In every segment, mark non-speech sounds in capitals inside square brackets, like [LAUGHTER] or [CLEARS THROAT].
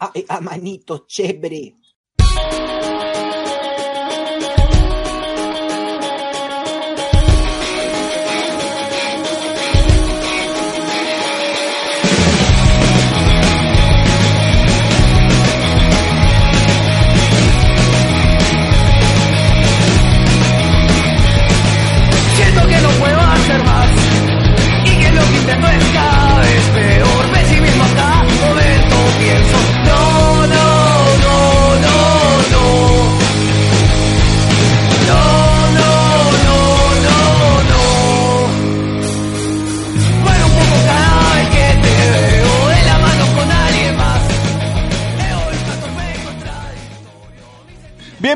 Ay, a manito chévere.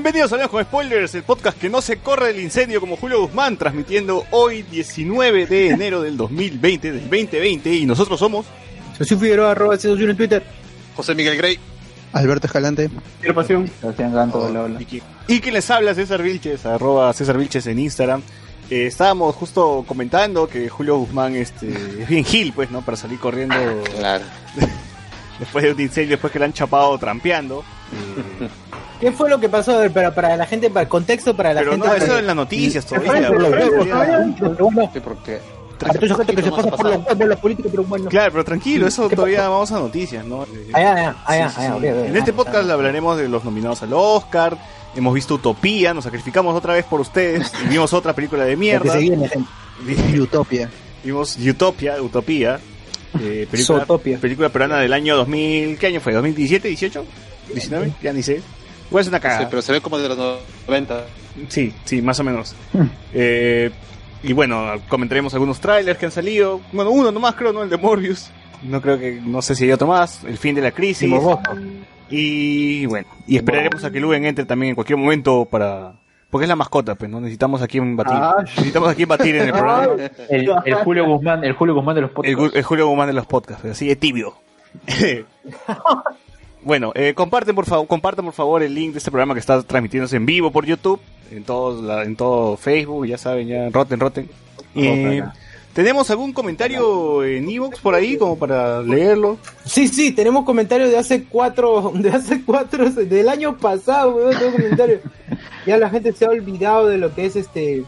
Bienvenidos a Hablemos con Spoilers, el podcast que no se corre del incendio como Julio Guzmán, transmitiendo hoy 19 de enero del 2020, del 2020, y nosotros somos... Soy Figueroa, arroba C21 en Twitter. José Miguel Grey. Alberto Escalante. Quiero pasión. Y quien les habla, César Vilches, arroba César Vilches en Instagram. Eh, estábamos justo comentando que Julio Guzmán este, es bien gil, pues, ¿no? Para salir corriendo Claro. [LAUGHS] después de un incendio, después que le han chapado trampeando. Eh, [LAUGHS] ¿Qué fue lo que pasó? A ver, para, para la gente, para el contexto, para la pero gente. no, eso en las noticias todavía. los huevos, todavía- pero bueno, Sí, porque Hay mucha gente que se pasa por los huevos los políticos, pero bueno. Claro, pero tranquilo, eso ¿Qué todavía vamos a noticias, ¿no? Allá, allá, allá, Sí, sí, allá, sí. ok. En este Ah, podcast hablaremos de los nominados al Oscar. Hemos visto Utopía, nos sacrificamos otra vez por ustedes. Y vimos otra película de mierda. se viene, gente. Vi- Utopia. Vimos Utopia, Utopía. eh, [LAUGHS] película, película peruana del año 2000. ¿Qué año fue? ¿2017, 18? ¿19? Ya ni sé. Pues una sí, cagada. pero se ve como de los 90. Sí, sí, más o menos. Eh, y bueno, comentaremos algunos trailers que han salido. Bueno, uno nomás creo, ¿no? El de Morbius. No creo que, no sé si hay otro más. El fin de la crisis. Y bueno, y esperaremos a que Luen entre también en cualquier momento para... Porque es la mascota, pues, ¿no? Necesitamos aquí un batir. Necesitamos aquí batir en el [LAUGHS] programa. El, el Julio Guzmán, el Julio Guzmán de los podcasts. El Julio Guzmán de los podcasts, así de tibio. [LAUGHS] [LAUGHS] bueno, eh, comparten por favor, compartan por favor el link de este programa que está transmitiéndose en vivo por YouTube, en todos la- en todo Facebook, ya saben, ya roten, roten. Eh, ¿Tenemos algún comentario en Evox por ahí como para leerlo? Sí, sí, tenemos comentarios de hace cuatro, de hace cuatro, del año pasado, weón, tengo comentarios. [LAUGHS] Ya la gente se ha olvidado de lo que es este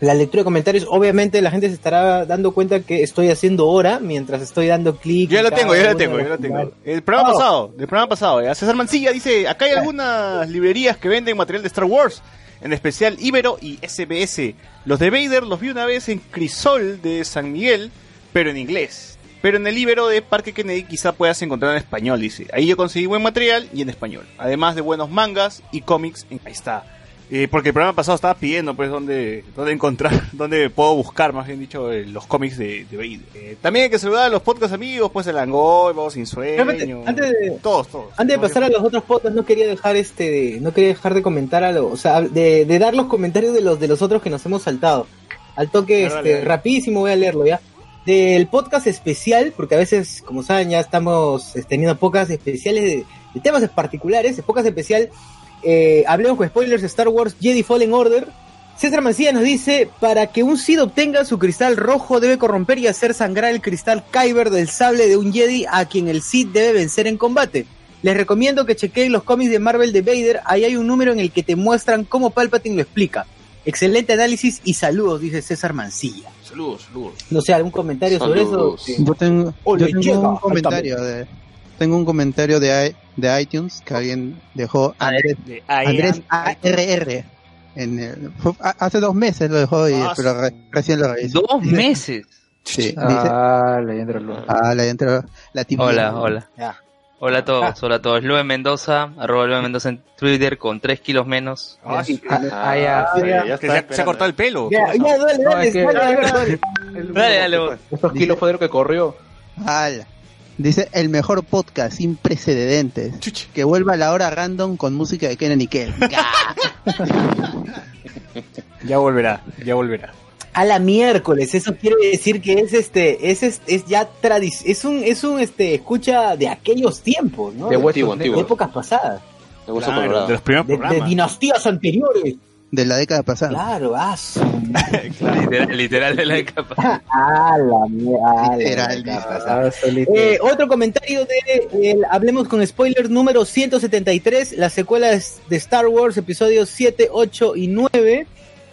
la lectura de comentarios. Obviamente la gente se estará dando cuenta que estoy haciendo hora mientras estoy dando clic. Yo lo tengo, yo lo tengo, yo lo tengo. El programa Oh. pasado, del programa pasado, ya. César Mancilla dice, acá hay algunas librerías que venden material de Star Wars, en especial Ibero y SBS. Los de Vader los vi una vez en Crisol de San Miguel, pero en inglés. Pero en el Ibero de Parque Kennedy quizá puedas encontrar en español, dice. Ahí yo conseguí buen material y en español. Además de buenos mangas y cómics. en- Ahí está. Porque el programa pasado estaba pidiendo pues dónde, dónde encontrar, [LAUGHS] dónde puedo buscar, más bien dicho, eh, los cómics de, de Vader. Eh, también hay que saludar a los podcast amigos, pues el Angoy, Vamos Sin Sueño. Antes de- todos, todos. Antes de pasar a los otros podcasts, no quería dejar este, no quería dejar de comentar a lo, o sea, de, de dar los comentarios de los de los otros que nos hemos saltado. Al toque, este, rapidísimo voy a leerlo ya. Del podcast especial, porque a veces, como saben, ya estamos eh, teniendo pocas especiales de, de temas particulares. El podcast especial, eh, hablemos con spoilers Star Wars Jedi Fallen Order. César Mancilla nos dice, para que un Sith obtenga su cristal rojo debe corromper y hacer sangrar el cristal Kyber del sable de un Jedi a quien el Sith debe vencer en combate. Les recomiendo que chequeen los cómics de Marvel de Vader, ahí hay un número en el que te muestran cómo Palpatine lo explica. Excelente análisis y saludos, dice César Mancilla. Saludos, saludos. No sé, algún comentario Saludos. sobre eso. Yo tengo, yo tengo un comentario de tengo un comentario de, i- de iTunes que alguien dejó Andrés, De Andrés ARR en el- fue- a- hace dos meses lo dejó y Ah, pero re- recién lo revisó. Dos meses. Sí, dice, Ah, leyendo el ah, la entró la tibia. Hola, hola. Ya. Hola a todos, hola a todos. Luen Mendoza, arroba Luen Mendoza en Twitter con 3 kilos menos. Ah, sí. Ah, ah, ya, sí. Que se, se ha cortado el pelo. Ya, ya, dale, No, dale, es que- dale, dale, dale. Dale, dale, vos. Estos kilos fue de lo que corrió. Dice el mejor podcast sin precedentes. Que vuelva a la hora random con música de Kenan y Kel. [LAUGHS] Ya volverá, ya volverá. A la miércoles, eso quiere decir que es este, es, es, es ya tradición, es un, es un este, escucha de aquellos tiempos, ¿no? De De, huesos Antiguo, negros. antiguo. épocas pasadas, De Claro, de los primeros de, de programas. dinastías anteriores. De la década pasada. Claro, ah, su- [LAUGHS] Literal, literal de la capa. ah, la mierda. Literal, Ah, solito. Eh, otro comentario de el Hablemos con Spoilers número 173, la secuela es de Star Wars, episodios 7, 8 y 9.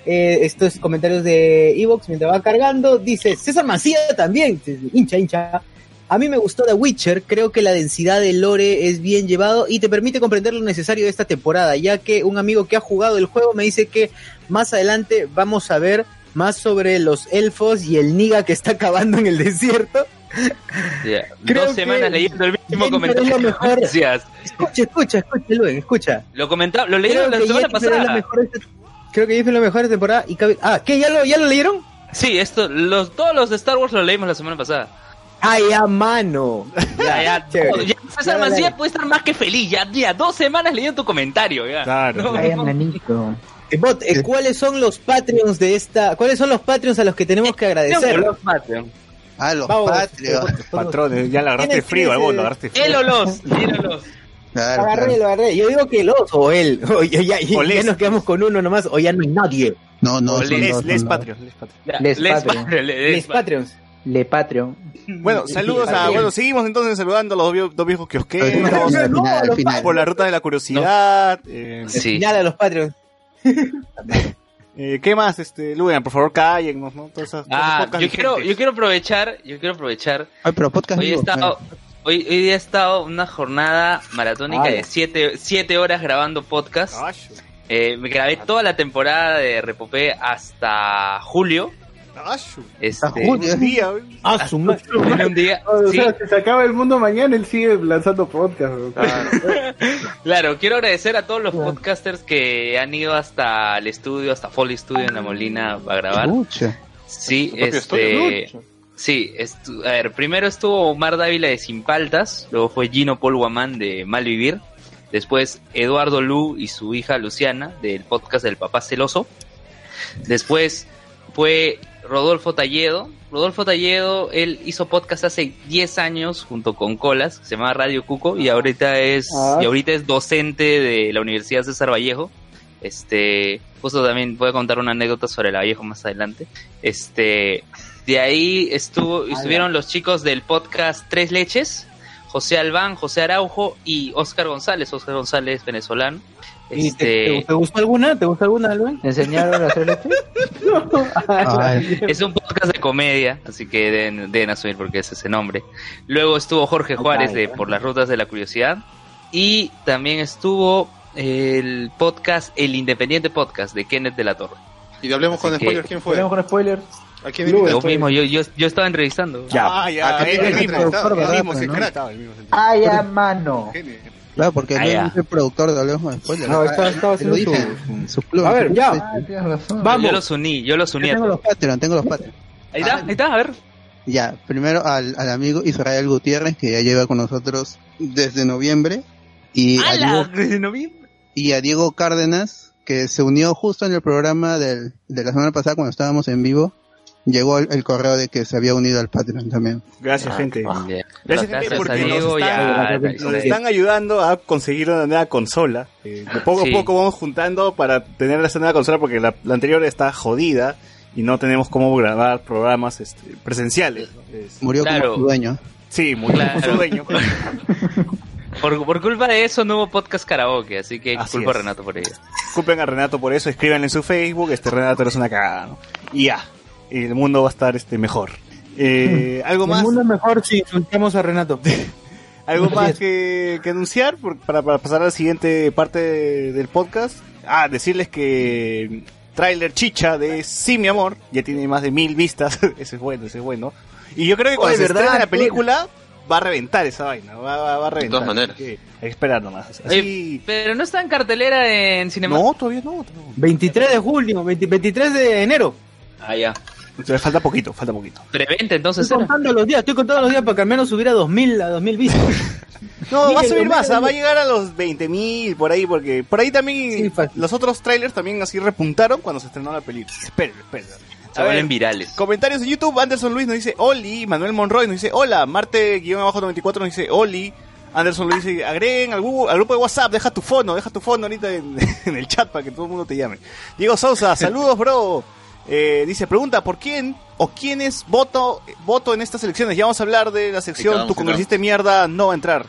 Eh, estos comentarios de Evox mientras va cargando. Dice César Macía también, hincha, hincha. A mí me gustó The Witcher, creo que la densidad del lore es bien llevado y te permite comprender lo necesario de esta temporada, ya que un amigo que ha jugado el juego me dice que más adelante vamos a ver más sobre los elfos y el niga que está acabando en el [LAUGHS] desierto. Ya, Creo Dos semanas que leyendo el mismo comentario. es mejor. Escucha, escucha, escucha, Luen, escucha. Lo comentaba, lo leyeron la semana Jennifer es la pasada. mejor de Creo que Jennifer es la mejor de temporada y cabe- Ah, ¿qué? ¿Ya lo, ya lo leyeron? Sí, esto, los, todos los de Star Wars lo leímos la semana pasada. Ay, a mano. Ya, ya, todo, ya César Ya, dale. puede estar más que feliz. Ya, ya, dos semanas leyendo tu comentario. Ya. Claro. No, Ay, no. manito. Eh, Bot, eh, ¿cuáles son los Patreons de esta? ¿Cuáles son los Patreons a los que tenemos que agradecer? Los Patreon. Ah, los Vamos, Patreon. eh, Patrones, ya la agarraste ¿Quién es- frío, el- lo agarraste frío. Él o los, él o los. Claro, Agarré, claro. lo agarré. Yo digo que los o él. [LAUGHS] O ya, ya- ya O nos quedamos con uno nomás o ya no hay nadie. No, no, Les, les son dos. Patreon, les Patreon. Ya, Les les Patreon. Patreon, les Les Patreons. Le Patreon. Bueno, [LAUGHS] saludos a, bueno, seguimos entonces saludando a los dos viejos kiosqueros, por la ruta de la curiosidad, eh, Sí. Nada, los Patreons. [LAUGHS] eh, ¿qué más, este, Lugan, por favor, cállennos, ¿no? Todas esas- Ah, yo quiero, yo quiero aprovechar, yo quiero aprovechar. Ay, pero podcast Hoy he estado, hoy, hoy he estado una jornada maratónica de siete, siete horas grabando podcast. Eh, me grabé toda la temporada de Repopé hasta julio. Este, julio. Un día. Ah, un día. [LAUGHS] O sí, sea, si se acaba el mundo mañana, él sigue lanzando podcast. bro. [LAUGHS] claro, quiero agradecer a todos los podcasters que han ido hasta el estudio, hasta Foley Studio en La Molina a grabar. Pucha. Sí, este. Sí, estu- a ver, primero estuvo Omar Dávila de Sin Paltas, luego fue Gino Paul Guamán de Malvivir, después Eduardo Lu y su hija Luciana del podcast del Papá Celoso, después fue Rodolfo Talledo. Rodolfo Talledo, él hizo podcast hace 10 años junto con Colas, que se llama Radio Cuco, y ahorita es, Ah. y ahorita es docente de la Universidad César Vallejo. Este, justo también voy a contar una anécdota sobre la Vallejo más adelante. Este, de ahí estuvo, estuvieron los chicos del podcast Tres Leches, José Albán, José Araujo y Oscar González, Oscar González venezolano. ¿Y te, te- Este, te gustó alguna? ¿Te gustó alguna, enseñaron a hacer? Ay, es un podcast de comedia, así que deben, deben asumir porque es ese nombre. Luego estuvo Jorge Juárez de Por las Rutas de la Curiosidad. Y también estuvo el podcast, el Independiente Podcast de Kenneth de la Torre. Y hablemos con Así spoilers, ¿quién fue? Ponemos con spoilers. ¿A quién. Yo mismo, yo, yo, yo estaba entrevistando. Ah, ya, Ah, él tiene mismo, ¿verdad? mismo, Pues, se ¿no? crack. él mismo se- Ay, a mano. Genio. Claro, porque Ah, él ya. es el productor de Hablemos con Spoilers. No, estaba- haciendo su- su club. A ver, ya. Ah, tienes razón. Vamos. Yo los uní, yo los uní Yo tengo los. Patreon, tengo los Patreon. Ahí está, ahí está, a ver. Ya, primero al, al amigo Israel Gutiérrez, que ya lleva con nosotros desde noviembre. Y a, Diego, [LAUGHS] ¡Hala! De noviembre. y a Diego Cárdenas, que se unió justo en el programa del, de la semana pasada cuando estábamos en vivo. Llegó el, el correo de que se había unido al Patreon también. Gracias, gente. Ya. Gracias, Gracias gente, a porque nos a- están, nos están ayudando a conseguir una nueva consola. Eh, de poco Sí. a poco vamos juntando para tener esa nueva consola porque la, la anterior está jodida y no tenemos cómo grabar programas este, presenciales. ¿no? Es- Murió Claro. como su dueño. sí, muy Claro. su dueño. [LAUGHS] Por, por culpa de eso no hubo podcast karaoke, así que Así culpa a es. Renato por ello. Disculpen a Renato por eso, escríbanle en su Facebook, este Renato eres una cagada, ¿no? Y ya, el mundo va a estar este mejor. Eh, ¿Algo El más? mundo es mejor si insultamos a Renato. [LAUGHS] ¿Algo más que, que anunciar por- para, para pasar a la siguiente parte de- del podcast? Ah, decirles que Trailer Chicha de Sí, mi amor, ya tiene más de mil vistas. [LAUGHS] ese es bueno, ese es bueno. Y yo creo que cuando Oye, se estrene la película, va a reventar esa vaina, va, va- va a reventar. todas maneras. Hay que esperar nomás. Así, Oye, pero no está en cartelera en cinema. no, todavía no. no. 23 de julio, 20 23 de enero. Ah, ya. Entonces, falta poquito, falta poquito. Preventa entonces Estoy era. contando los días, estoy contando los días para que al menos subiera a 2000, a 2000 vistas. [LAUGHS] No, va a subir más, va a llegar a los 20.000 por ahí, porque por ahí también Sí, los otros trailers también así repuntaron cuando se estrenó la película. Esperen, esperen. Se vuelven virales. Comentarios en YouTube, Anderson Luis nos dice Oli, Manuel Monroy nos dice Hola, Marte-94 nos dice Oli, Anderson lo dice, agreguen al, grupo- al grupo de WhatsApp, deja tu fono, deja tu fono ahorita en, [LAUGHS] en el chat para que todo el mundo te llame. Diego Sousa, saludos bro. Eh, dice, pregunta, ¿por quién o quiénes voto, voto en estas elecciones? Ya vamos a hablar de la sección, tu congresista de mierda no va a entrar.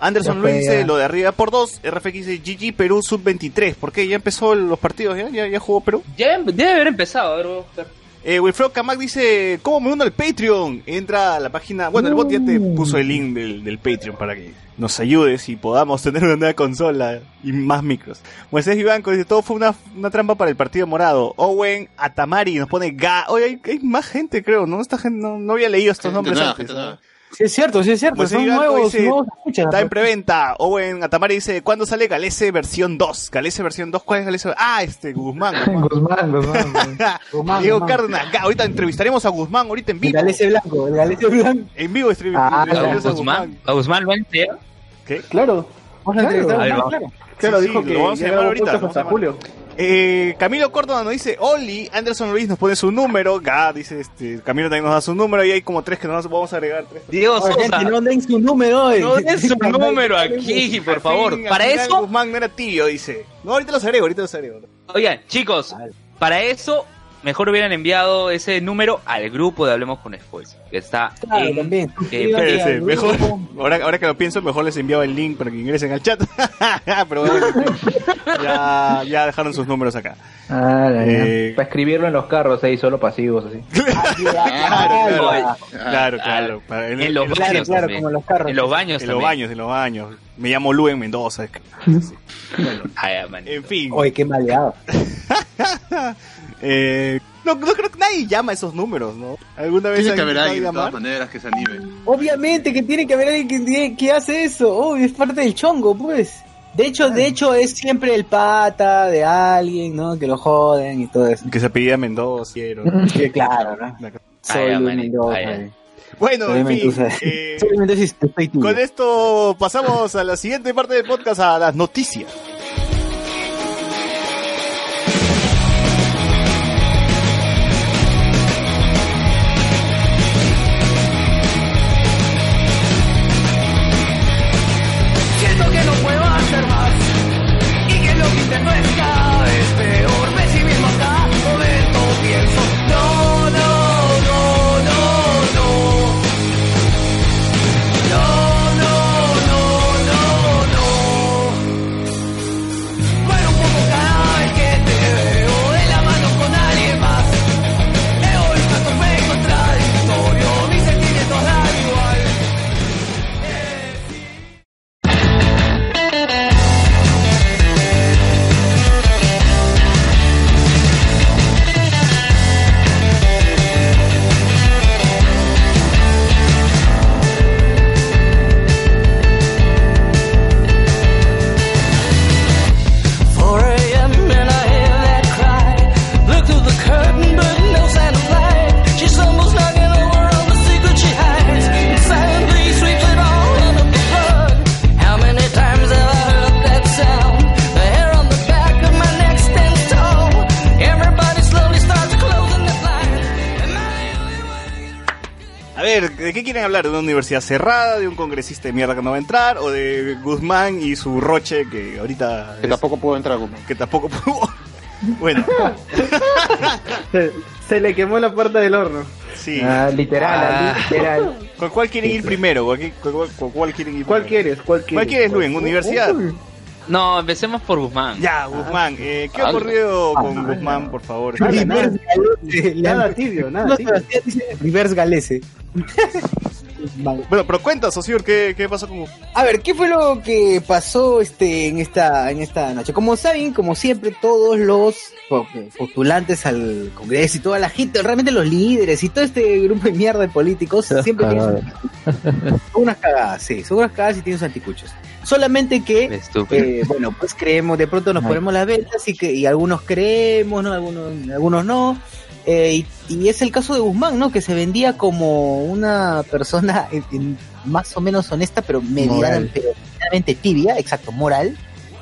Anderson Luis dice lo de arriba por dos, RFX dice GG Perú sub-23. ¿Por qué? ¿Ya empezó los partidos? ¿Ya, ya, ya jugó Perú? Ya debe haber empezado, a ver, voy a buscar. Eh, Wilfredo Camac dice, ¿cómo me uno al Patreon? Entra a la página, bueno, el bot ya te puso el link del, del Patreon para que nos ayudes y podamos tener una nueva consola y más micros. Moisés Vivanco dice, todo fue una, una trampa para el partido morado. Owen Atamari nos pone ga. Oye, hay, hay más gente, creo, ¿no? Esta gente no, no había leído estos Gente nombres nueva, antes. gente ¿no? Sí, es cierto, sí es cierto. Moisés Son nuevos, dice, nuevos escuchas. Está en preventa. Owen Atamari dice, ¿cuándo sale Galese versión 2? Galese versión 2, ¿cuál es Galese? Ah, este, Guzmán. [LAUGHS] Guzmán. Guzmán, [LAUGHS] Guzmán. Diego Guzmán. Cárdenas, ahorita entrevistaremos a Guzmán ahorita en El vivo. galese blanco, el galese blanco. En vivo stream. Ah, a Guzmán, a Guzmán lo han. ¿Qué? Claro. Vamos a entrevistar A ver, a vamos. Guzmán, claro. Claro, Sí, dijo sí, que lo vamos a ya llamar grabó ahorita, podcast lo vamos a hasta julio. Eh, Camilo Córdoba nos dice Oli, Anderson Luis nos pone su número, Ga dice este, Camilo también nos da su número y hay como tres que nos vamos a agregar tres. Oye, Sosa, gente, no den su número. eh. no den su [LAUGHS] número aquí, por favor. fin, Para eso, Guzmán no era tibio, dice. No, ahorita los agrego, ahorita los agrego. oigan, chicos, para eso, mejor hubieran enviado ese número al grupo de Hablemos con Spoils, que está Claro, en... también. Espérense, al mejor, ahora, ahora que lo pienso, mejor les enviaba el link para que ingresen al chat. [LAUGHS] Pero bueno, [LAUGHS] ya, ya dejaron sus números acá. Ah. Eh, Para escribirlo en los carros ahí, solo pasivos, así. [LAUGHS] Claro, Ah, claro, claro. Para- en, En los en- Claro, baños claro, como los carros. En los baños en los baños, en los baños. Me llamo Luen Mendoza. es que- Ay, ah, manito. En fin. Oye, qué maleado. Eh, no, no creo que nadie llama esos números, ¿no? ¿Alguna vez Tiene que haber alguien de todas maneras que se anime. Obviamente que tiene que haber alguien que, hace eso. Oh, es parte del chongo, pues. De hecho, de hecho es siempre el pata de alguien, ¿no? Que lo joden y todo eso. Que se apellida Mendoza. Que claro, ¿no? Soy Mendoza. Bueno, Soy en fin. Eh, Soy Mendoza y estoy tuyo. con esto pasamos a la siguiente parte del podcast, a las noticias. Universidad cerrada? ¿De un congresista de mierda que no va a entrar? ¿O de Guzmán y su roche que ahorita... Que es- tampoco puedo entrar, Guzmán. que tampoco pudo? [LAUGHS] bueno, Se, se le quemó la puerta del horno. sí. Ah, literal, Ah. literal. ¿Con cuál quieren ir primero? ¿Con cuál, con cuál quieren ir ¿Cuál primero? quieres? ¿Cuál quieres? ¿Cuál quieres, Luen? ¿Universidad? Uy, No, empecemos por Guzmán. Ya, Guzmán. Eh, ¿Qué ha Ah, ocurrido con Guzmán, por favor? Nada, Reverse Galese. Nada tibio, nada No, tibio. Sebastián dice Reverse Galese. [LAUGHS] Bueno, pero cuenta, Sociur, ¿qué, qué pasó con? A ver, ¿qué fue lo que pasó este en esta en esta noche? Como saben, como siempre, todos los po- postulantes al Congreso y toda la gente, realmente los líderes y todo este grupo de mierda de políticos [LAUGHS] siempre tienen son unas cagadas, sí, son unas cagadas y tienen sus anticuchos. Solamente que eh, bueno, pues creemos, de pronto nos ponemos las ventas y que y algunos creemos, ¿no? Algunos, algunos no. Eh, y, y es el caso de Guzmán, ¿no? Que se vendía como una persona [LAUGHS] en- en- más o menos honesta, pero medianamente tibia, exacto, moral,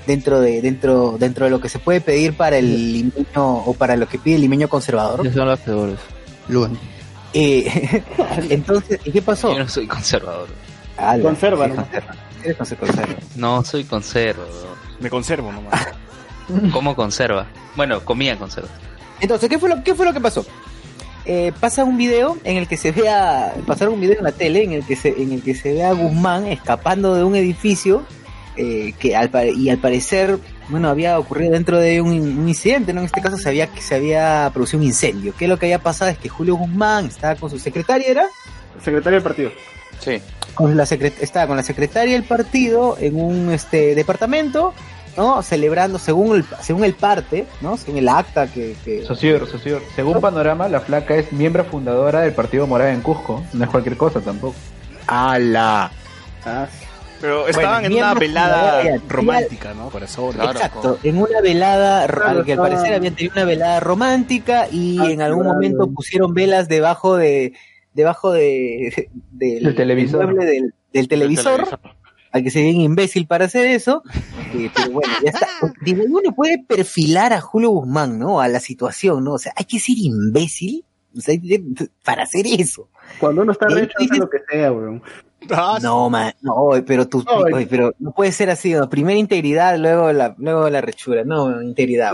dentro de, dentro, dentro de lo que se puede pedir para el limeño o para lo que pide el limeño conservador. Ya son las peores. Luen. [LAUGHS] Eh, [LAUGHS] entonces, ¿y qué pasó? Yo no soy conservador. Sí, conserva. Eres no se conserva. No, soy conserva. Me conservo nomás. ¿Cómo conserva? Bueno, comía conserva. Entonces, ¿qué fue lo, qué fue lo que pasó? Eh, pasa un video en el que se vea, pasaron un video en la tele en el que se, en el que se ve a Guzmán escapando de un edificio eh, que al, y al parecer, bueno, había ocurrido dentro de un, un incidente, ¿no? En este caso se había, se había producido un incendio. ¿Qué es lo que había pasado? Es que Julio Guzmán estaba con su secretaria, ¿era? Secretario del partido. Sí. con la secret estaba con la secretaria del partido en un este departamento, ¿no? Celebrando según el, según el parte, ¿no? Según el acta que, que- Socior, Socior. Según Panorama, la flaca es miembro fundadora del Partido Morado en Cusco. No es cualquier cosa tampoco. ¡Hala! Ah, Pero estaban en una velada romántica, ¿no? Por eso. Claro. Exacto, en una velada, ro- Claro, que al parecer habían tenido una velada romántica y Ah, en algún claro. momento pusieron velas debajo de debajo de, del, Del televisor. del televisor, que se ve imbécil para hacer eso, eh, pero bueno, ya está. [LAUGHS] Digo, uno puede perfilar a Julio Guzmán, ¿no? A la situación, ¿no? O sea, hay que ser imbécil o sea, de- para hacer eso. Cuando uno está recho, hace lo que sea, weón. Ah, No, man, no, pero tú, No, oye, pero no puede ser así, ¿no? Primero integridad, luego la, luego la rechura, no, integridad.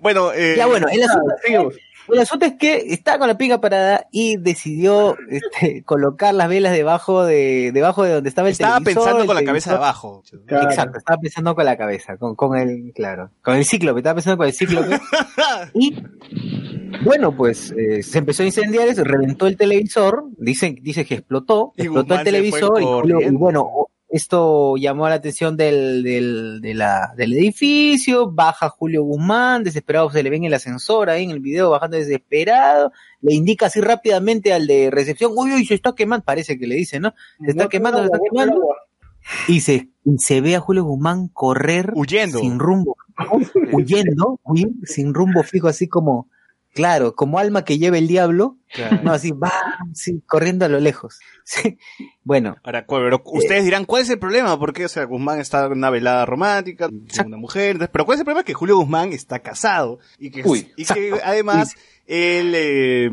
Bueno, eh, Ya bueno, el asunto, Sigamos. El asunto es que estaba con la pica parada y decidió este, [LAUGHS] colocar las velas debajo de, debajo de donde estaba el estaba televisor, pensando el con la cabeza de abajo. Claro. Exacto, estaba pensando con la cabeza, con, con el, claro, con el cíclope, estaba pensando con el cíclope. [LAUGHS] y bueno, pues eh, se empezó a incendiar eso, reventó el televisor, dice, dice que explotó, Y explotó Guzmán el se televisor y, bueno, esto llamó la atención del, del, de la, del edificio, baja Julio Guzmán, desesperado se le ve en el ascensor ahí en el video, bajando desesperado, le indica así rápidamente al de recepción, uy, uy, se está quemando, parece que le dice, ¿no? Se está No, quemando, se está quemando. Y se, y se ve a Julio Guzmán correr Huyendo. sin rumbo, [LAUGHS] huyendo, sin rumbo fijo, así como, claro, como alma que lleva el diablo, Claro. no, así va, sí, corriendo a lo lejos. [LAUGHS] Sí. Bueno, Ahora, pero ustedes dirán, ¿cuál es el problema? Porque, o sea, Guzmán está en una velada romántica con una mujer, entonces, pero ¿cuál es el problema? Que Julio Guzmán está casado y que, Uy. y que además él, eh,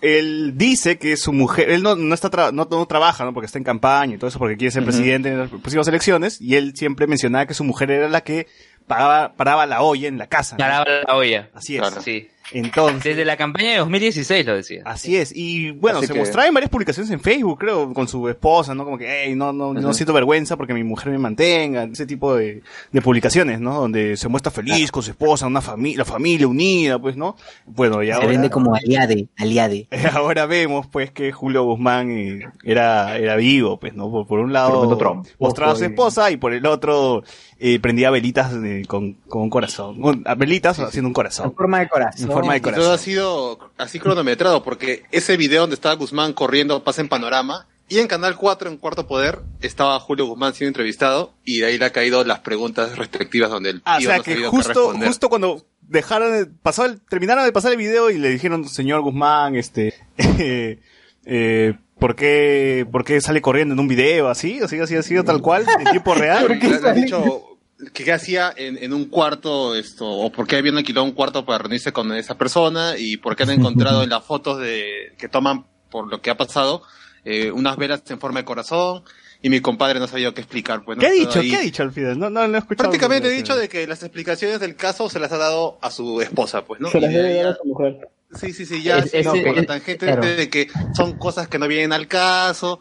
él dice que su mujer, él no, no está tra- no, no trabaja, ¿no? Porque está en campaña y todo eso, porque quiere ser presidente en las próximas elecciones, y él siempre mencionaba que su mujer era la que pagaba, paraba la olla en la casa. ¿no? Paraba la olla. Así es. Claro. Sí. Entonces, Desde la campaña de 2016 lo decía. Así es, y bueno, Así se que- mostraba en varias publicaciones en Facebook, creo, con su esposa, ¿no? Como que, hey, no, no, no siento vergüenza porque mi mujer me mantenga, ese tipo de, de publicaciones, ¿no? Donde se muestra feliz con su esposa, una familia, la familia unida, pues, ¿no? Bueno, y se ahora, vende como aliade, aliade. [LAUGHS] ahora vemos, pues, que Julio Guzmán eh, era, era vivo, pues, ¿no? Por, por un lado, mostraba a su esposa y por el otro, eh, prendía velitas eh, con, con un corazón, con- velitas haciendo un En corazón. forma de corazón. En forma de Y todo corazón. ha sido así cronometrado, porque ese video donde estaba Guzmán corriendo pasa en panorama, y en Canal 4, en Cuarto Poder, estaba Julio Guzmán siendo entrevistado, y de ahí le ha caído las preguntas respectivas donde el Ah, o tío sea no que justo, justo cuando dejaron, de- pasó el- terminaron de pasar el video y le dijeron, señor Guzmán, este, eh, [LAUGHS] eh, ¿por qué, por qué sale corriendo en un video así? Así, así, así, tal cual, en tiempo real. Le- han dicho qué hacía en, en un cuarto esto, o por qué habían alquilado un cuarto para reunirse con esa persona, y por qué han encontrado [LAUGHS] en las fotos de que toman por lo que ha pasado, eh, unas velas en forma de corazón, y mi compadre no sabía qué explicar. Pues, ¿no? ¿Qué ha dicho? ahí. ¿Qué ha dicho al final? No, no, no he escuchado. Prácticamente he dicho de que las explicaciones del caso se las ha dado a su esposa, pues, ¿no? Se las de debe dar a su mujer. Sí, sí, sí, ya Es- ese- por la es- tangente claro. de que son cosas que no vienen al caso,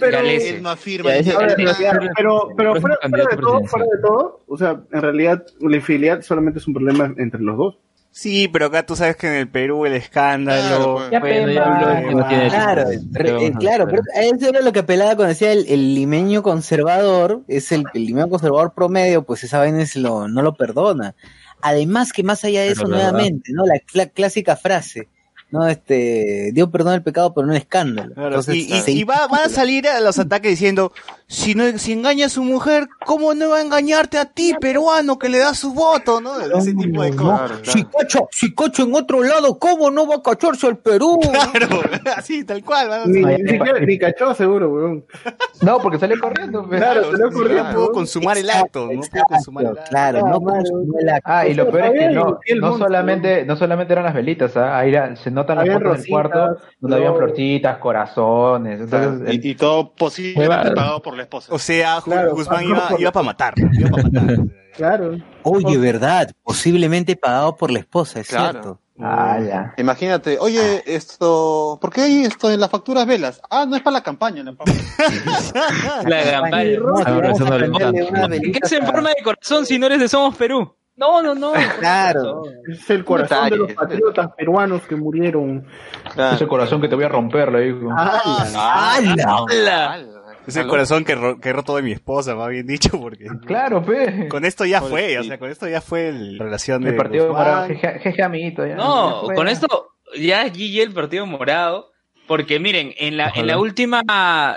Pero, Galese. él no afirma. Ya, ese- ver, nada. pero, pero, pero fuera, fuera de todo, fuera de todo, o sea, en realidad la infidelidad solamente es un problema entre los dos. Sí, pero acá tú sabes que en el Perú el escándalo... Claro, pues. Ya, pero Claro, re- ¿Qué eh, claro, pero eso era lo que apelaba cuando decía el, el limeño conservador, es el, el limeño conservador promedio, pues esa vaina es lo, no lo perdona. Además que más allá de Pero eso, nuevamente, ¿no? La clásica frase, ¿no? Este, Dios perdona el pecado, pero no el escándalo. Claro, Entonces, y, y- va- van a salir a los ataques diciendo, si no, si engaña a su mujer, ¿cómo no va a engañarte a ti, peruano, que le da su voto, no? Ese tipo de cosas. Si cacho, si cacho en otro lado, ¿cómo no va a cacharse al Perú? Claro, [LAUGHS] así, tal cual. Ni, ni cachó seguro, weón. No, porque sale corriendo. pues. Claro, se le No ocurrió. pudo consumar el acto, no pudo consumar el acto. claro, no el acto. Ah, y lo Pero peor es que no, no solamente, no solamente eran las velitas, ¿ah? Ahí era- se notan las Habían rositas, cuarto donde habían flores. florcitas, corazones. Entonces, el- Y, y todo posiblemente pagado por la esposa. O sea, Claro, Guzmán iba, por- iba para matar. Iba para matar. [LAUGHS] Claro. Oye, verdad, posiblemente pagado por la esposa, es Claro. cierto. Ah, ya. Imagínate, oye, esto, ¿por qué hay esto en las facturas velas? Ah, no es para la campaña, la campaña. [LAUGHS] La campaña. No, Ah, [LAUGHS] ¿Qué hace en forma de corazón si no eres de Somos Perú? No, no, no. [LAUGHS] Claro. Es el corazón de los patriotas peruanos que murieron. Ese corazón que te voy a romper, le digo. Ah, ¡Hala! ¡Hala! Es el corazón que, ro- que he roto de mi esposa, más bien dicho, porque Claro, pe. con esto ya fue, sí. o sea, con esto ya fue el- la relación de El partido morado, jeje, jeje, amiguito. Ya, No, Ya con esto ya es GG el partido morado. Porque miren, en la, en la última,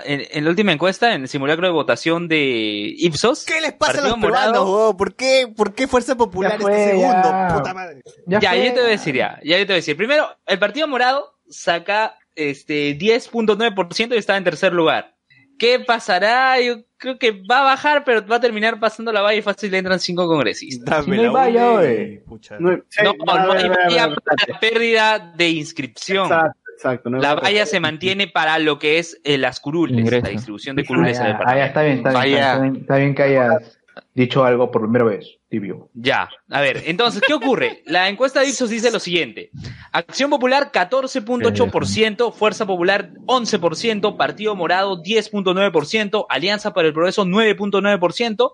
en, en la última encuesta, en el simulacro de votación de Ipsos, ¿Qué les pasa a Partido los peruanos, morado. huevón? ¿Por qué, ¿Por qué Fuerza Popular Ya este fue, segundo? ya. Puta madre. Ya, fue. yo te voy a decir ya, ya yo te voy a decir. Primero, el Partido Morado saca este 10.9% y está en tercer lugar. ¿Qué pasará? Yo creo que va a bajar, pero va a terminar pasando la valla y fácil le entran cinco congresistas. Dame no hay pucha. no, sí, No, no ver, hay valla pérdida de inscripción. Exacto, exacto. no La valla. se mantiene para lo que es eh, las curules, Ingreso. la distribución de Ah, curules en el ya, ah, ya, Parlamento. está bien, está bien, Vaya. está bien. Está bien que hayas dicho algo por primera vez, tibio. Ya, a ver, entonces, ¿qué ocurre? La encuesta de Ipsos dice lo siguiente. Acción Popular 14.8%, Fuerza Popular 11%, Partido Morado 10.9%, Alianza para el Progreso 9.9%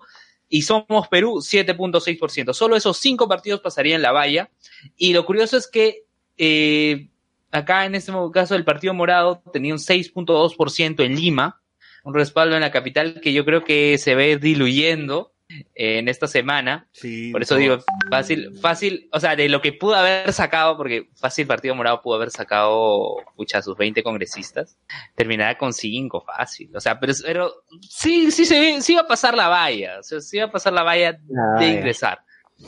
y Somos Perú 7.6%. Solo esos cinco partidos pasarían la valla. Y lo curioso es que eh, acá en este caso el Partido Morado tenía un 6.2% en Lima, un respaldo en la capital que yo creo que se ve diluyendo eh, en esta semana. Sí, Por eso no. digo, fácil, fácil, o sea, de lo que pudo haber sacado, porque fácil Partido Morado pudo haber sacado, pucha, sus 20 congresistas, terminará con 5, fácil. O sea, pero, pero sí, sí, se ve- sí va a pasar la valla, o sea, sí va a pasar la valla de ingresar.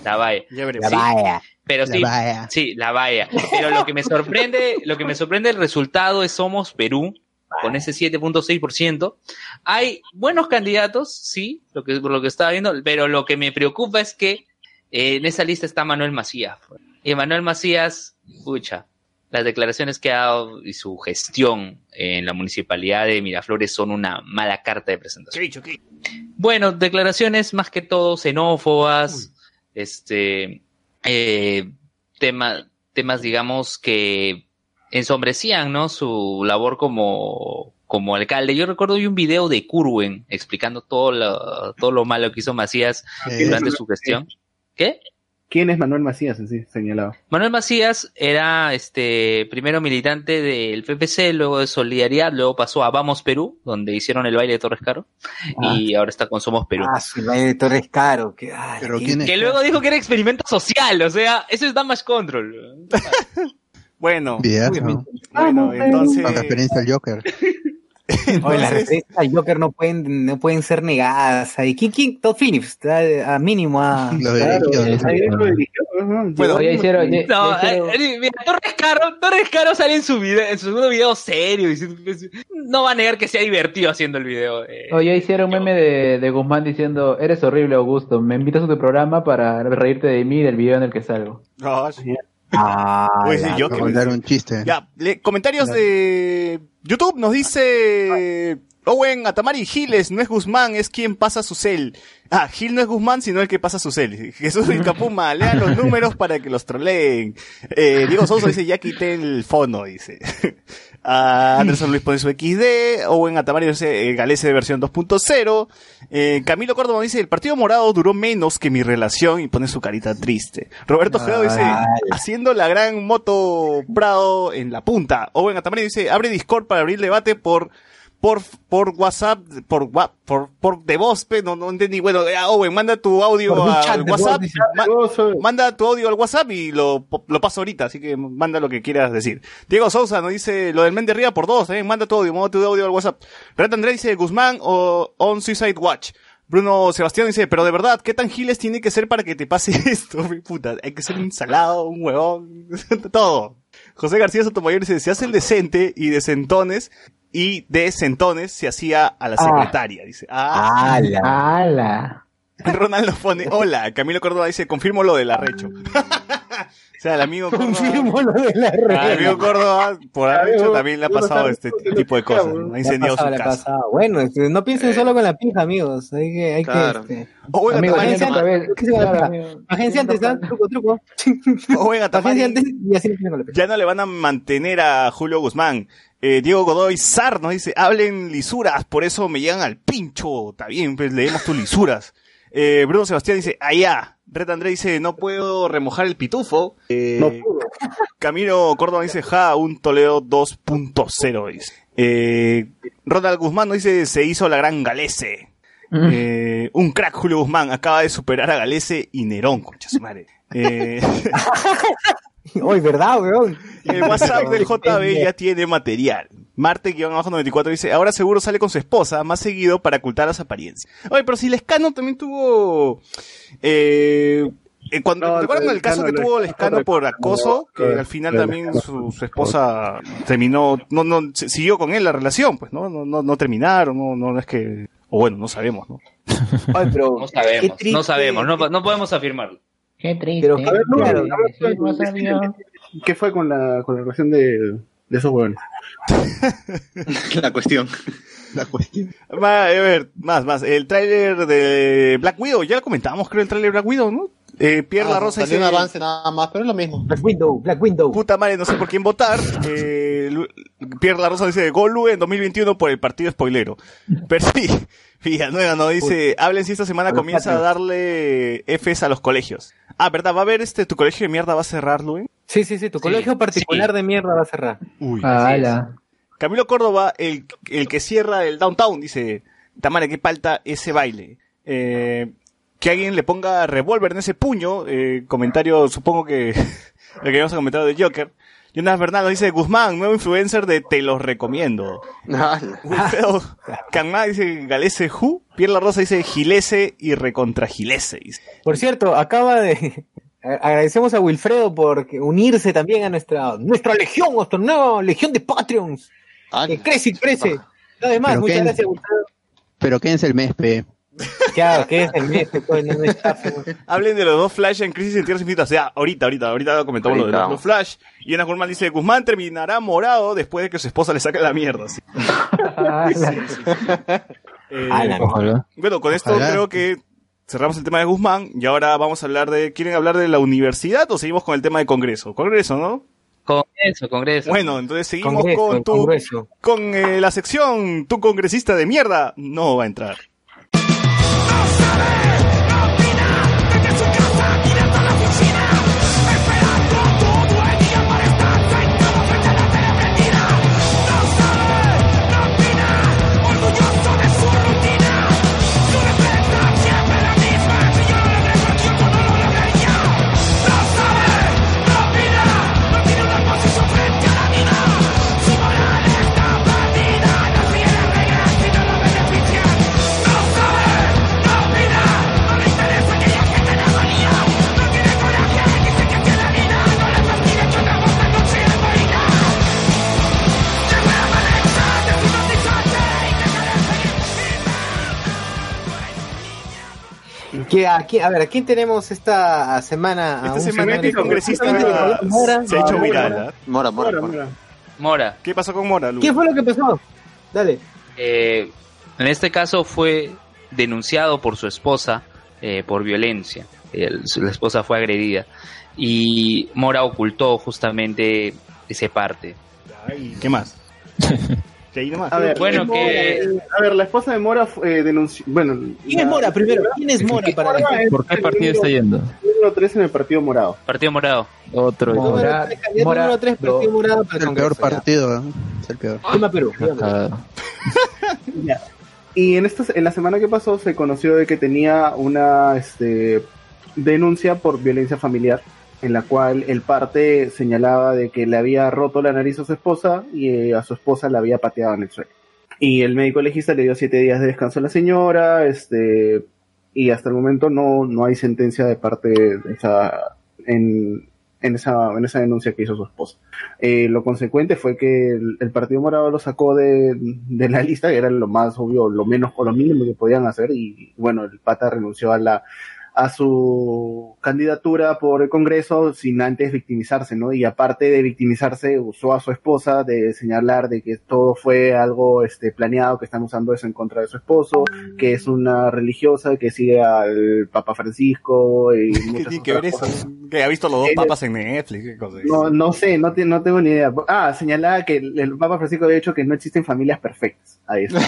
La valla. Ya veremos. Sí, Vaya. Pero La sí, valla. sí, la valla. Pero lo que me sorprende, lo que me sorprende el resultado es Somos Perú, con ese 7.6%. Hay buenos candidatos, sí, lo que, por lo que estaba viendo, pero lo que me preocupa es que eh, en esa lista está Manuel Macías. Y Manuel Macías, pucha, las declaraciones que ha dado y su gestión en la municipalidad de Miraflores son una mala carta de ¿Qué he presentación. dicho? ¿Qué? Bueno, declaraciones más que todo xenófobas, este, eh, tema, temas, digamos, que ensombrecían, ¿no? Su labor como, como alcalde. Yo recuerdo vi un video de Curwen explicando todo lo, todo lo malo que hizo Macías Eh, durante su gestión. ¿Qué? ¿Quién es Manuel Macías en sí, señalado? Manuel Macías era este primero militante del PPC, luego de Solidaridad, luego pasó a Vamos Perú, donde hicieron el baile de Torres Caro, y ahora está con Somos Perú. Ah, su baile de Torres Caro. Que, ah, Pero ¿quién es? Que luego dijo que era experimento social, o sea, eso es Damage Control. Bueno, Videazo. Obviamente. bueno, Vamos, entonces... Con referencia al Joker. [LAUGHS] Oye, las entonces- referencias al Joker no pueden, no pueden ser negadas. Ahí, ¿quién, quién? Todd Phillips, a, a mínimo a... [LAUGHS] Lo Claro, dirigió. ahí lo dirigió, ajá. Bueno, ya hicieron, ya- No, ya hicieron- eh, eh, mira, Torres Caro, Torres Caro sale en su video, en su segundo video serio, diciendo, no va a negar que sea divertido haciendo el video. eh. O ya hicieron un meme de, de Guzmán diciendo, eres horrible Augusto, me invitas a tu programa para reírte de mí y del video en el que salgo. Ah, sí. Ah, Pues ya, yo que- un chiste. Ya, le- comentarios de YouTube nos dice Owen Atamari Giles, no es Guzmán, es quien pasa su cel. Ah, Gil no es Guzmán, sino el que pasa su cel. [LAUGHS] Jesús y Capuma, lean los números para que los troleen. Eh, Diego Sousa dice, ya quité el fono, dice. [LAUGHS] Ah, Anderson Luis pone su XD, Owen Atamari dice, eh, Galese de versión 2.0. Eh, Camilo Córdoba dice, el partido morado duró menos que mi relación y pone su carita triste. Roberto Ojeda dice, haciendo la gran moto Prado en la punta. Owen Atamari dice, abre Discord para abrir debate por por, por WhatsApp, por, por, por de voz, pe, no, no entendí. Bueno, eh, Owen, manda tu audio al WhatsApp. voz, ma- manda tu audio al WhatsApp y lo, lo paso ahorita, así que manda lo que quieras decir. Diego Sousa nos dice lo del men de arriba por dos, eh, manda tu audio, manda tu audio al WhatsApp. Red Andrés dice Guzmán o On Suicide Watch. Bruno Sebastián dice, pero de verdad, ¿qué tan giles tiene que ser para que te pase [LAUGHS] esto? Mi puta, hay que ser un salado, un huevón, [LAUGHS] todo. José García Sotomayor dice, se hace el decente y de centones y de centones se hacía a la Ah. secretaria, dice. Ah, ¡Hala! ¡Hala! [LAUGHS] Ronald nos pone, hola. Camilo Córdoba dice, confirmo lo del arrecho. [LAUGHS] sea, el amigo Córdoba, Confirmo lo de la al red. amigo Córdoba, por haber hecho, también le ha pasado este tipo de cosas. ¿no? Ha incendiado pasado, su casa. pasado. Bueno, este, no piensen solo con la pija, amigos. Hay que, hay Claro. que, este, O venga, Amigo, también- tiene otra vez. ¿Qué se va a Claro, hablar? amigo. agencia antes, truco, truco. o Agencia antes y así ya no le van a mantener a Julio Guzmán. Eh, Diego Godoy Sar nos dice, hablen lisuras, por eso me llegan al pincho. Está bien, pues leemos tus lisuras. Eh, Bruno Sebastián dice, allá. Red André dice, no puedo remojar el pitufo. Eh, No pudo. [LAUGHS] Camilo Córdoba dice, ja, un Toledo 2.0. Dice. Eh, Ronald Guzmán nos dice, se hizo la gran Galese. Eh, un crack Julio Guzmán acaba de superar a Galese y Nerón, concha su madre. Eh, [LAUGHS] [LAUGHS] Hoy, ¿verdad, weón? el WhatsApp del JB ya tiene material. Marte-94 dice, ahora seguro sale con su esposa más seguido para ocultar las apariencias. Oye, pero si Lescano también tuvo... Eh, eh, cuando, No, ¿Recuerdan el Lescano, caso que tuvo Lescano por acoso? Que al final también su, su esposa terminó, no, no, siguió con él la relación, pues, ¿no? No, no, no terminaron, no, no es que, o bueno, no sabemos, ¿no? Ay, pero, No sabemos, triste. no sabemos, no, no podemos afirmarlo. Qué triste. Pero, A ver, no, a ver, no sabía. ¿Qué fue con la, con la relación de, de esos huevones? [LAUGHS] La cuestión. La cuestión. Va, a ver, más, más. El tráiler de Black Widow, ya lo comentábamos, creo, el tráiler de Black Widow, ¿no? Eh, Pierre Ah, La Rosa salió dice, un avance nada más, pero es lo mismo. Black Window, Black Window. puta madre, no sé por quién votar. [LAUGHS] Eh, Pierre La Rosa dice, Golu en 2021 por el partido spoilero. Pero sí, [LAUGHS] Villanueva no dice, hablen si esta semana comienza a darle Fs a los colegios. Ah, ¿verdad? ¿Va a haber este, tu colegio de mierda va a cerrar, Luen? Sí, sí, sí, tu Sí, colegio particular sí. de mierda va a cerrar. Uy. Ala. Camilo Córdoba, el, el que cierra el downtown, dice, Tamara, qué falta ese baile. Eh, que alguien le ponga revólver en ese puño, eh, comentario, supongo que [LAUGHS] lo que habíamos comentado de Joker. Jonas Bernal nos dice, Guzmán, nuevo influencer de Te los recomiendo. [LAUGHS] Wilfredo Canma dice, Galese Ju. Pierre La Rosa dice, Gilese y recontra Gilese. dice. Por cierto, acaba de... [LAUGHS] Agradecemos a Wilfredo por unirse también a nuestra nuestra legión, nuestra nueva legión de Patreons. Ah, Que crece y crece. Además, Pero muchas gracias, Wilfredo. Pero quédense el mes, pe. Claro, que es el mes, pues, no, pues. Hablen de los dos Flash en Crisis en Tierras Infinitas. O sea, ahorita, ahorita, ahorita comentamos lo de los dos Flash. Y Ana Guzmán dice, Guzmán terminará morado después de que su esposa le saque la mierda. sí. Eh, Ojalá. bueno, con esto Ojalá. creo que cerramos el tema de Guzmán y ahora vamos a hablar de... ¿Quieren hablar de la universidad o seguimos con el tema de Congreso? Congreso, ¿no? Congreso, Congreso. Bueno, entonces seguimos Congreso, con tu... Congreso. Con eh, la sección, tu congresista de mierda no va a entrar. Que aquí, a ver, ¿a quién tenemos esta semana? A Esta un semana el congresista Mora, se ha hecho Mora, viral. Mora. ¿ah? Mora, mora, Mora, mora. mora. Mora. ¿Qué pasó con Mora, Lu? ¿Qué fue lo que pasó? Dale. Eh, en este caso fue denunciado por su esposa eh, por violencia. El- su- la esposa fue agredida. Y Mora ocultó justamente ese parte. Ay, ¿Qué más? [LAUGHS] Ahí nomás. A ver, Bueno, Mora, que- eh, a ver, la esposa de Mora eh, denunció. Bueno, ¿Quién es Mora primero? ¿Quién es Mora para Mora es ¿Por qué el partido está número- yendo? número 3 en el partido morado. Partido Morado. Otro. Mora, candidato Mora- número 3, Partido Morado para Es el peor partido, ¿eh? Es el peor. Lima, Perú. Lima, [LAUGHS] Perú. Y en, esta, en la semana que pasó se conoció de que tenía una este, denuncia por violencia familiar, en la cual el parte señalaba de que le había roto la nariz a su esposa y eh, a su esposa la había pateado en el suelo. Y el médico legista le dio siete días de descanso a la señora, este, y hasta el momento no, no hay sentencia de parte de esa, en, en esa, en esa denuncia que hizo su esposa. Eh, lo consecuente fue que el, el Partido Morado lo sacó de, de la [LAUGHS] lista, que era lo más obvio, lo menos o lo mínimo que podían hacer, y bueno, el pata renunció a la, a su candidatura por el Congreso sin antes victimizarse, ¿no? Y aparte de victimizarse, usó a su esposa de señalar de que todo fue algo este, planeado, que están usando eso en contra de su esposo, que es una religiosa que sigue al Papa Francisco y ¿Qué muchas tiene que ver otras eso? cosas. Que ha visto los dos papas en Netflix. ¿qué cosa? No, no sé, no, te- no tengo ni idea. Ah, señalaba que el, el Papa Francisco había dicho que no existen familias perfectas. Ahí está.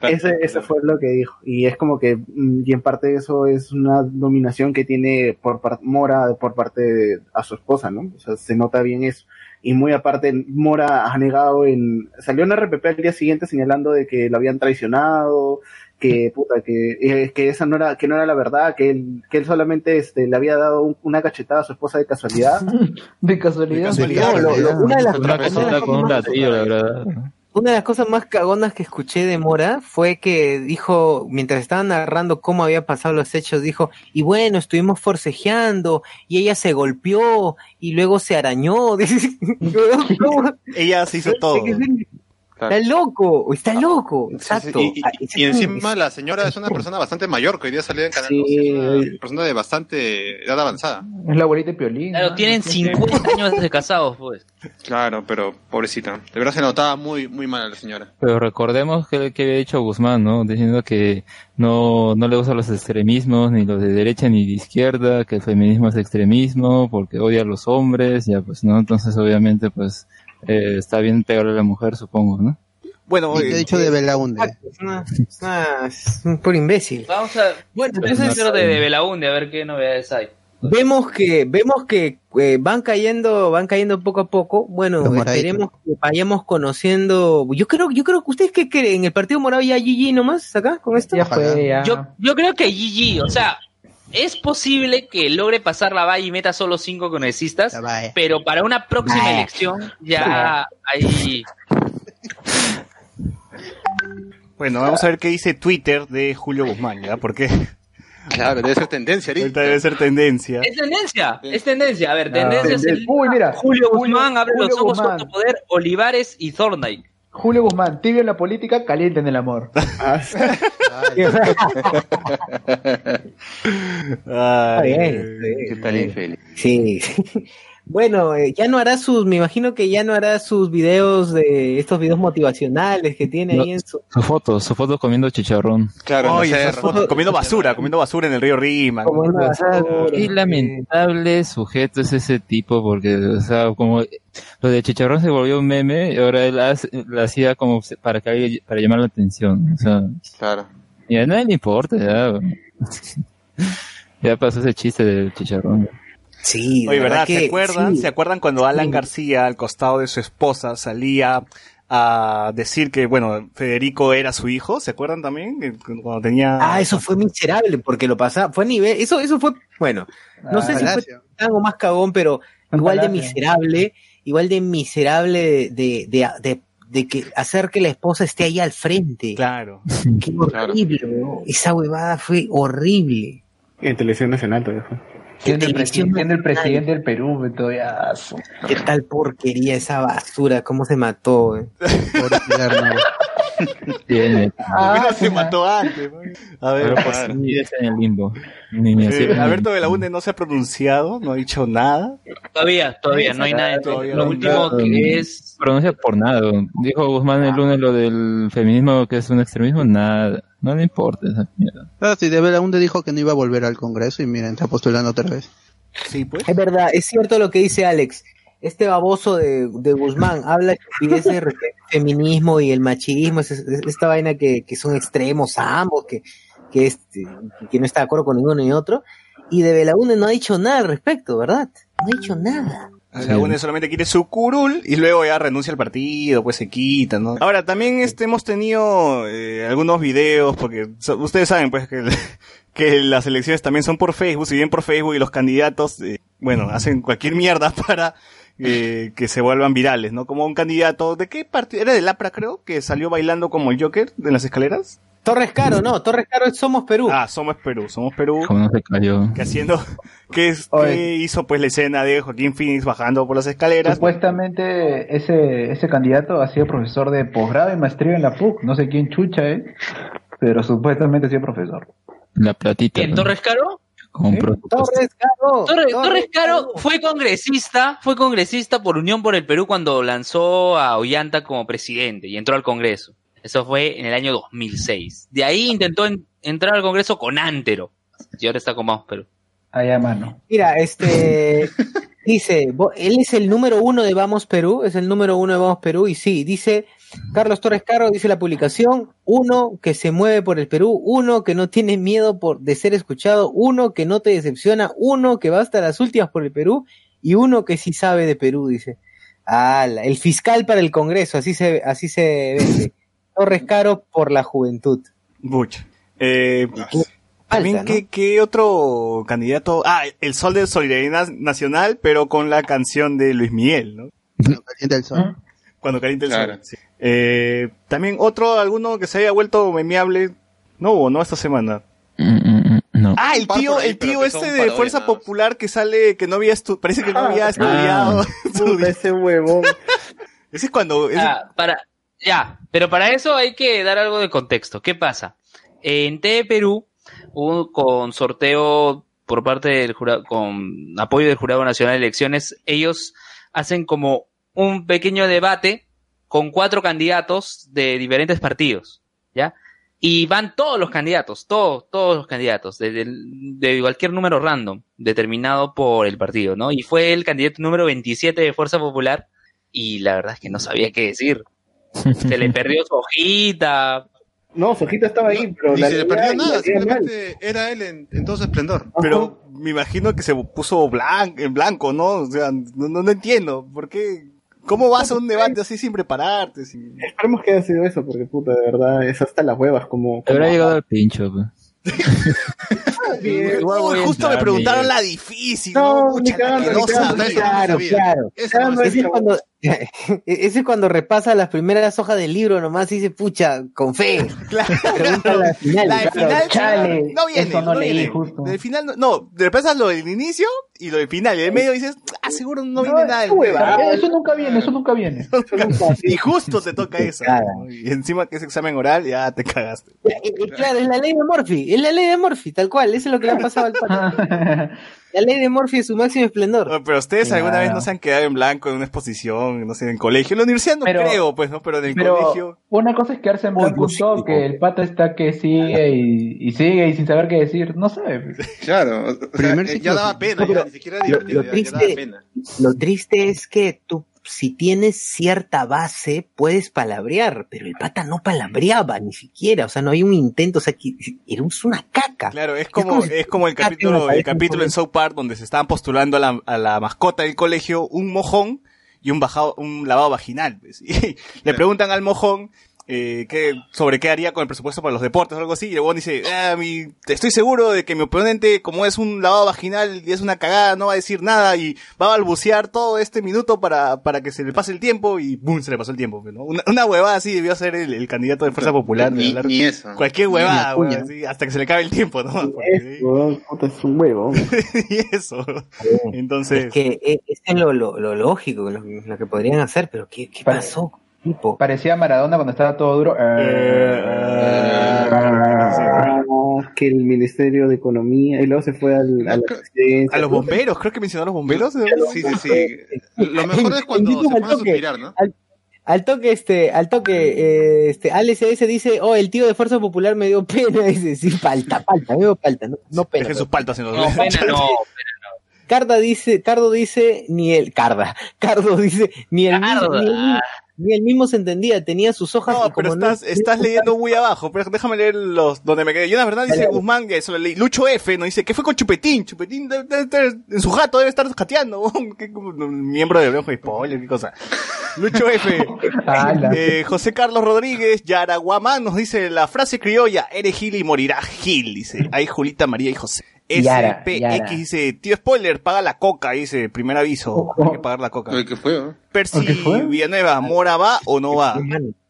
[LAUGHS] Ese, eso fue lo que dijo. Y es como que, mm, y en parte eso es una dominación que tiene por par- Mora por parte de a su esposa, ¿no? O sea, se nota bien eso. Y muy aparte, Mora ha negado en, salió en RPP al día siguiente señalando de que lo habían traicionado, que puta, que, eh, que esa no era, que no era la verdad, que él, que él solamente este, le había dado un- una cachetada a su esposa de casualidad. [LAUGHS] De casualidad. De casualidad. No, lo- lo- una de las Una cosas cosita con un gatillo, la verdad. Una de las cosas más cagonas que escuché de Mora fue que dijo, mientras estaba narrando cómo había pasado los hechos, dijo, y bueno, estuvimos forcejeando, y ella se golpeó, y luego se arañó. [LAUGHS] [LAUGHS] Ella se hizo todo. Está loco, está loco, Sí, sí, exacto. Y, y- Ah, y encima la señora es una persona bastante mayor, que hoy día salió en Canal Sí. 12, es una persona de bastante edad avanzada. Es la abuelita de Piolín. Claro, ¿no? tienen 50 años de casados, pues. Claro, pero pobrecita. De verdad se notaba muy, muy mal a la señora. Pero recordemos que, que había dicho Guzmán, ¿no? Diciendo que no, no le gustan los extremismos, ni los de derecha ni de izquierda, que el feminismo es extremismo, porque odia a los hombres, ya pues, ¿no? Entonces, obviamente, pues, eh, está bien pegarle a la mujer, supongo, ¿no? Bueno, ¿Y qué ha eh, dicho de Belaunde? Es, una- es una- es un puro imbécil. Vamos a Bueno, entonces entonces de, de Belaunde, a ver qué novedades hay. vemos que vemos que eh, van cayendo van cayendo poco a poco. Bueno, esperemos que vayamos conociendo. Yo creo yo creo que ustedes qué creen, el partido morado ya GG nomás acá con esto. Ya fue, ya. Yo, yo creo que GG, o sea, es posible que logre pasar la valla y meta solo cinco congresistas, pero para una próxima Vaya. elección ya hay... bueno, vamos a ver qué dice Twitter de Julio Guzmán, ¿ya? Porque Claro, debe ser tendencia ahorita debe ser tendencia. Es tendencia, es tendencia. A ver, tendencia es el... Uy, mira. Julio Guzmán abre los ojos Guzmán. con tu poder, Olivares y Thorndyke. Julio Guzmán, tibio en la política, caliente en el amor. Ah, [LAUGHS] Ay, bien, sí. ¿Qué tal, infeliz? Sí. Bueno, eh, ya no hará sus, me imagino que ya no hará sus videos de estos videos motivacionales que tiene No. ahí en su Su foto, su foto comiendo chicharrón. Claro, fotos comiendo basura, comiendo basura en el río Rima. O sea, basura. qué lamentable sujeto es ese tipo, porque, o sea, como lo de Chicharrón se volvió un meme, y ahora él hace- lo hacía como para que alguien- para llamar la atención. O sea, Claro. y a nadie le importa, ya. [LAUGHS] ya pasó ese chiste del Chicharrón. Sí, Oye, ¿verdad? que ¿Se acuerdan? sí. ¿Se acuerdan cuando Alan Sí. García, al costado de su esposa, salía a decir que, bueno, Federico era su hijo? ¿Se acuerdan también? Cuando tenía... Ah, eso fue miserable porque lo pasaba, fue a nivel, eso, eso fue, bueno, no Ah, sé si fue Palacio. tan o más cagón, pero igual de miserable, igual de miserable de, de, de, de que hacer que la esposa esté ahí al frente. Claro. Qué horrible, ¿no? esa huevada fue horrible. En Televisión Nacional todavía fue. Siendo el, siendo presidente del Perú, todavía. su- Qué tal porquería esa basura, cómo se mató. eh. [LAUGHS] Ah, Mira, se mató antes. A ver, Pero pues, en el limbo. Ni me hacía- Alberto Belaunde no se ha pronunciado, no ha dicho nada. Todavía, todavía, no hay nada. Todavía Lo no. último que es... pronuncia por nada. Dijo Guzmán el lunes lo del feminismo que es un extremismo, nada. No le importa esa mierda. Ah, sí, de Belaunde dijo que no iba a volver al Congreso y miren, está postulando otra vez. Sí, pues. Es verdad, es cierto lo que dice Alex. Este baboso de, de Guzmán habla al [LAUGHS] feminismo y el machismo, es, es- esta vaina que, que son extremos ambos, que, que, este, que no está de acuerdo con ninguno ni otro. Y de Belaunde no ha dicho nada al respecto, ¿verdad? No ha dicho nada. Belaunde solamente quiere su curul y luego ya renuncia al partido, pues se quita, ¿no? Ahora, también este, hemos tenido eh, algunos videos, porque so- ustedes saben pues que, [LAUGHS] que las elecciones también son por Facebook, si bien por Facebook y los candidatos, eh, bueno, hacen cualquier mierda [LAUGHS] para eh, que se vuelvan virales, ¿no? Como un candidato, ¿de qué partido? Era del APRA creo, que salió bailando como el Joker de las escaleras. Torres Caro, no, Torres Caro es Somos Perú. Ah, somos Perú, somos Perú. Como no se cayó. Que haciendo, que, es- Oye. que hizo pues la escena de Joaquín Phoenix bajando por las escaleras. Supuestamente ese, ese candidato ha sido profesor de posgrado y maestría en la PUC. No sé quién chucha, ¿eh? Pero supuestamente ha sido profesor. La platita. ¿En ¿no? Torres Caro? Compró. Torres Caro. Torres, Torres Caro fue congresista, fue congresista por Unión por el Perú cuando lanzó a Ollanta como presidente y entró al Congreso. Eso fue en el año 2006. De ahí intentó en- entrar al Congreso con Antero. Y ahora está con Vamos Perú. Allá, mano. Mira, este [LAUGHS] dice, él es el número uno de Vamos Perú, es el número uno de Vamos Perú, y sí, dice Carlos Torres Caro, dice la publicación, uno que se mueve por el Perú, uno que no tiene miedo por, de ser escuchado, uno que no te decepciona, uno que va hasta las últimas por el Perú, y uno que sí sabe de Perú, dice. Ah, el fiscal para el Congreso, así se, así se vende. [LAUGHS] Torres Caro por la juventud. Mucho. Eh, también. ¿qué, qué otro candidato? Ah, el Sol de Solidaridad Nacional, pero con la canción de Luis Miguel, ¿no? Cuando calienta el sol. Cuando calienta el Claro. sol. sí. Eh, también otro, alguno que se haya vuelto memeable. No hubo, ¿no? Esta semana. Mm, mm, mm, no. Ah, el tío, ahí, el tío este de Fuerza. Popular que sale, que no había estu- parece que no había estudiado. [LAUGHS] [LAUGHS] Puta, ese huevón. [LAUGHS] Ese es cuando, ese- Ah, para, ya, pero para eso hay que dar algo de contexto. ¿Qué pasa? En TV Perú, hubo con sorteo por parte del jurado, con apoyo del Jurado Nacional de Elecciones, ellos hacen como un pequeño debate con cuatro candidatos de diferentes partidos, ¿ya? Y van todos los candidatos, todos, todos los candidatos, de, de- de cualquier número random, determinado por el partido, ¿no? Y fue el candidato número 27 de Fuerza Popular, y la verdad es que no sabía qué decir. Se le perdió su hojita. No, su hojita estaba ahí, pero Ni la se le perdió nada, simplemente era él en, en todo su esplendor. pero me imagino que se puso blanco, en blanco, ¿no? O sea, no, no, no entiendo. ¿Por qué? ¿Cómo vas a un debate así sin prepararte? sin- Esperemos que haya sido eso, porque puta, de verdad, es hasta las huevas, como... Habrá como- llegado al pincho, pues. [LAUGHS] A justo me preguntaron la difícil, No, ¿no? Pucha, no sabía. Claro, sabía. claro. Es cuando, [LAUGHS] ese es cuando repasa las primeras hojas del libro nomás y dice, pucha, con fe. [LAUGHS] Claro. [LAUGHS] La final. La del claro. final chale, no viene, eso no leí viene. justo. Del final no, no, repasas lo del inicio y lo del final. Y del medio dices, ah, seguro no, viene nada del. Eh, Eso nunca viene, eso nunca viene. Y justo te toca. ¿no? Y encima que es examen oral, ya te cagaste. Claro, es la ley de Morphy, es la ley de Morphy, tal cual, eso es lo que le ha pasado al pato. La ley de Morphy es su máximo esplendor. No, Pero ustedes alguna vez no se han quedado en blanco en una exposición, no sé, en el colegio. En la universidad no Pero- creo, pues, ¿no? Pero en el Pero colegio. una cosa es quedarse en blanco un tipo. el pata está que sigue y, y sigue y sin saber qué decir, no sabe. pues. [LAUGHS] Claro, o- sea, Primer eh, ciclo, ya daba pena, ya, ni siquiera lo- ya, ya daba pena. Lo triste es que tú, si tienes cierta base, puedes palabrear, pero el pata no palabreaba ni siquiera, o sea, no hay un intento, o sea, que era un- una caca. Claro, es como es como el capítulo, el capítulo en South Park donde se estaban postulando a la, a la mascota del colegio un mojón y un bajado, un lavado vaginal. pues. Y [LAUGHS] le preguntan al mojón eh, qué, sobre qué haría con el presupuesto para los deportes o algo así, y el huevón dice, ah, mi, estoy seguro de que mi oponente, como es un lavado vaginal y es una cagada, no va a decir nada y va a balbucear todo este minuto para, para que se le pase el tiempo y ¡boom! se le pasó el tiempo. ¿no? Una, una huevada así debió ser el, el candidato de Fuerza Popular. de Ni, hablar ni eso. Cualquier Ni huevada, huevón, así, hasta que se le acabe el tiempo, ¿no? Porque- Es, un huevo. [LAUGHS] y eso. Entonces, Es que eh, eso es lo, lo, lo lógico, lo, lo que podrían hacer, pero ¿qué, qué pasó, tipo? Parecía Maradona cuando estaba todo duro. Ah, que el Ministerio de Economía, y luego se fue al, a la presidencia. a los bomberos, creo que mencionó a los bomberos. Sí, sí, sí. Lo mejor es cuando se toque. suspirar, ¿no? Al toque, este, al toque, eh, este, ALCS dice, oh, el tío de Fuerza Popular me dio pena, [LAUGHS] dice, sí, palta, palta, me dio palta, no, no pena. Dejen sus paltas en los No, pena, no. [LAUGHS] Carda dice, Cardo dice, ni el, Carda, [LAUGHS] Cardo dice, ni el, Carda. ni, el, mismo- ni el mismo se entendía, tenía sus hojas No, y como pero no- estás, estás leyendo muy abajo. Pero déjame leer los donde me quedé. Yo, la verdad, dice Dale. Guzmán, que eso lo leí. Lucho F, ¿no? Dice, ¿qué fue con Chupetín? Chupetín debe, debe estar en su jato, debe estar jateando. [LAUGHS] ¿Qué, como, un miembro de Ojo y Spoiler, qué cosa. Lucho F. [LAUGHS] Ala. Eh, José Carlos Rodríguez, Yaraguamán nos dice la frase criolla, eres Gil y morirás Gil, dice. Ahí Julita, María y José. SPX dice, tío spoiler, paga la coca, dice, primer aviso, hay que pagar la coca. Oye, ¿Qué fue? no? Percy ¿Qué fue? Villanueva, ¿Mora va o no va?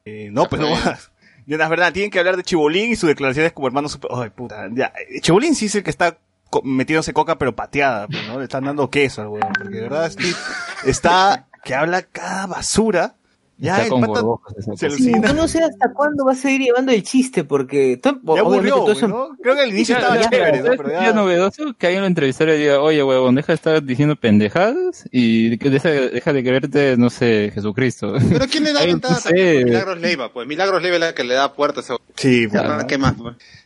Eh, no, pues no va. Y una verdad, tienen que hablar de Chibolín y sus declaraciones como hermano super... Ay, puta, ya. eh, Chibolín sí es el que está co- metiéndose coca pero pateada, pues, ¿no? Le están dando queso al weón, porque de verdad Steve está que habla cada basura Ya, Está con pata se no sé hasta cuándo va a seguir llevando el chiste, porque to- Ya aburrió, todo eso- ¿no? Creo que al inicio Ya, estaba ya, chévere, ¿no? ¿sabes Pero ya... novedoso que alguien lo entrevistara y diga, oye, huevón, deja de estar diciendo pendejadas y deja, deja de creerte, no sé, Jesucristo. Pero ¿quién le da [LAUGHS] Ay, ventaja no sé. Milagros Leiva, pues Milagros Leiva es la que le da puertas. Sí, Ah, ¿Qué más?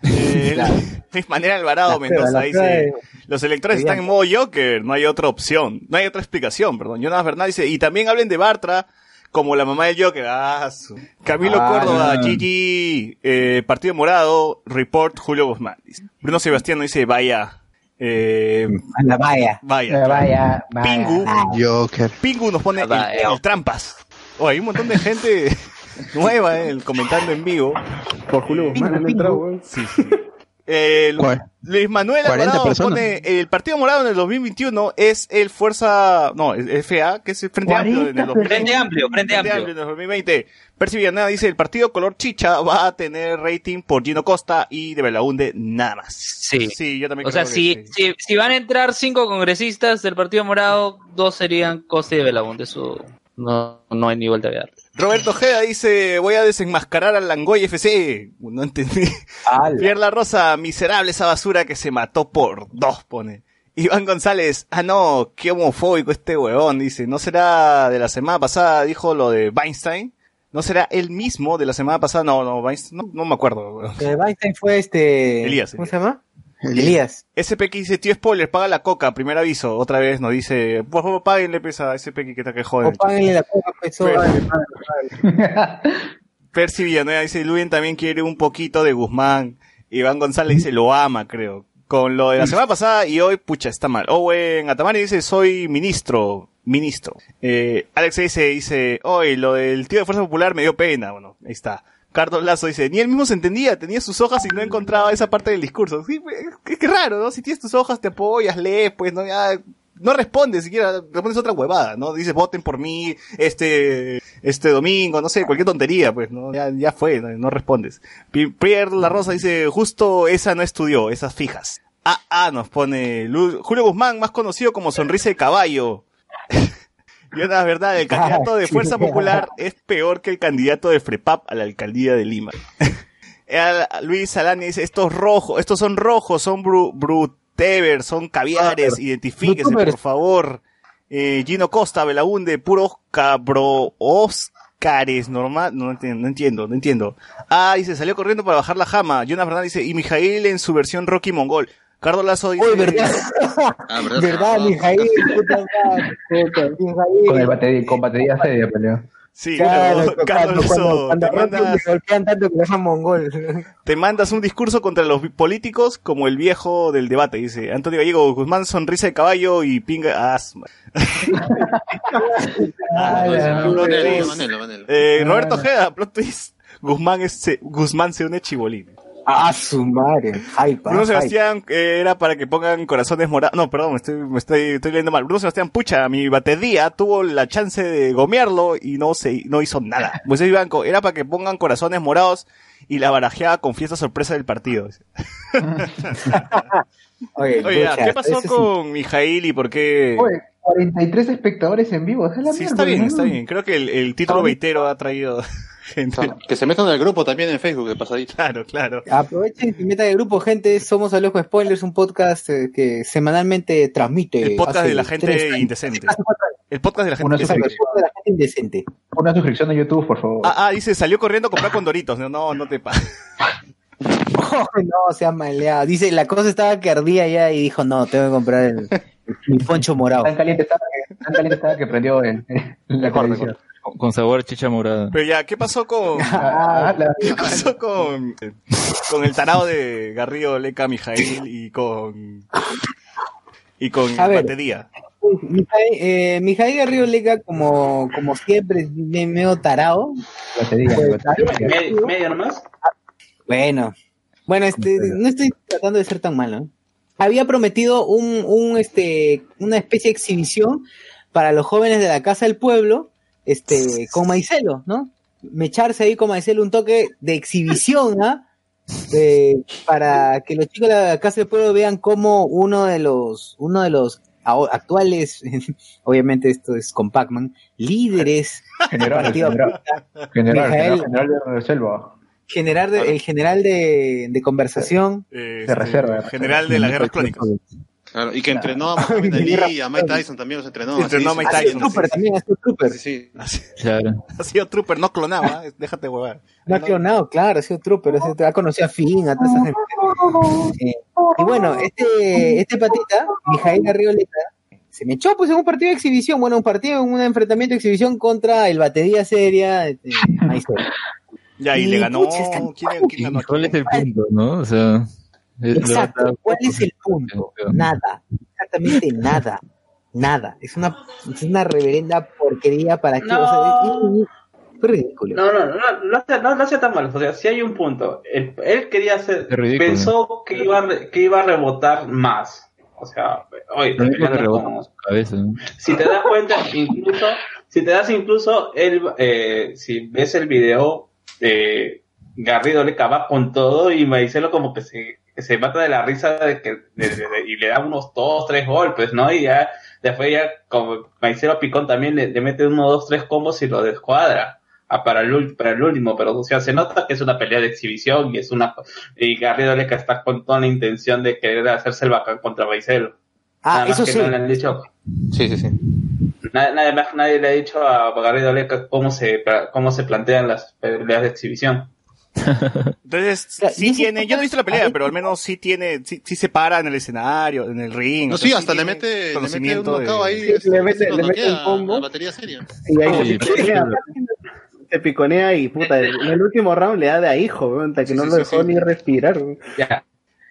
Eh, [LAUGHS] Manuel Alvarado La Mendoza dice, de- los electores están en modo Joker, no hay otra opción, no hay otra explicación, perdón. Jonas Bernal dice, y también hablen de Bartra como la mamá del Joker. Ah, su- Camilo Ah, Córdoba, no. Gigi, eh, Partido Morado, Report, Julio Guzmán. Bruno Sebastián dice, vaya, eh, la vaya. vaya. Vaya, vaya. Pingu, Joker. Pingu nos pone el, el trampas. Oh, hay un montón de gente [LAUGHS] nueva eh, comentando en vivo. Por Julio Guzmán han entrado. Sí, sí. Eh. Luis Manuel 40 Alvarado pone el Partido Morado en el 2021 es el Fuerza, no, el FA, que es el Frente Amplio en el 2020. Frente amplio, frente Frente amplio. En el 2020. Percy Villanueva dice, el partido color chicha va a tener rating por Gino Costa y de Belaunde nada más. Sí. Sí, yo también O sea, creo que si, sí. si, si van a entrar cinco congresistas del Partido Morado, dos serían Costa y Belaunde. Eso no, no hay ni vuelta a ver. Roberto Ojeda dice, voy a desenmascarar al Langoy FC. No entendí. Ala. Pierre La Rosa, miserable esa basura que se mató por dos, pone. Iván González, ah no, qué homofóbico este huevón, dice, ¿no será de la semana pasada, dijo lo de Weinstein? ¿No será él mismo de la semana pasada? No, no, Weinstein, no, no me acuerdo. Eh, Weinstein fue este. Elías, ¿Cómo se llama? Elías. SPX dice, tío spoiler, paga la coca, primer aviso, otra vez nos dice, por favor páguenle pesa a SPX que está que jode. O páguenle la coca, pues, eso. [LAUGHS] Percy Villanueva dice, Luyen también quiere un poquito de Guzmán. Iván González dice, lo ama, creo. Con lo de la semana pasada y hoy, pucha, está mal. Owen Atamari dice, soy ministro, ministro. Eh, Alex dice, dice, hoy lo del tío de Fuerza Popular me dio pena. Bueno, ahí está. Carlos Lazo dice, ni él mismo se entendía, tenía sus hojas y no encontraba esa parte del discurso. Sí, qué, qué raro, ¿no? Si tienes tus hojas, te apoyas, lees, pues, no, ya, no respondes siquiera, respondes otra huevada, ¿no? Dices, voten por mí este, este domingo, no sé, cualquier tontería, pues, ¿no? Ya, ya fue, no, respondes. Pi- Pierre La Rosa dice, justo esa no estudió, esas fijas. Ah, ah, nos pone Julio Guzmán, más conocido como Sonrisa de Caballo. [LAUGHS] Yo la verdad, el [LAUGHS] candidato de Fuerza Popular [LAUGHS] es peor que el candidato de FREPAP a la alcaldía de Lima. [LAUGHS] Luis Salani dice, estos rojos, estos son rojos, son bru brutever, son caviares, identifíquese Brutubers. por favor. Eh, Gino Costa, Belaunde, puros cabro Óscares, normal, no entiendo, no entiendo, no entiendo. Ah, dice, salió corriendo para bajar la jama. Jonas Fernández dice, y Mijail en su versión Rocky Mongol. Carlos Lazo dice, Uy, verdad. Ah, ¿verdad? verdad, Ah, Mijail, puta madre, puta, Mijail. Con el batería, con batería seria peleó. sí, Claro, pero, Carlos cuando, Lazo, cuando, te mandas- golpean tanto que mongol. [LAUGHS] te mandas un discurso contra los políticos como el viejo del debate, dice Antonio Gallego, Guzmán sonrisa de caballo y pinga, [LAUGHS] ah, madre. Ah. Eh, Roberto Ojeda, plot twist, Guzmán, es, se- Guzmán se une chibolín. Ah, su madre. Hype, Bruno hype. Sebastián eh, era para que pongan corazones morados. No, perdón, me estoy, me estoy, estoy leyendo mal. Bruno Sebastián, pucha, mi batería tuvo la chance de gomearlo y no se, no hizo nada. [LAUGHS] Moisés Vivanco, era para que pongan corazones morados y la barajeaba con fiesta sorpresa del partido. [LAUGHS] Oye, Oye, pucha, ¿qué pasó ese sí. con Mijail y por qué? Oye, 43 espectadores en vivo. esa es la Sí, mierda, está bien, ¿no? está bien. Creo que el, el título veitero ha traído gente. Que se metan al grupo también en Facebook, de pasadito. Claro, claro. Aprovechen y metan el grupo, gente. Somos Alojo Spoilers, un podcast eh, que semanalmente transmite. El podcast de la gente indecente. El podcast de la gente indecente. de la indecente. Una suscripción a YouTube, por favor. Ah, ah, dice, salió corriendo a comprar condoritos. No, no, no te pa. [LAUGHS] no, se ha maleado. Dice, la cosa estaba que ardía ya y dijo, no, tengo que comprar el, mi poncho morado. Tan caliente estaba que, tan caliente estaba que prendió el, la Mejor, televisión. Con, con sabor a chicha morada. Pero ya, ¿qué pasó con, Ah, la- [LAUGHS] qué pasó con, con el tarado de Garrido Leca Mijail y con, y con A ver. batería? Mijail, eh, Mijail Garrido Leca, como, como siempre, es me- medio tarado. batería, batería. Medio, medio nomás. Bueno, bueno, este, no estoy tratando de ser tan malo. ¿no? Había prometido un, un, este, una especie de exhibición para los jóvenes de la Casa del Pueblo, este, con Maicelo, ¿no? Mecharse ahí con Maicelo un toque de exhibición, ¿ah? De- para que los chicos de la Casa del Pueblo vean cómo uno de los, uno de los actuales, [LAUGHS] obviamente esto es con Pac-Man, líderes General, Partido general, general, Mijael. general de la selva. general de- el general de, de conversación, Eh, De reserva, de General de las guerras clónicas. Claro, y que entrenó a Muhammad [LAUGHS] Ali y a Mike Tyson también los entrenó. Entrenó a Mike sí, ha sido Tyson, trooper también, ha sido trooper. Sí, sí. Claro. Ha sido trooper, no clonaba, ¿eh? déjate huevar. No ha clonado, claro, ha sido trooper, ha, conocido a Finn, a toda esa gente. Y bueno, este, este patita, Mijail Arrioleta, se me echó pues en un partido de exhibición, bueno, un partido, un enfrentamiento de exhibición contra el batería seria, este. Ya, y Y, le ganó. pucha, está- ¿Quién, quién ganó? ¿Cuál es el punto, no? O sea, Exacto, ¿cuál es el punto? Nada, exactamente nada, nada. Es una, es una reverenda porquería para que, o sea, es- ridículo. No, no, no, no, hace- no, no sea tan malo. O sea, si hay un punto. Él, él quería hacer. Pensó que iba, que iba a rebotar más. O sea, ¿no? si te das cuenta, incluso, si te das incluso, él, eh, si ves el video, eh, Garrido le cava con todo y Maicelo como que se, que se mata de la risa de que, de- de- de- y le da unos dos, tres golpes, ¿no? Y ya, después ya, como Maicelo Picón también le, le mete uno, dos, tres combos y lo descuadra. ah, Para el, para el último, pero o sea, se nota que es una pelea de exhibición y es una y Garrido Leca está con toda la intención de querer hacerse el bacán contra Maicelo. Ah, Nada más eso que sí. no le han dicho Sí, sí, sí. Nadie, nadie, más- nadie le ha dicho a Garrido Leca cómo se, cómo se plantean las peleas de exhibición. Entonces, Claro, sí tiene, yo no he visto la pelea, ahí- pero al menos sí tiene, sí, sí se para en el escenario, en el ring. No, sea, sí, hasta le mete, le mete un conocimiento de- ahí. Sí, le mete- le un combo. la batería seria. Y ahí se piconea, se piconea y puta, en el último round le da de weón, hasta que Sí, no sí, lo sí, dejó sí. ni respirar. Ya.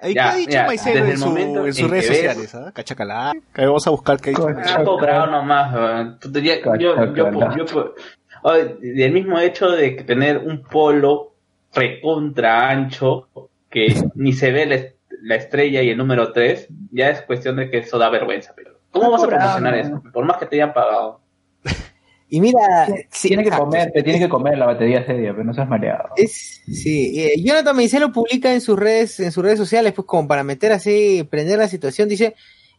Ahí, Ya, ¿Qué ha dicho desde en, el su- en sus en redes sociales? ¿ah? Cachacalá. Que Vamos a buscar qué. Ha nomás. Tú te- ya- Yo, yo, yo, del mismo hecho de tener un polo recontra ancho que ni se ve la, est- la estrella y el número 3, ya es cuestión de que eso da vergüenza. Pero ¿Cómo vas a promocionar ¿no? eso? Por más que te hayan pagado. Y mira, sí, tiene que comer, te tiene que comer la batería seria, pero no seas mareado. Es, sí, eh, Jonathan Meicelo publica en sus redes, en sus redes sociales, pues como para meter así, prender la situación, dice,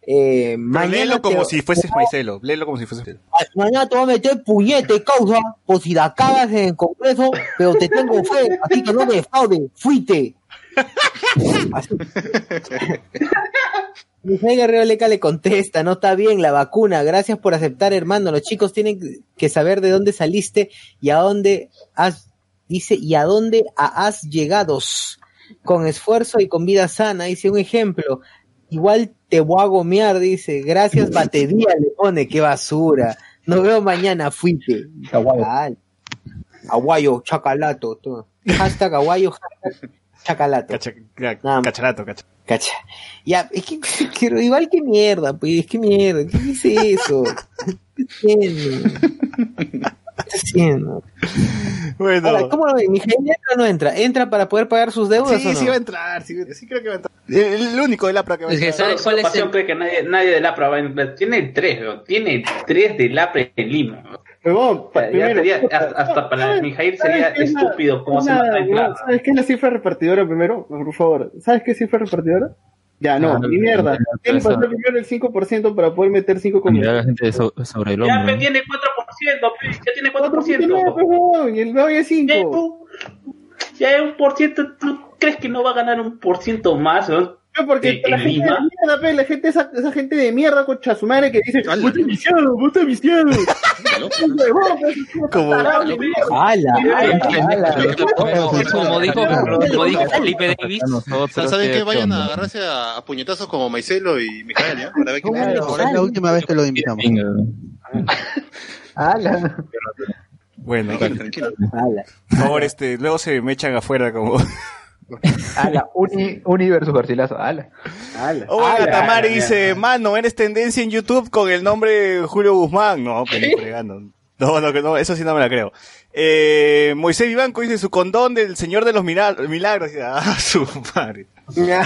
eh, mañana léelo te- como si fueses Maicelo. Léelo como si fueses Maicelo. mañana te voy a meter puñete, causa, por si la cagas en el congreso, pero te tengo fe, así que no me defraude, fuiste. [LAUGHS] Así. Mijail Guerrero Leca le contesta, no está bien la vacuna, gracias por aceptar hermano, los chicos tienen que saber de dónde saliste y a dónde has, dice, y a dónde has llegado, con esfuerzo y con vida sana, dice un ejemplo, igual te voy a gomear, dice, gracias [LAUGHS] batería le pone, qué basura, nos veo mañana, fuiste. Aguayo. Ay, Aguayo, chacalato, todo. hashtag aguayo, hashtag chacalato. Cacha, ca- cacharato, cacha. Cacha. Ya, es que, [LAUGHS] que igual que mierda, pues, que mierda, ¿qué dice eso? [LAUGHS] ¿Qué? ¿Qué está haciendo? Bueno. Ahora, ¿cómo lo ven? ¿Mijail entra o no entra? ¿Entra para poder pagar sus deudas Sí, o no? sí va a entrar, sí, sí creo que va a entrar. El, el único de la que va a Es que entrar. ¿Sabes Solo cuál es Pasión el- cree que nadie, nadie del APRA va a entrar. Tiene tres, weón. tiene tres del APRA en Lima. primero, sería- hasta, hasta para ¿sabes- Mijail sería estúpido cómo se una- mata en huevón, plaza. ¿Sabes qué es la cifra repartidora primero? Por favor, ¿sabes qué es cifra repartidora? Ya, no, Ah, ni mierda. no, Tiene que pasar primero el 5% para poder meter 5 Mirar a la gente so- sobre el Ya hombro. pe, ¿no? tiene 4%, pe, ya tiene 4%, 4%. y el nuevo es Ya, 5. tú- ya es un por ciento, ¿tú crees que no va a ganar un por ciento más? weón? Porque ¿En la gente Lima? de mierda, pe, la gente, esa, esa gente de mierda con chasumare que dice, vos estás viciado, vos estás viciado. Como-. Como, dijo, como dijo Felipe Davis, ¿Saben qué? ¿qué Vayan a agarrarse a, a puñetazos como Maicelo y Mijael, ¿ya? Para ver quién ¿Cómo gana. le Ahora es la última vez que lo invitamos. Ala. Bueno, Tranquilo, por favor, este, luego se me echan afuera como... Ala, uni, uni versus Garcilaso, ala. Ala. Oiga, Ala, dice, mano, eres tendencia en YouTube con el nombre Julio Guzmán. No, que ni fregando. No, no, que no, eso sí no me la creo. Eh, Moisés Vivanco dice su condón del Señor de los Milagros. [LAUGHS] Ah, su madre.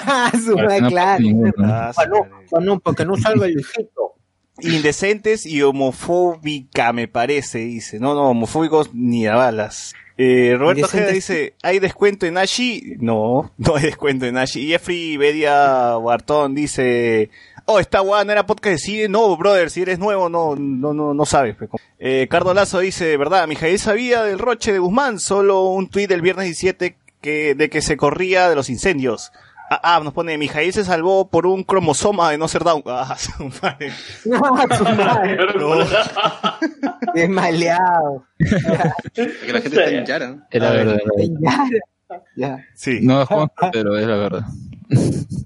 ¡Ah, su madre, no claro! Ah, su Para no, madre. para no, para que no salga el hijito. indecentes y homofóbica, me parece, dice. No, no, homofóbicos ni a balas. Eh, Roberto Indecentes. dice, ¿hay descuento en Ashi? No, [LAUGHS] no hay descuento en Ashi. Y Jeffrey Bedia Bartón dice, oh, esta guada no era podcast de cine. No, brother, si eres nuevo, no, no, no, no sabes. Eh, Cardo Lazo dice, ¿verdad? Mijail sabía del roche de Guzmán, solo un tuit del viernes 17 que, de que se corría de los incendios. Ah, ah, nos pone, Mijail se salvó por un cromosoma de no ser down. Ah, [LAUGHS] su madre. [LAUGHS] No, su madre. [LAUGHS] Es maleado. Que la gente está en Yara. Es la verdad. Ya, ya. Sí. No es Juan, pero es la verdad.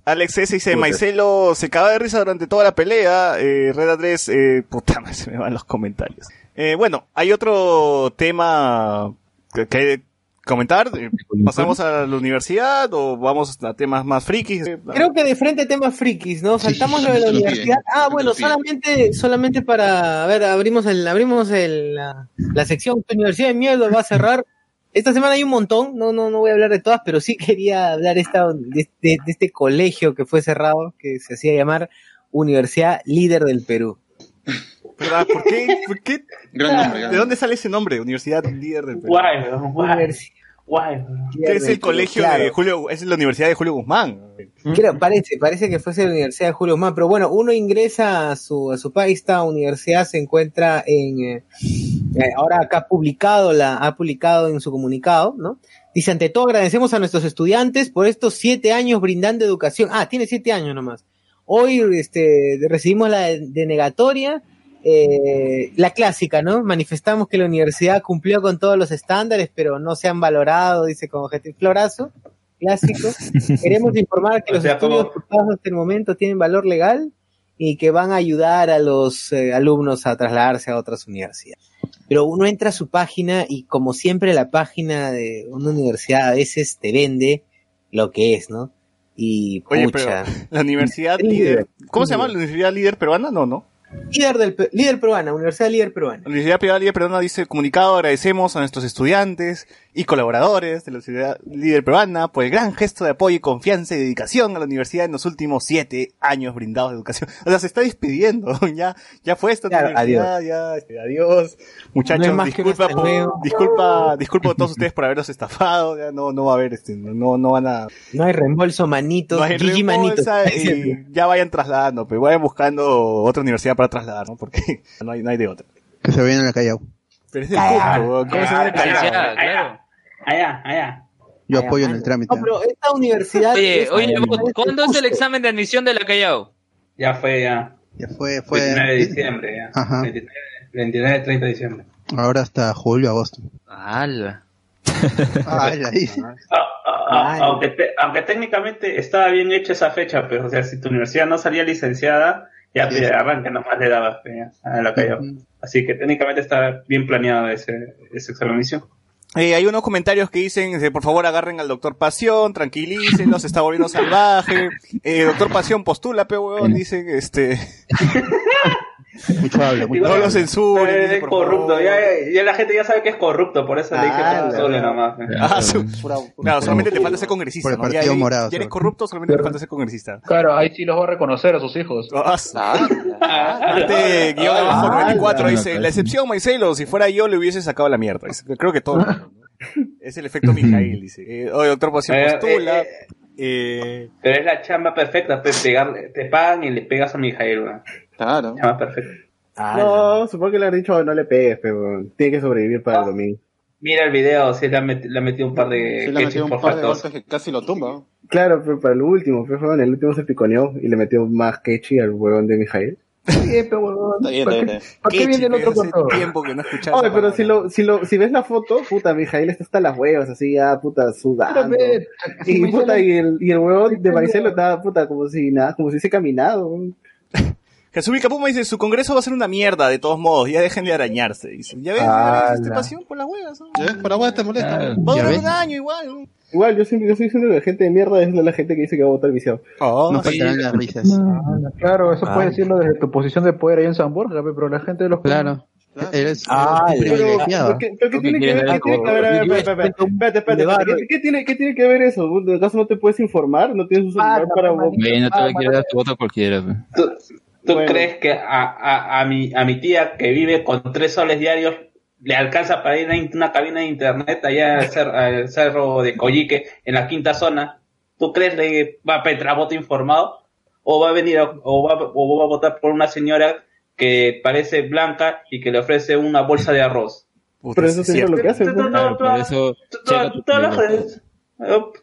Alex S dice, Maicelo se cagaba de risa durante toda la pelea. Eh, Red 3, eh, puta madre, se me van los comentarios. Eh, bueno, hay otro tema que, que comentar. Eh, ¿Pasamos a la universidad o vamos a temas más frikis? Eh, Creo que de frente temas frikis, ¿no? Saltamos [LAUGHS] lo de la universidad. Ah, bueno, solamente, solamente para, a ver, abrimos el, abrimos el, la, la sección Tu Universidad de Mierda va a cerrar. Esta semana hay un montón, no, no, no voy a hablar de todas, pero sí [LAUGHS] quería hablar esta, de, de- de este colegio que fue cerrado, que se hacía llamar Universidad Líder del Perú. ¿Verdad? ¿Por qué? ¿Por qué? Gran nombre, ¿De dónde sale ese nombre? Universidad Líder del Perú. Guay, guay, Es el colegio Claro. de Julio, es la Universidad de Julio Guzmán. Creo, parece, parece que fuese la Universidad de Julio Guzmán, pero bueno, uno ingresa a su, a su país, esta universidad se encuentra en, eh, eh, ahora acá ha publicado, la, ha publicado en su comunicado, ¿no? Dice, ante todo agradecemos a nuestros estudiantes por estos siete años brindando educación. Ah, tiene siete años nomás. Hoy, este, recibimos la denegatoria, eh, la clásica, ¿no? Manifestamos que la universidad cumplió con todos los estándares, pero no se han valorado, dice con objetivo florazo, clásico. [LAUGHS] Queremos informar que O los sea, estudios como- cursados hasta el momento tienen valor legal y que van a ayudar a los eh, alumnos a trasladarse a otras universidades. Pero uno entra a su página y como siempre la página de una universidad a veces te vende lo que es, ¿no? Y Oye, pucha, pero la Universidad Líder. Líder. ¿Cómo se llama? ¿La Universidad Líder Peruana? No, no. Líder del líder peruana, Universidad Líder Peruana. Universidad Privada Líder Peruana dice comunicado, agradecemos a nuestros estudiantes y colaboradores de la Universidad Líder Peruana por el gran gesto de apoyo y confianza y dedicación a la universidad en los últimos siete años brindados de educación. O sea, se está despidiendo, [LAUGHS] ya, ya fue esta Claro, universidad, ya, este, adiós. Muchachos, No más disculpa, por- disculpa, disculpa a todos ustedes por haberlos estafado, ya no, no va a haber, este, no, no van a, No hay reembolso manitos, no hay Gigi manitos. y [LAUGHS] ya vayan trasladando, pero vayan buscando otra universidad para trasladar, ¿no? Porque [LAUGHS] no hay, no hay de otra. Que se vayan a la Callao. Pero es Cusco, weón. ¿cómo se llama el Allá, Callao? Allá, allá. Yo apoyo en el trámite. No, pero esta universidad. Oye, ¿cuándo es el examen de admisión de la Callao? Ya fue, ya. Ya fue, fue. 29 de diciembre, ya. Ajá. 29, 29 30 de diciembre. Ahora hasta julio, agosto. ¡Hala! Ah, la [LAUGHS] dice. Ah, ah, ah, aunque, te- aunque técnicamente estaba bien hecha esa fecha, pero o sea, si tu universidad no salía licenciada, ya Sí. te arranque nomás le dabas a la callao. Así que técnicamente está bien planeado ese, ese examen de admisión. Eh, hay unos comentarios que dicen, eh, por favor agarren al doctor Pasión, tranquilícenlo, se está volviendo salvaje. Eh, doctor Pasión postula, pe huevón, dicen, este, [LAUGHS] Mucho habla, mucho [LAUGHS] no lo censuren. Eh, es corrupto, ya, ya la gente ya sabe que es corrupto, por eso le dije Ah, nomás. pe. Ah, su- claro, solamente te falta ser congresista, Por el ¿no? Ya, Partido Morado, ya eres corrupto, solamente te falta ser congresista. Claro, ahí sí los va a reconocer a sus hijos. Ah, su- ¡Hala! [LAUGHS] Este [LAUGHS] guion abajo Ah, 94 la- dice, la excepción Maicelo, si fuera yo le hubiese sacado la mierda. Creo que todo. Es el efecto Mijail, dice. Eh, oye, doctor Pasión Eh, postula. eh, Eh, Pero es la chamba perfecta, pe, pegarle, te pagan y le pegas a Mijail, weón. Claro. Chamba perfecta. Ah, No, supongo que le han dicho no le pegues, pero tiene que sobrevivir para el domingo. Mira el video, si le ha, met- le ha metido un par de Sí, le metió ketchup un por par de golpes que casi lo tumba. Claro, pero para el último, pero en el último se piconeó y le metió más quechi al huevón de Mijael. Sí, pero, huevón, Está bien, ¿para está qué- bien. ¿Para qué qué viene el otro con todo? tiempo que no escuchaba. Oye, pero si lo, si lo, si ves la foto, puta, Mijael está hasta las huevas, así ya, puta, sudando. Y, puta, y el, y el huevón de Maicelo estaba, puta, como si nada, como si hubiese caminado. Jesús Vilcapuma dice, su congreso va a ser una mierda, de todos modos, ya dejen de arañarse. Dice, ya ves, ya ves, este pasión por las huevas. ¿no? ¿Ya ves? Para vos te molesta. Ah, Va a durar un año igual. ¿no? Igual, yo siempre yo estoy diciendo que la gente de mierda es la gente que dice que va a votar viciado. Oh, No sí. faltarán las risas. Ah, Claro, eso Ah. puedes decirlo desde tu posición de poder ahí en San Borja, pe, pero la gente de los Claro. Eres, Ah, privilegiado. ¿Pero qué, pero qué tiene que ver? ¿Qué tiene que ver? A ver, espérate, espérate. ¿Qué- ¿Qué tiene, qué tiene que ver eso? ¿Acaso no te puedes informar? ¿No tienes un celular Ah, para no, vos? Güey, no te va a querer dar tu voto a cualquiera. Tú, tú ¿Tú Bueno. crees que a, a, a, mi, a mi tía que vive con tres soles diarios le alcanza para ir a una cabina de internet allá al, cer- [LAUGHS] al cerro de Coyique, en la quinta zona? ¿Tú crees que va a pedir voto informado? ¿O va a venir a- o, va, o va a votar por una señora que parece blanca y que le ofrece una bolsa de arroz? Pero eso es lo que hacen. Tú- pues.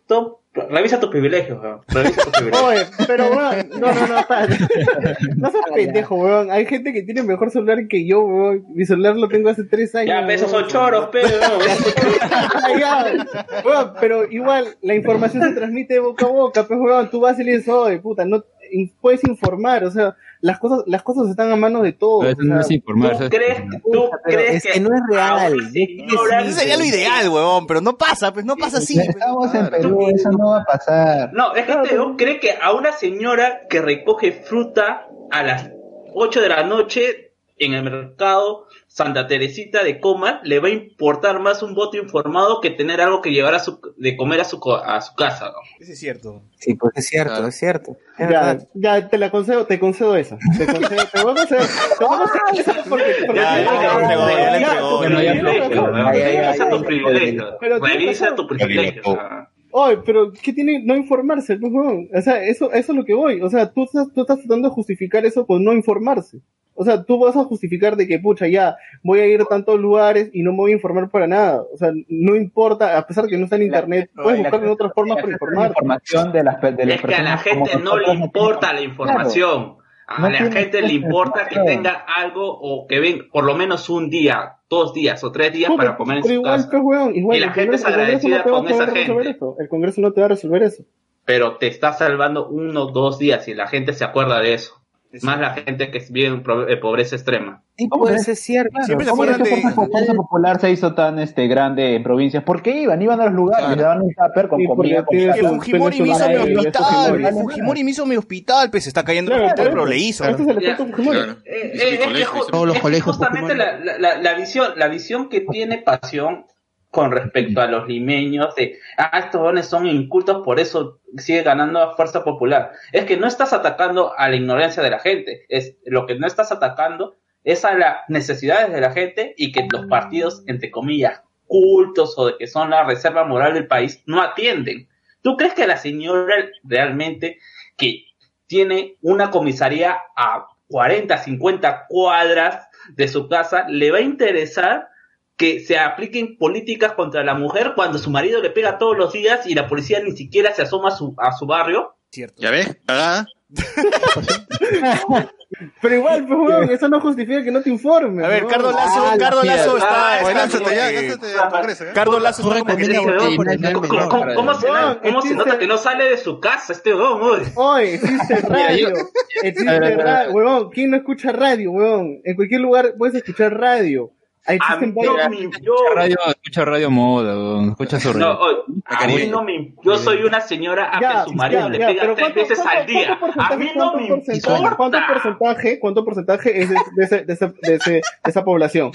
tú- tú- tu privilegio. Revisa weón. Revisa tus privilegios. Oye, pero weón, no, no, no, espérate. [LAUGHS] No seas pendejo, weón. Hay gente que tiene mejor celular que yo, weón. Mi celular lo tengo hace tres años. Ya, pero esos son choros, pero. [LAUGHS] Weón, pero igual, la información se transmite de boca a boca, pues, weón. Tú vas y le dices, oye, puta, no, in- puedes informar, o sea, las cosas, las cosas están a manos de todos. Pero eso o sea, no es informar. ¿Tú es- crees, tú crees es que no es real. una señora- Eso sería lo ideal, huevón, pero no pasa, pues no pasa así. pues. Estamos en. Perú, eso no va a pasar. No, es que Claro, este weón cree que a una señora que recoge fruta a las 8 de la noche en el mercado Santa Teresita de Coma le va a importar más un voto informado que tener algo que llevar a su, de comer a su, co- a su casa. ¿no? Eso es cierto. Sí, pues es cierto, Claro. es cierto. Es Ya, ya te la concedo, te concedo esa. Te concedo, te voy a conceder, te voy a conceder esa porque, porque Ya, ya tienes Privilegio, Revisa Revisa privilegios. ah. Oye, pero ¿qué tiene no informarse? Pues, weón? O sea, eso, eso es lo que voy. O sea, tú estás, tú estás tratando de justificar eso con no informarse. O sea, tú vas a justificar de que, pucha, ya, voy a ir a tantos lugares y no me voy a informar para nada. O sea, no importa, a pesar de que no está en internet, puedes buscar en otras formas para informar. información de las, de las Es que a la gente no le importa la información. A No la tiene gente le importa que tenga algo o que venga por lo menos un día, dos días o tres días No, para comer en pero su igual, casa. pues, weón, igual, Y la el gente es agradecida no te va a con esa gente. eso. El Congreso no te va a resolver eso. Pero te está salvando uno o dos días y la gente se acuerda de eso. Más la gente que vive en eh, pobreza extrema. Sí, ¿Cómo pues es? es cierto. Siempre se ¿Cómo es acuerdan que de... Fuerza, Fuerza Popular se hizo tan este grande en provincias? ¿Por qué iban? Iban a los lugares, Claro. le daban un tupper con Sí, porque comida, con tiene Que su- sal. Fujimori me hizo mi hospital, Fujimori. Fujimori me hizo mi hospital, pues se está cayendo el Claro, hospital, por pero le hizo. Ese es el efecto Fujimori. Claro. Eh, eh, Todos los colegios justamente la, Fujimori. la, la, la visión, la visión que tiene pasión con respecto a los limeños de ah, estos jóvenes son incultos, por eso sigue ganando a fuerza popular. Es que no estás atacando a la ignorancia de la gente, es lo que no estás atacando es a las necesidades de la gente y que los partidos, entre comillas, cultos o de que son la reserva moral del país, no atienden. ¿Tú crees que la señora realmente que tiene una comisaría a 40, 50 cuadras de su casa, le va a interesar que se apliquen políticas contra la mujer cuando su marido le pega todos los días y la policía ni siquiera se asoma a su, a su barrio? Cierto. ¿Ya ves? Cagada. [LAUGHS] Pero igual, pues, weón, eso no justifica que no te informes. A ver. Cardo Lazo, Ah, Cardo la Lazo está... Está como ya, al Congreso. ¿eh? Cardo Lazo está como que... ¿cómo- el mal ¿Cómo, menor, cómo- cómo se, nota que no sale de su casa este weón? uy? Oye, existe [LAUGHS] radio. Existe radio. Huevón, ¿quién no escucha radio, huevón? En cualquier lugar puedes escuchar radio. Ahí A existen mí no varias- me- yo- Escucha radio, escucha radio moda, escucha su No, radio. oye, a mí no me, yo soy una señora a Ya, que su marido ya, le pega pero tres ¿cuánto- veces cuánto- al día. A mí no me porcentaje- importa. ¿Cuánto porcentaje, cuánto porcentaje es de, de ese- de ese- de ese- de esa población?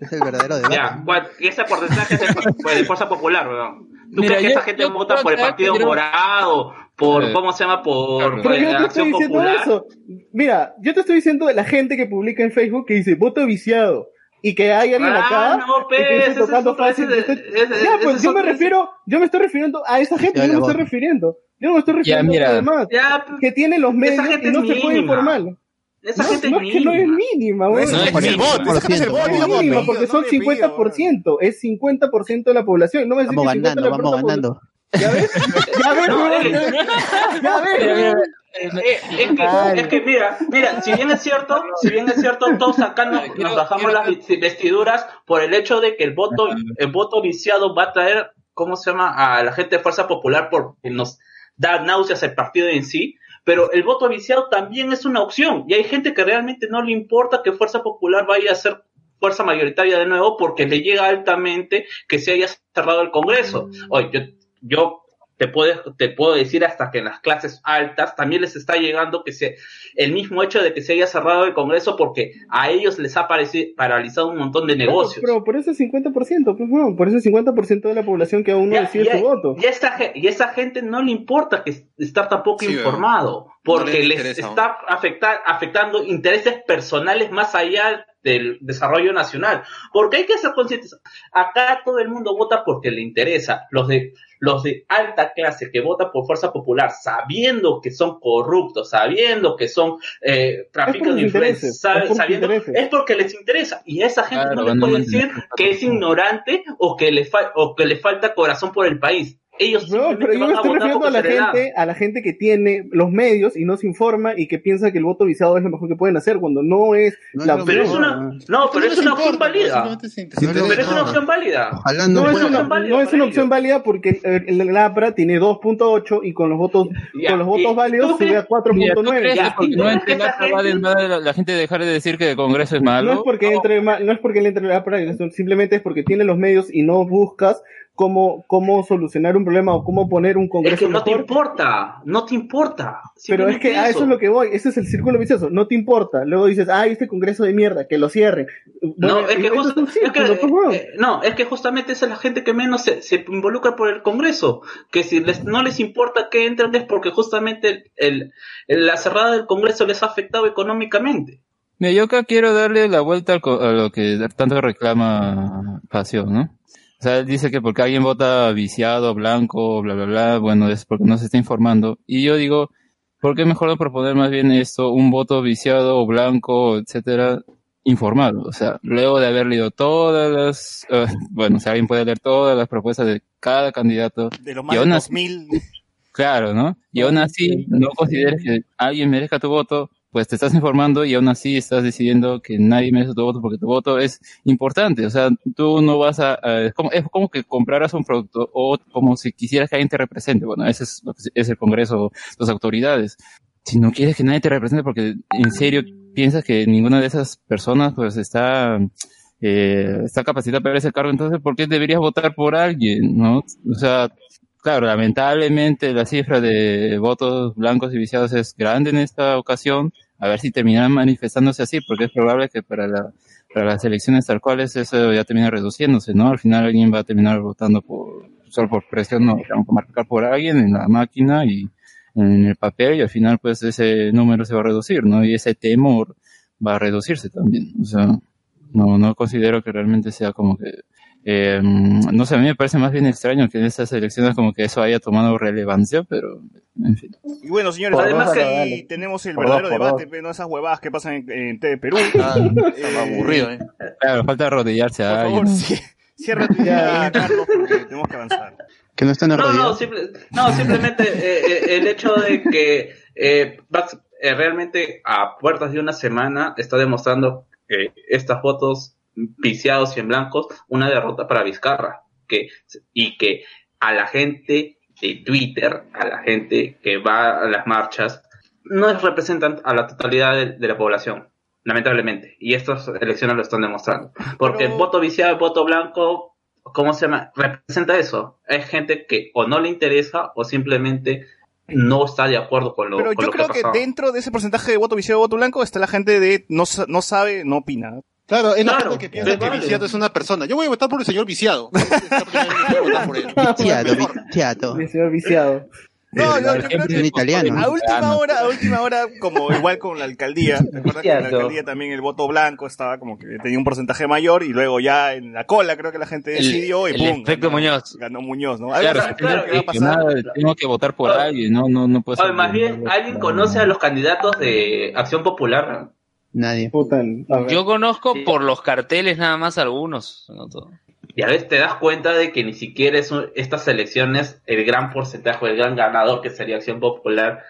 Es el verdadero debate. Ya, ¿cuál- ese porcentaje es de, pues, de fuerza popular, weón. ¿Tú Mira, crees que yo- esa gente vota por el Partido Morado? Por, Eh, ¿cómo se llama? Por Pero yo no te estoy diciendo Popular. eso. Mira, yo te estoy diciendo de la gente que publica en Facebook que dice voto viciado. Y que hay alguien Ah, acá no, que pues, esté ese es tocando otro, fácil. ese es- que esté- ese- ya, pues es yo me refiero, yo me estoy refiriendo a esa gente, Ya, yo no me estoy refiriendo. Yo no me estoy refiriendo mira. a los demás. Ya, Que tiene los medios y no es se puede informar. esa no, gente no es es que no es mínima. No, es el bot, ese es el bot, No es mínima porque son le pido, 50%, es 50% de la población. No me decís Vamos que 50% ganando, de la vamos población- ganando. ¿Ya ves? ¿Ya ves. [LAUGHS] ¿Ya ves? Weón? Eh, es, que, es que mira, mira, si bien es cierto, si bien es cierto, todos sacando, nos bajamos las vestiduras por el hecho de que el voto, el voto viciado va a traer, ¿cómo se llama? a la gente de Fuerza Popular porque nos da náuseas el partido en sí. Pero el voto viciado también es una opción. Y hay gente que realmente no le importa que Fuerza Popular vaya a ser fuerza mayoritaria de nuevo porque le llega altamente que se haya cerrado el Congreso. Oye, yo, yo te puedo, te puedo decir hasta que en las clases altas también les está llegando que se, el mismo hecho de que se haya cerrado el Congreso porque a ellos les ha pareci- paralizado un montón de negocios. Pero por eso es 50%, pues. Por eso es 50% de la población que aún no Ya- decide ya- su voto. Y a esta, ge- y a esa gente no le importa que estar tampoco Sí, informado, porque les está afecta- afectando intereses personales más allá del desarrollo nacional. Porque hay que ser conscientes. Acá todo el mundo vota porque le interesa. Los de los de alta clase que votan por fuerza popular, sabiendo que son corruptos, sabiendo que son eh, trafican sus influencias, sabiendo, es porque les interesa. Y a esa gente Claro, no le puede decir que es ignorante o que le fa- o que le falta corazón por el país. Ellos No, pero yo me estoy refiriendo a la gente, a la gente que tiene los medios y no se informa y que piensa que el voto viciado es lo mejor que pueden hacer cuando no es No, la no, Pero es opción. una, no, pero es una opción válida. No, Pero es una opción válida. Ojalá No, es una, opción válida no es para una opción ellos. válida porque el, el APRA tiene 2.8 y con los votos Ya, con los votos y- válidos ¿tú sube a 4.9. crees Ya, que porque ¿y tú no que la gente- del mal, la, la gente dejar de decir que el Congreso es malo? No es porque entre no es porque le entre el APRA, simplemente es porque tiene los medios y no buscas cómo, cómo solucionar un problema o cómo poner un Es congreso que no te importa, no te importa. Pero es que Simplemente a eso es lo que voy, ese es el círculo vicioso, no te importa. Luego dices, ay, este congreso de mierda, que lo cierren. No, Bueno, es que, eso es círculo, eh, no, es que justamente esa es la gente que menos se, se involucra por el Congreso. Que si les, no les importa que entren es porque justamente el, el- la cerrada del Congreso les ha afectado económicamente. Mira, yo acá quiero darle la vuelta al co- a lo que tanto reclama Pasión, ¿no? O sea, él dice que porque alguien vota viciado, blanco, bla, bla, bla, bueno, es porque no se está informando. Y yo digo, ¿por qué mejor no proponer más bien esto, un voto viciado o blanco, etcétera, informado? O sea, luego de haber leído todas las, eh, [LAUGHS] bueno, si alguien puede leer todas las propuestas de cada candidato, De los más de aún así- 2000. Claro, ¿no? Y aún así no consideres que alguien merezca tu voto, pues te estás informando y aún así estás decidiendo que nadie merece tu voto porque tu voto es importante. O sea, tú no vas a... es, como, es como que compraras un producto o como si quisieras que alguien te represente. Bueno, ese es, es el Congreso, las autoridades. Si no quieres que nadie te represente porque en serio piensas que ninguna de esas personas pues está... eh, está capacitada para ese cargo, entonces ¿por qué deberías votar por alguien? ¿no? O sea, Claro, lamentablemente la cifra de votos blancos y viciados es grande en esta ocasión. A ver si terminan manifestándose así, porque es probable que para, la, para las elecciones tal cuales eso ya termine reduciéndose, ¿no? Al final alguien va a terminar votando por, solo por presión, no, marcar por alguien en la máquina y en el papel y al final pues ese número se va a reducir, ¿no? Y ese temor va a reducirse también. O sea, no, no considero que realmente sea como que eh, no sé, a mí me parece más bien extraño que en estas elecciones como que eso haya tomado relevancia, pero en fin. Y bueno, señores, Por además dos, que ahí dale. tenemos el Por verdadero dos, debate, dos. no esas huevadas que pasan en, en TV Perú. Ah, está aburrido, ¿eh? Claro, falta arrodillarse Por a favor, alguien. sí, cierra tu idea, Carlos, porque tenemos que avanzar. que no están No, no, arrodillados. simple- no, simplemente eh, eh, el hecho de que eh, Vax, eh, realmente a puertas de una semana está demostrando que estas fotos viciados y en blancos, una derrota para Vizcarra. Que, y que a la gente de Twitter, a la gente que va a las marchas, no representan a la totalidad de, de la población, lamentablemente. Y estas elecciones lo están demostrando. Porque Pero- voto viciado, voto blanco, ¿cómo se llama? Representa eso. Es gente que o no le interesa o simplemente no está de acuerdo con lo, Pero con yo lo creo que dentro de ese porcentaje de voto viciado, voto blanco, está la gente de no, no sabe, no opina. Claro, es la Claro, gente que piensa que claro. Viciado es una persona. Yo voy a votar por el señor Viciado. Esta primera vez que voy a votar por él. [LAUGHS] Viciado, viciado. El señor viciado. No, yo, yo creo que en italiano. a última no. hora, a última hora, como igual con la alcaldía, ¿te acuerdas que en la alcaldía también el voto blanco estaba como que tenía un porcentaje mayor y luego ya en la cola creo que la gente El- decidió y el pum. efecto ganó, Muñoz. Ganó Muñoz, ¿no? Claro, claro, que va a que pasar. nada, tengo que votar por alguien, no, no, no puede Oye, ser- más bien, ¿alguien conoce a los candidatos de Acción Popular? Nadie. Puta. Yo conozco Sí. por los carteles nada más algunos, no todo. Y a veces te das cuenta de que ni siquiera es un- estas elecciones, el gran porcentaje, el gran ganador que sería Acción Popular,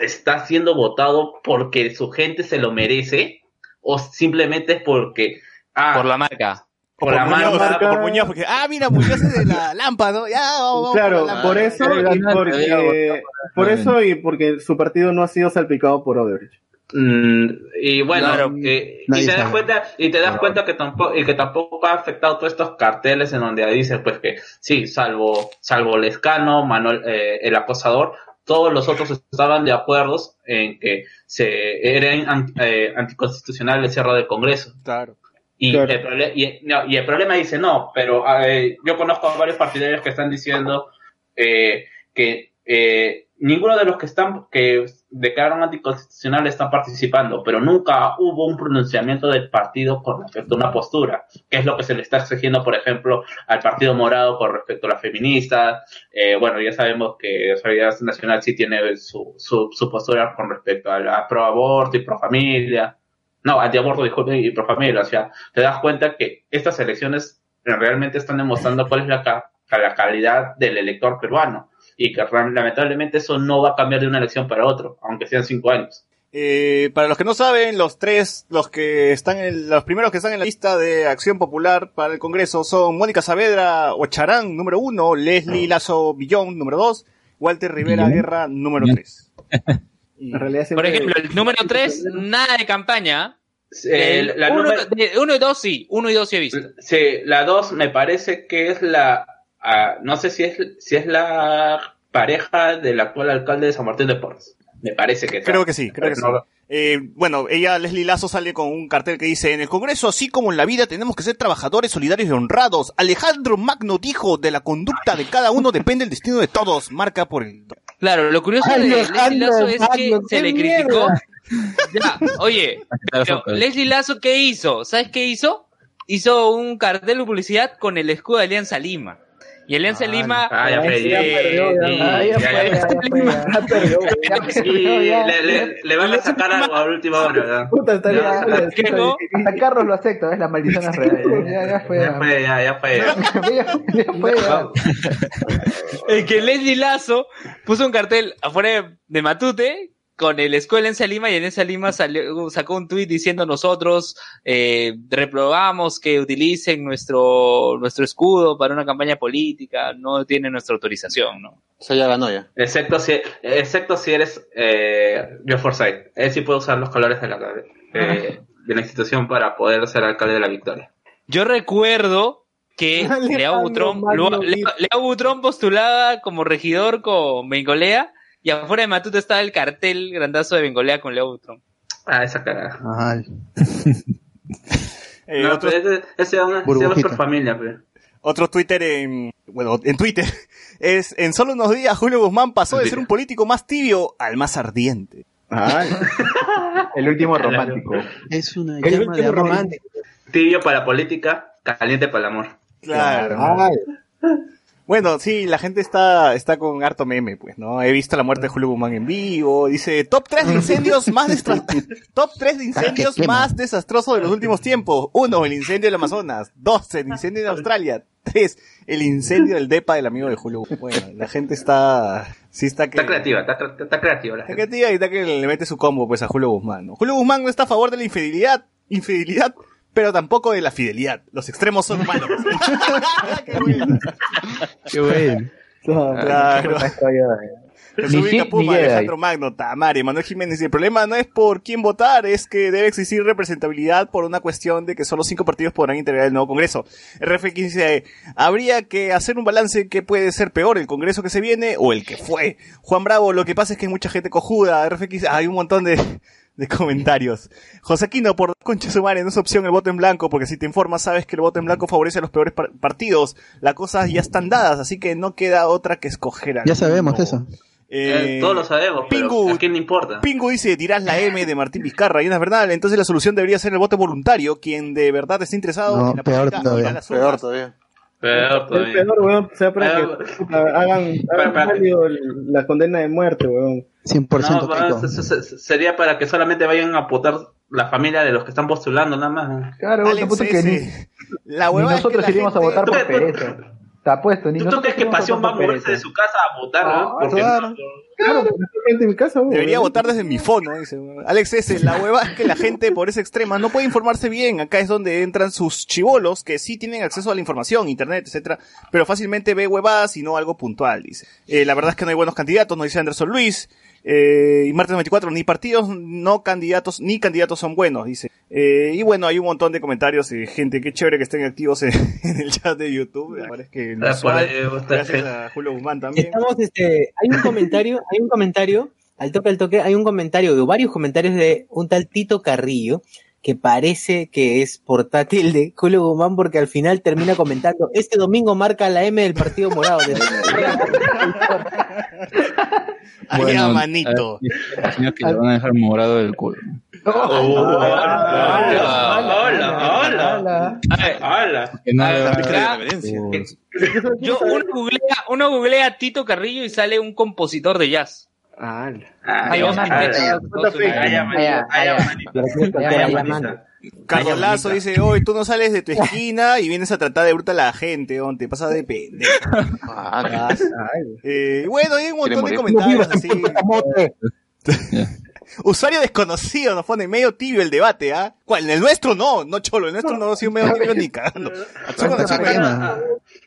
está siendo votado porque su gente se lo merece o simplemente es porque... Ah, Por la marca. por por la Muñoz, marca, por Muñoz, porque, ah, mira, Muñoz es de la [LAUGHS] lámpara, ¿no? Ya, vamos, vamos Claro, por la por lámpara. eso y porque por eso y porque su partido no ha sido salpicado por Odebrecht. Mm, y bueno, Claro. eh, y te das cuenta, y te das cuenta que tampoco, y que tampoco ha afectado todos estos carteles en donde dicen pues que sí, salvo, salvo Lescano, Manuel, eh, el acosador, todos los otros estaban de acuerdo en que se era an- eh, anticonstitucional el cierre del Congreso. Claro. Y, Claro. el prole- y, no, y el problema dice no, pero eh, yo conozco a varios partidarios que están diciendo eh, que eh, ninguno de los que están que declararon anticonstitucional están participando, pero nunca hubo un pronunciamiento del partido con respecto a una postura, que es lo que se le está exigiendo, por ejemplo, al Partido Morado con respecto a las feministas. Eh, bueno, ya sabemos que Solidaridad Nacional sí tiene su, su, su postura con respecto a la pro aborto y pro familia. No, antiaborto, disculpe, y pro familia. O sea, te das cuenta que estas elecciones realmente están demostrando cuál es la, la calidad del elector peruano y que lamentablemente eso no va a cambiar de una elección para otro, aunque sean cinco años. Eh, para los que no saben, los tres, los que están en, los primeros que están en la lista de Acción Popular para el Congreso son Mónica Saavedra Ocharán, número uno, Leslie Lazo Villón, número dos, Walter Rivera. Guerra, número tres. [LAUGHS] En realidad Por ejemplo, el número 3, nada de campaña. Eh, El la uno, número- de- uno y dos sí, uno y dos sí he visto. Sí, la dos me parece que es la, no sé si es, si es la pareja del actual alcalde de San Martín de Porres. Me parece que Creo que sí, creo que sí. No, Eh, bueno, ella, Leslie Lazo, sale con un cartel que dice, en el Congreso, así como en la vida, tenemos que ser trabajadores, solidarios y honrados. Alejandro Magno dijo, de la conducta de cada uno depende el destino de todos. Marca por el... Claro, lo curioso de Leslie Lazo es que se le mierda. criticó. [LAUGHS] Ya, oye, pero Leslie Lazo, ¿qué hizo? ¿Sabes qué hizo? Hizo un cartel de publicidad con el escudo de Alianza Lima. Y Alianza Lima. ya fue, ya eh, perdió, ya. eh, ya fue, ya Alianza Y Lima- le, le, le van a sacar algo a última hora. ¿verdad? Puta, está Ya, bien. ¿Qué no? Hasta Carlos lo acepta, ¿ves? La maldición [LAUGHS] es real. Ya, ya fue. Ya fue, ya, ya fue. Ya fue, que Leslie Lazo puso un cartel afuera de Matute con el escuela en Lima y en esa Lima salió, sacó un tuit diciendo nosotros eh, reprobamos que utilicen nuestro nuestro escudo para una campaña política, no tiene nuestra autorización, ¿no? Eso ya ganó ya. Excepto si, excepto si eres eh, Joe Forsyth. Él sí puede usar los colores de la, eh, [LAUGHS] de la institución para poder ser alcalde de la victoria. Yo recuerdo que [LAUGHS] Butrón, Leo Butrón postulaba como regidor con Bengolea y afuera de Matute estaba el cartel grandazo de Bengolea con Leo Butrón. Ah, esa cagada. [LAUGHS] Eh, no, otro- pero ese, ese es por familia, pero. Otro Twitter en, bueno, en Twitter [LAUGHS] es, en solo unos días Julio Guzmán pasó de ser un político más tibio al más ardiente. [LAUGHS] El último romántico. Es una El llama de último amor. Tibio para la política, caliente para el amor. Claro. Bueno, sí, la gente está, está con harto meme, pues, ¿no? He visto la muerte de Julio Guzmán en vivo. Dice, top 3 de incendios más destra- [LAUGHS] top 3 de incendios más desastrosos de los últimos tiempos. Uno, el incendio del Amazonas. Dos, el incendio de Australia. Tres, el incendio del depa del amigo de Julio Guzmán. Bueno, la gente está, sí está que... Está creativa, está, cre- está creativa la Está gente. creativa y está que le mete su combo, pues, a Julio Guzmán, ¿no? Julio Guzmán no está a favor de la infidelidad, infidelidad, pero tampoco de la fidelidad. Los extremos son malos. [LAUGHS] Qué bueno. [LAUGHS] Claro. Ni Resumica Hit ni Puma. Alejandro Magno, Tamare, Manuel Jiménez. Y el problema no es por quién votar, es que debe existir representabilidad por una cuestión de que solo cinco partidos podrán integrar el nuevo Congreso. RFX dice, habría que hacer un balance que puede ser peor, el Congreso que se viene o el que fue. Juan Bravo, lo que pasa es que hay mucha gente cojuda. RFX, hay un montón de, de comentarios. Josequino, por concha su madre, no es opción el voto en blanco, porque si te informas sabes que el voto en blanco favorece a los peores par- partidos. Las cosas ya están dadas, así que no queda otra que escoger. Ya sabemos eso. Eh, Eh, todos lo sabemos, pero Pingu- ¿a quién le importa? Pingu dice, dirás la M de Martín Vizcarra y no es verdad, entonces la solución debería ser el voto voluntario, quien de verdad esté interesado No, en la peor política, todavía. A. Peor todavía. Peor Es peor, weón, o sea, para Ah, que hagan, hagan para- el- la condena de muerte, weón. 100% No, se- se- sería para que solamente vayan a votar la familia de los que están postulando, nada más. Claro, Alex puto que ni, S. La ni huevada es que nosotros la iríamos a gente- votar por ¿Tú- tú- pereza. Está puesto, ni ¿Tú, crees que Pasión va a moverse de su casa a votar? Ah, ¿no? Porque claro. Claro, porque hay gente en mi casa, weón. Debería votar desde mi fono, dice. Alex S. [LAUGHS] La hueva es que la gente por esa extrema no puede informarse bien. Acá es donde entran sus chivolos que sí tienen acceso a la información, internet, etcétera, pero fácilmente ve huevadas y no algo puntual, dice. Eh, la verdad es que no hay buenos candidatos, nos dice Anderson Luis. Eh, y Martes 24, ni partidos, no candidatos, ni candidatos son buenos, dice. Eh, y bueno, hay un montón de comentarios gente, qué chévere que estén activos en, [LAUGHS] en el chat de YouTube. Es que ahí, está- gracias a Julio Guzmán también. Estamos, este, hay un comentario, hay un comentario, al toque al toque, hay un comentario, de varios comentarios de un tal Tito Carrillo, que parece que es portátil de Julio Guzmán porque al final termina comentando, este domingo marca la M del Partido Morado. [LAUGHS] Allá, manito. eh, señor que le van a dejar morado el culo. hola, hola. Que no le van a Acá, dejar [LAUGHS] Yo, uno googlea, uno googlea Tito Carrillo y sale un compositor de jazz. Va, Carlos Lazo dice, hoy tú no sales de tu esquina y vienes a tratar de bruta a la gente, on, te pasas de pendejo. [LAUGHS] Eh, bueno, hay un montón de comentarios así. [LAUGHS] Usuario desconocido nos pone medio tibio el debate, ¿ah? ¿Cuál? El nuestro no, no cholo, el nuestro no ha sido medio tibio ni cagando.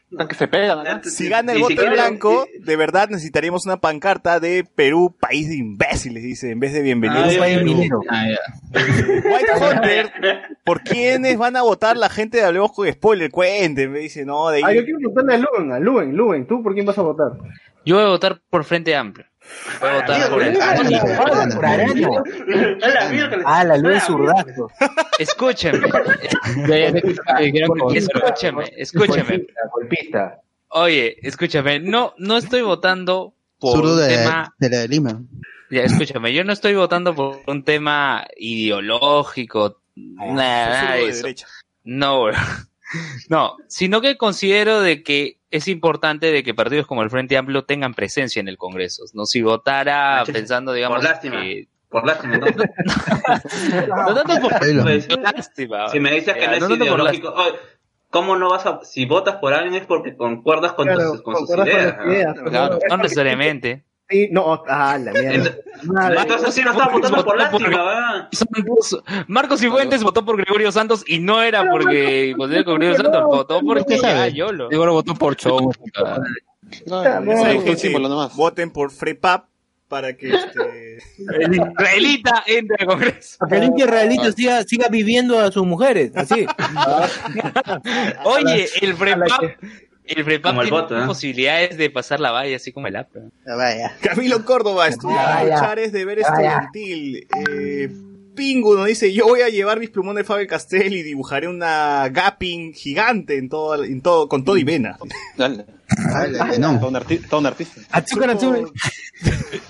Atsuko Natsume. que se pegan, Si gana el voto blanco, de verdad necesitaríamos una pancarta de Perú, país de imbéciles, dice, en vez de bienvenidos Ah, minero. Ah. White [LAUGHS] Hunter, ¿por quiénes van a votar la gente de Hablemos con Spoiler? Cuenten, me dice, no, de Ah, ahí. yo quiero preguntarle a Luen, a Luen, Luen, ¿tú por quién vas a votar? Yo voy a votar por Frente Amplio. Voy a votar por el... Ah, la luz zurdazo. Escúcheme. Golpista, golpista. Oye, escúchame, no, no estoy votando por Zurdo un de, tema... de la de Lima. Ya, escúchame, yo no estoy votando por un tema ideológico, nada, nada de de eso. derecha. No, bro. [LAUGHS] no, sino que considero de que es importante de que partidos como el Frente Amplio tengan presencia en el Congreso. No si votara Ah, pensando, digamos, Por lástima. que- Por lástima, no [LAUGHS] tanto por Pues, lástima. si me dices que no es ideológico, ¿cómo no vas a, si votas por alguien es porque concuerdas con, Claro, tus, con sus concuerdas con ideas? las ideas, ¿no? claro. No necesariamente. Sí, no, ah, la mierda. Madre. Entonces sí no estás votando por lástima, ¿verdad? Marcos Cifuentes votó por Gregorio Santos y no era porque votó por Gregorio Santos, votó ya, YOLO. Seguro votó por Chomo. Voten por FREPAP para que este... El israelita entra al Congreso. Para que el realito siga, siga viviendo a sus mujeres, así. [LAUGHS] Oye, el FREPAP, el el tiene voto, ¿eh? posibilidades de pasar la valla, así como el APRA. Ah. Camilo Córdoba, estudia Vaya. Chares de ver Vaya. estudiantil. Eh, Pingu nos dice, yo voy a llevar mis plumones de Faber Castell y dibujaré una gapping gigante en todo, en todo, con todo y vena. Dale. La de no. Todo un, arti- todo un artista.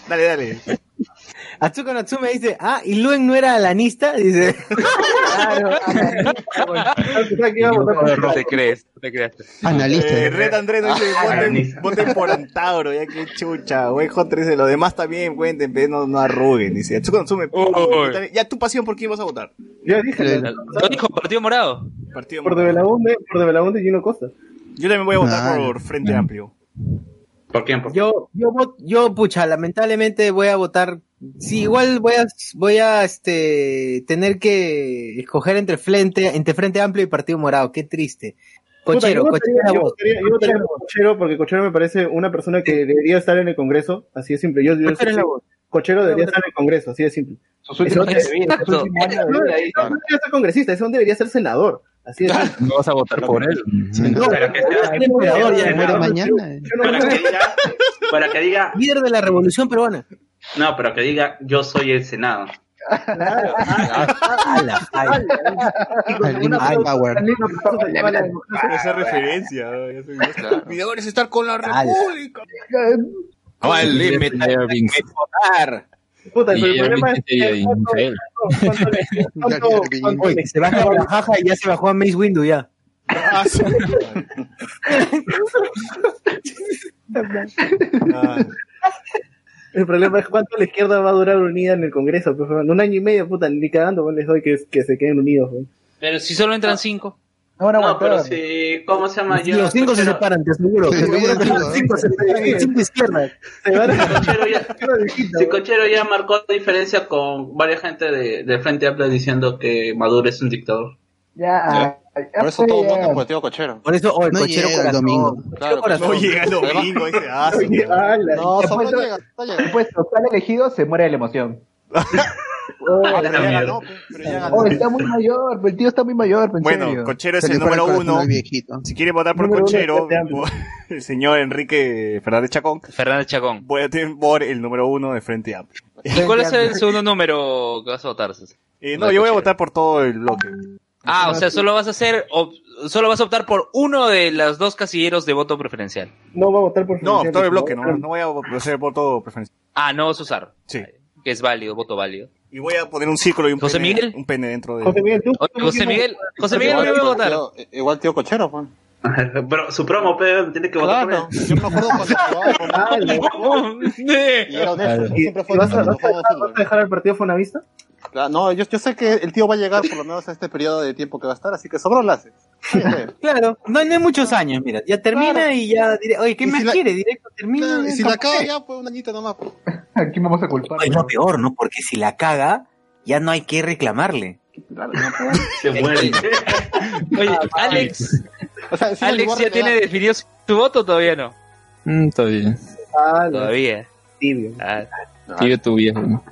Dale, dale. Atsuko Natsume dice, ah, y Luen no era alanista, dice. [LAUGHS] Claro, No te crees, no te creas. Analista. Eh, Red Andrés nos dice, voten, voten por Antauro, ya que chucha. Güey, Hunter dice, los demás también cuenten, pero no, no arruguen. Dice, Atsuko Natsume, ya tu pasión, ¿por quién vas a votar? Ya dije, Lo dijo Partido Morado. Partido por de Belaunde, por de Belaunde y Gino Costa. Yo también voy a votar Ah, por Frente. Amplio. ¿Por quién? ¿Por Yo, yo, pucha, lamentablemente voy a votar. Sí, igual voy a, voy a, este, tener que escoger entre Frente, entre Frente Amplio y Partido Morado. Qué triste. Cochero, Puta, cochero yo la votaría, votaría- yo votaría por Cochero porque Cochero me parece una persona que debería estar en el Congreso, así de simple. Yo, yo Cochero es voz. Cochero debería estar en el Congreso, así de simple. Sus últimos años de vida, No, debería ser congresista, ese hombre debería ser senador, así simple. No vas a votar por él. No, Pero que sea- mañana. Yo no Para que diga, para que diga, Líder de la revolución peruana. No, pero que diga, yo soy el Senado. Power. Esa referencia. Mi deber es estar con la Ala. República. ¿Cuál límite Puta, Y pero el el problema es límite se baja a la jaja y ya se bajó a Mace Windu ya. [LAUGHS] Ah. Ah, El problema es cuánto la izquierda va a durar unida en el Congreso. pues, un año y medio, puta, ni cagando pues, les doy que, que se queden unidos. pues. Pero si solo entran cinco. No van a No, pero si, ¿cómo se llama? Sí, los cinco se separan, te aseguro. Sí, sí, los cinco se separan. Cinco izquierdas. Se van a Cochero ya, si Cochero ya marcó diferencia con varias gente de, de Frente Amplio diciendo que Maduro es un dictador. Ya, ya Por eso fue, todos ya. votan por el tío Cochero. Por eso, oh, el No cochero llega el domingo. Claro, no llega el domingo, dice. Ah, sí, No, puesto- llega. Puesto, sale elegido, se muere de la emoción. Ah, pero ya ganó, pe, pero ya ganó. Oh, está muy mayor, el tío está muy mayor, en Bueno, serio. Cochero es el número uno. Si quieren votar por Número Cochero, [LAUGHS] el señor Enrique Fernández Chacón, Fernández Chacón. voten por el número uno de Frente Amplio. ¿Y cuál es el segundo número que vas a votar? Eh, no, yo voy a votar por todo el bloque. Ah, o sea, solo vas a hacer, solo vas a optar por uno de los dos casilleros de voto preferencial. No va a votar por No, todo el bloque, no, no voy a hacer voto preferencial. Ah, no vas a usar. Sí. Que es válido, voto válido. Y voy a poner un círculo y un José pene, Miguel. un pene dentro de... José Miguel, tú. José Miguel, José Miguel, Igual no voy a tío- votar. igual tío cochero, pues. Pero su promo, pero tiene que votar Claro, yo me acuerdo cuando [LAUGHS] jugaba con [LAUGHS] y era honesto, ¿Y, siempre y fue vas a dejar el partido Fonavista? Claro, No, yo, yo sé que el tío va a llegar por lo menos a este periodo de tiempo que va a estar, así que sobró lo haces. Claro, no, no hay muchos años, mira, ya termina Claro. y ya, dire- oye, ¿qué más si la- quiere? Directo termina. Claro, y si la caga ya, pues un añito nomás. pues. ¿A quién vamos a culpar? Es lo peor, ¿no? Porque si la caga, ya no hay que reclamarle. Claro, no, pues. Se muere. [LAUGHS] Oye, Alex, O sea, en Alex ya tiene definido su voto todavía no. Mm, bien. Ah, Todavía. tibio. Ah. Sigue tu viejo. ¿no?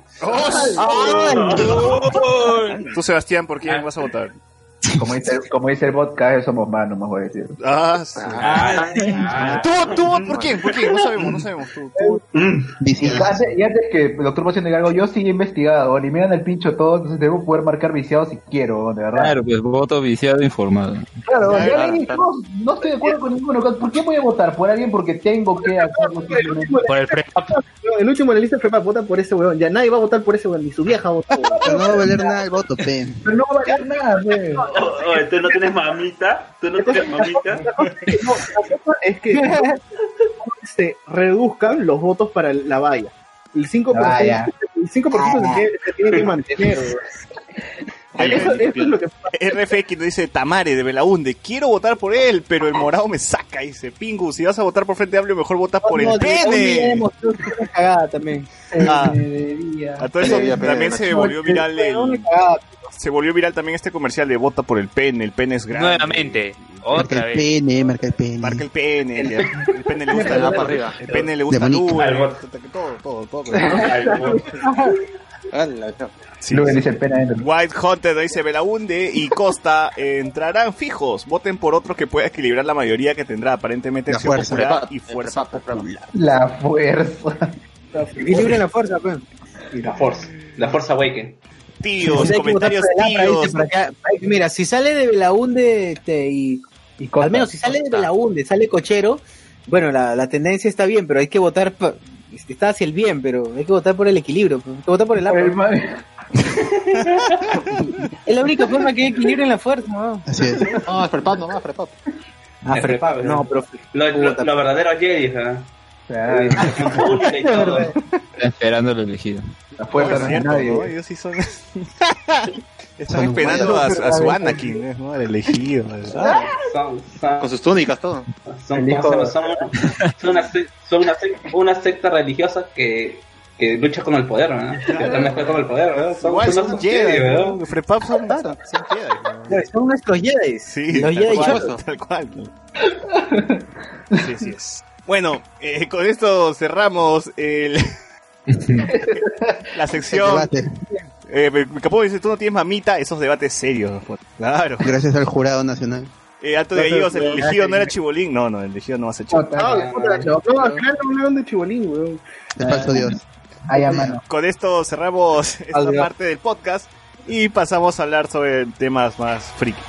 Tú, Sebastián, ¿por quién vas a votar? Como dice, como dice el vez somos más, no más voy a decir. Ah, sí. Ah, ¿Tú, tú, por quién? ¿Por quién? No sabemos, no sabemos. Tú, tú. Y antes, y antes que el doctor diga algo, yo sí he investigado, y me dan el pincho todo, entonces debo poder marcar viciado si quiero, de verdad. Claro, pues voto viciado informado. Claro, claro, leí, claro. no, no estoy de acuerdo con ninguno. ¿Por qué voy a votar? ¿Por alguien porque tengo que hacerlo? Por el el último en la lista fue para votar por ese weón. Ya nadie va a votar por ese weón, ni su vieja votó. Pero no va a valer nada el voto, pe. Pero no va a valer nada, pe. Oh, oh, tú no tienes mamita, tú no tienes mamita. No, la cosa es que se reduzcan los votos para la valla. El 5%, Vaya. el 5 se, tiene, se tiene que mantener. Eso, eso es lo que RFX nos dice Tamare de Belaunde, quiero votar por él, pero el morado me saca. Dice Pingu, si vas a votar por Frente Amplio, mejor votas por No, el pene. cagada también. Ah, Debería. a todo eso también se volvió viral el. Se volvió viral también este comercial de vota por el pene, el pene es grande. Nuevamente. Marca Otra el vez. pene, marca el pene. Marca el pene, el, el [LAUGHS] pene le gusta para arriba. el pene le gusta bot. todo, todo, todo. [LAUGHS] Sí, Luego dice pena dentro. White Hunter dice Belaunde y Costa eh, entrarán fijos. Voten por otro que pueda equilibrar la mayoría que tendrá aparentemente La fuerza. popular y fuerza popular. La fuerza. Equilibren la fuerza, pues. La Force, la Force Awaken. Tíos, hay comentarios tíos. acá. Mira, si sale de Belaunde este, y Y Costa. al menos si sale de Belaunde, sale cochero, bueno, la, la tendencia está bien, pero hay que votar, está hacia el bien, pero hay que votar por el equilibrio, pues, hay que votar por el ma- [LAUGHS] Es la única forma que equilibren la fuerza, ¿no? Así es. [LAUGHS] No, es prepap nomás, prepap. Ah, no, pero Lo, lo, lo verdadero Jedi, ¿verdad? Claro, [LAUGHS] [LAUGHS] esperando el elegido. La No, no es es cierto, nadie. ¿no? Ellos sí son. [LAUGHS] Están Son esperando a, su Anakin, ¿no? Al elegido. ¿verdad? Son, son, Con sus túnicas, todo. son, El hijo- son, son, son una, sec- son una, sec- una secta religiosa que, que lucha con el poder, ¿verdad? Que también juega con el poder, ¿verdad? Son, Igual son son unos Jedi, ¿verdad? ¿no? Frepap son, son Jedi. ¿no? son nuestros Jedi. Sí, los cual, tal cual. Sí, sí es. Bueno, eh, con esto cerramos el, [LAUGHS] la sección. Eh, Capó dice, tú no tienes mamita, esos debates serios. pues. Claro. Gracias al jurado nacional. Eh, Alto de Gallegos, el elegido no era chibolín. No, no, el elegido no va a ser chibolín. No, no, acá no hablaron de Chibolín, weón. El falso Dios. Ahí a mano. Con esto cerramos esta Adiós. parte del podcast y pasamos a hablar sobre temas más friki.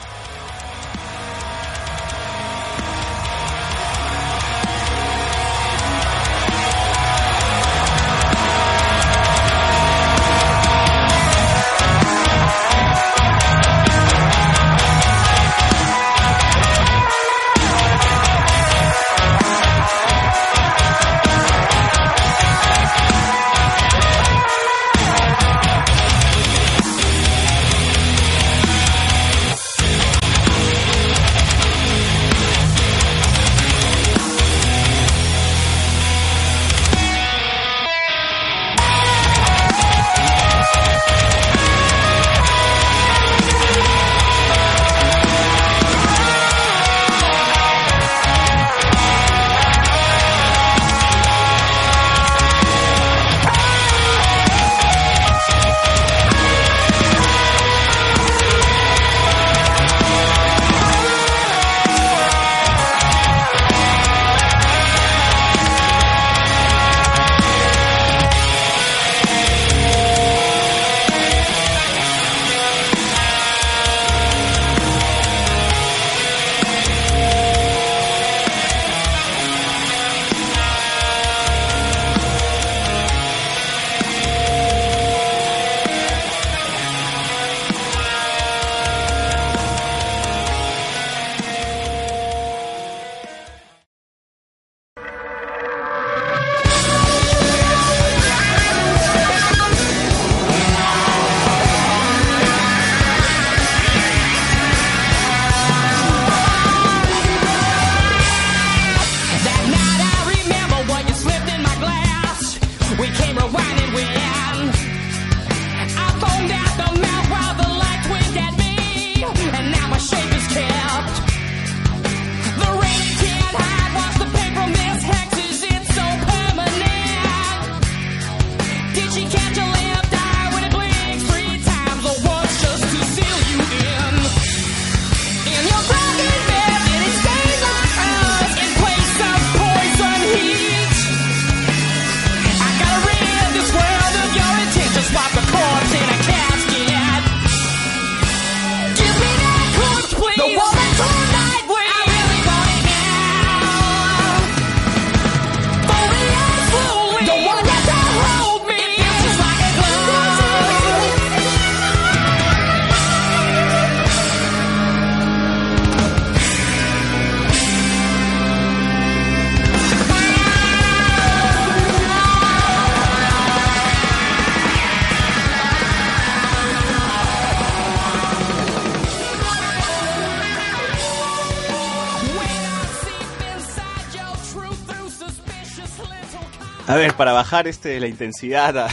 A ver, para bajar este la intensidad a,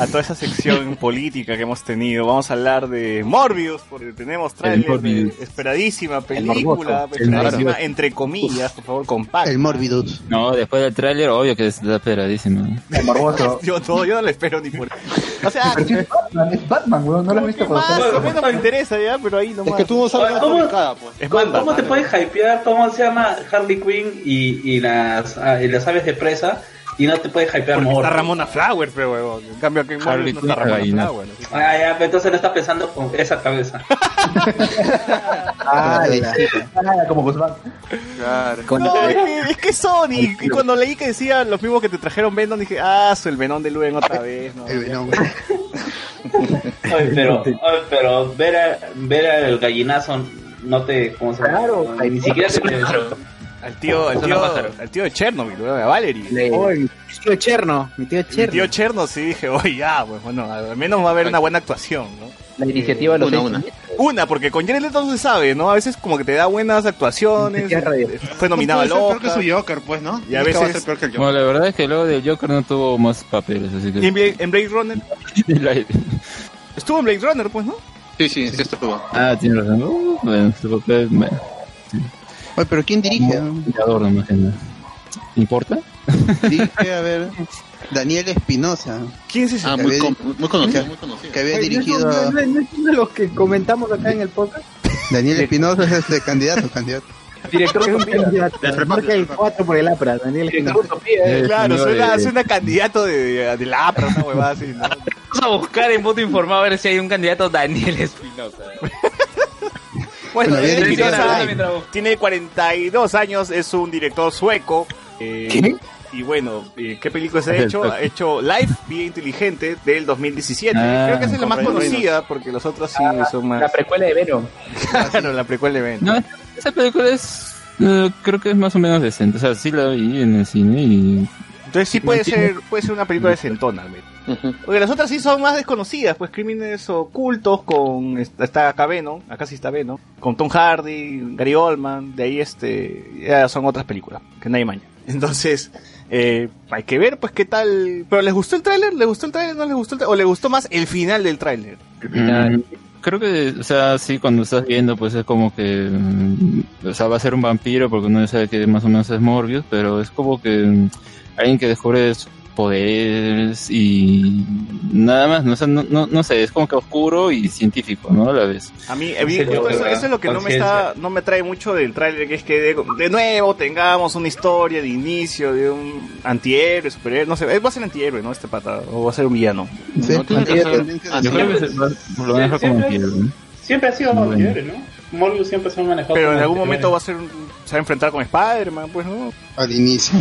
a toda esa sección [LAUGHS] política que hemos tenido, vamos a hablar de Morbius, porque tenemos trailer de esperadísima El película. El esperadísima morboso. entre comillas, por favor, compacta. El Morbidus. No, después del tráiler, obvio que está esperadísimo. El morboso. [LAUGHS] Yo no, yo no le espero ni por. O sea, es Batman, es Batman, weón. No lo has visto más cuando o menos me interesa ya, pero ahí nomás. Es que tú no sabes ¿Cómo- la pues. Es ¿Cómo, Batman. cómo te puedes hypear? ¿Cómo se llama Harley Quinn y, y, las, ah, y las aves de presa? Y no te puedes hypear Porque está. Ramona Flower, pero huevón. En cambio aquí en no está Ramona gallina. Flower. así que- Ah, ya, pero entonces no estás pensando con esa cabeza. Ah, Ah, como Guzmán. Claro. No, es que, es que Sony. Y cuando leí que decía los mismos que te trajeron Venom, dije, ah, su el Venom de Luen otra vez. No, El Venom. [LAUGHS] Pero, oye, pero ver, a, ver al gallinazo no te. ¿Cómo se llama? Claro, No, ni siquiera te. [LAUGHS] Al tío, al tío, al tío de Chernobyl, weón, a Valerie. Mi tío Cherno, mi tío Mi Cherno. tío Cherno sí dije, oye, ya, pues bueno, al menos va a haber una buena actuación, ¿no? La iniciativa de los Una, una. porque con Jared Leto no se sabe, ¿no? A veces como que te da buenas actuaciones, radio. fue nominado al no ser peor que Oscar. su Joker, pues, ¿no? Y a Nunca va a veces- ser peor que el Joker. Bueno, la verdad es que luego del Joker no tuvo más papeles, así Y en que... Blade, en Blade Runner, [LAUGHS] estuvo en Blade Runner, pues, ¿no? Sí, sí, sí estuvo. ah, tiene razón. Uh, bueno, su papel, bueno, Oye, pero ¿quién dirige? de más que nada. ¿Importa? Dirige, a ver, Daniel Espinosa, ¿Quién es ese? Ah, muy, había- con- muy conocido, que- muy conocido. que había Oye, ¿no dirigido... no es- no es uno de los que comentamos acá en el podcast? Daniel Espinosa es este candidato, candidato. Director Es un Utopía. Marca el 4 por el APRA, Daniel Director Espinosa. Utopía. eh. Eh, Claro, suena, eh, suena candidato de, de, de la APRA, una huevada así, ¿no? Vamos a buscar en voto informado a ver si hay un candidato Daniel Espinosa. Bueno, tiene 42 años, es un director sueco. eh, ¿Qué? Y bueno, eh, ¿qué películas ha hecho? Ha hecho Life, Vida Inteligente, del 2017. Ah, Creo que esa es la más conocida, porque los otros sí son más... La precuela de Venom. Claro, la precuela de Venom. No, esa película es... eh, creo que es más o menos decente. O sea, sí la vi en el cine y... Entonces sí puede ser, puede ser una película de Centona, al menos. Porque las otras sí son más desconocidas, pues crímenes ocultos con está acá Venom, acá sí está Venom, con Tom Hardy, Gary Oldman, de ahí este ya son otras películas que nadie maña. [LAUGHS] Entonces, eh, hay que ver pues qué tal, pero les gustó el tráiler, les gustó el tráiler, no les gustó el tráiler o les gustó más el final del tráiler. Mm, Creo que, o sea, sí, cuando estás viendo, pues es como que, mm, o sea, va a ser un vampiro porque uno ya sabe que más o menos es Morbius, pero es como que mm, alguien que descubre poderes y nada más, no, O sea, no, no, no sé, es como que oscuro y científico, ¿no? A la vez. A mí, Sí, a mí yo, justo eso, es lo que no me está, no me atrae mucho del tráiler, que es que de, de nuevo tengamos una historia de inicio de un antihéroe, superhéroe, no sé, va a ser antihéroe, ¿no? Este pata, o va a ser un villano. Sí, No tiene que ser- Yo creo se lo como Siempre- antihéroe, ¿no? Siempre ha sido antihéroe, ¿no? Morbius siempre se ha manejado. Pero en algún antihéroe. momento va a ser, un- se va a enfrentar con Spider-Man, pues, ¿no? al inicio.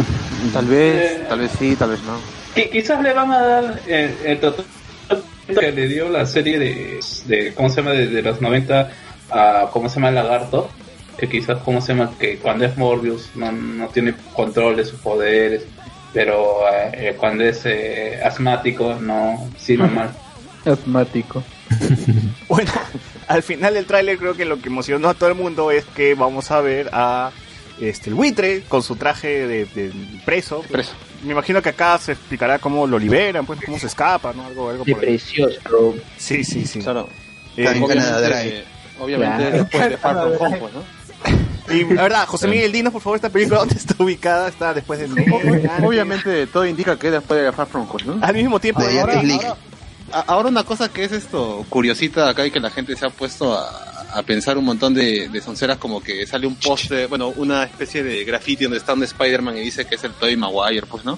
Tal vez, tal vez sí, tal vez no. Qui- Quizás le van a dar eh, el total que le dio la serie de, de ¿cómo se llama? De, de los 90 a, ¿cómo se llama? Lagarto. Que quizás, ¿cómo se llama? Que cuando es Morbius no, no tiene control de sus poderes. Pero eh, cuando es eh, asmático, no, sí, normal. [LAUGHS] Asmático. [LAUGHS] Bueno, al final del tráiler creo que lo que emocionó a todo el mundo es que vamos a ver a este el buitre con su traje de, de preso. Preso. Me imagino que acá se explicará cómo lo liberan, pues cómo se escapa, ¿no? Algo, algo precioso, bro. Sí, sí, sí. Claro. Eh, obviamente, Drive. obviamente Claro. después de Far From Home, pues, ¿no? y la verdad, José Miguel, dinos por favor esta película dónde está ubicada, está después de Obviamente todo indica que después de Far From Home, ¿no? Al mismo tiempo, ahora- ahora, ahora una cosa que es esto curiosita acá y que la gente se ha puesto a, a pensar un montón de, de sonceras como que sale un poste, bueno, una especie de graffiti donde está un Spider-Man y dice que es el Tobey Maguire, pues, ¿no?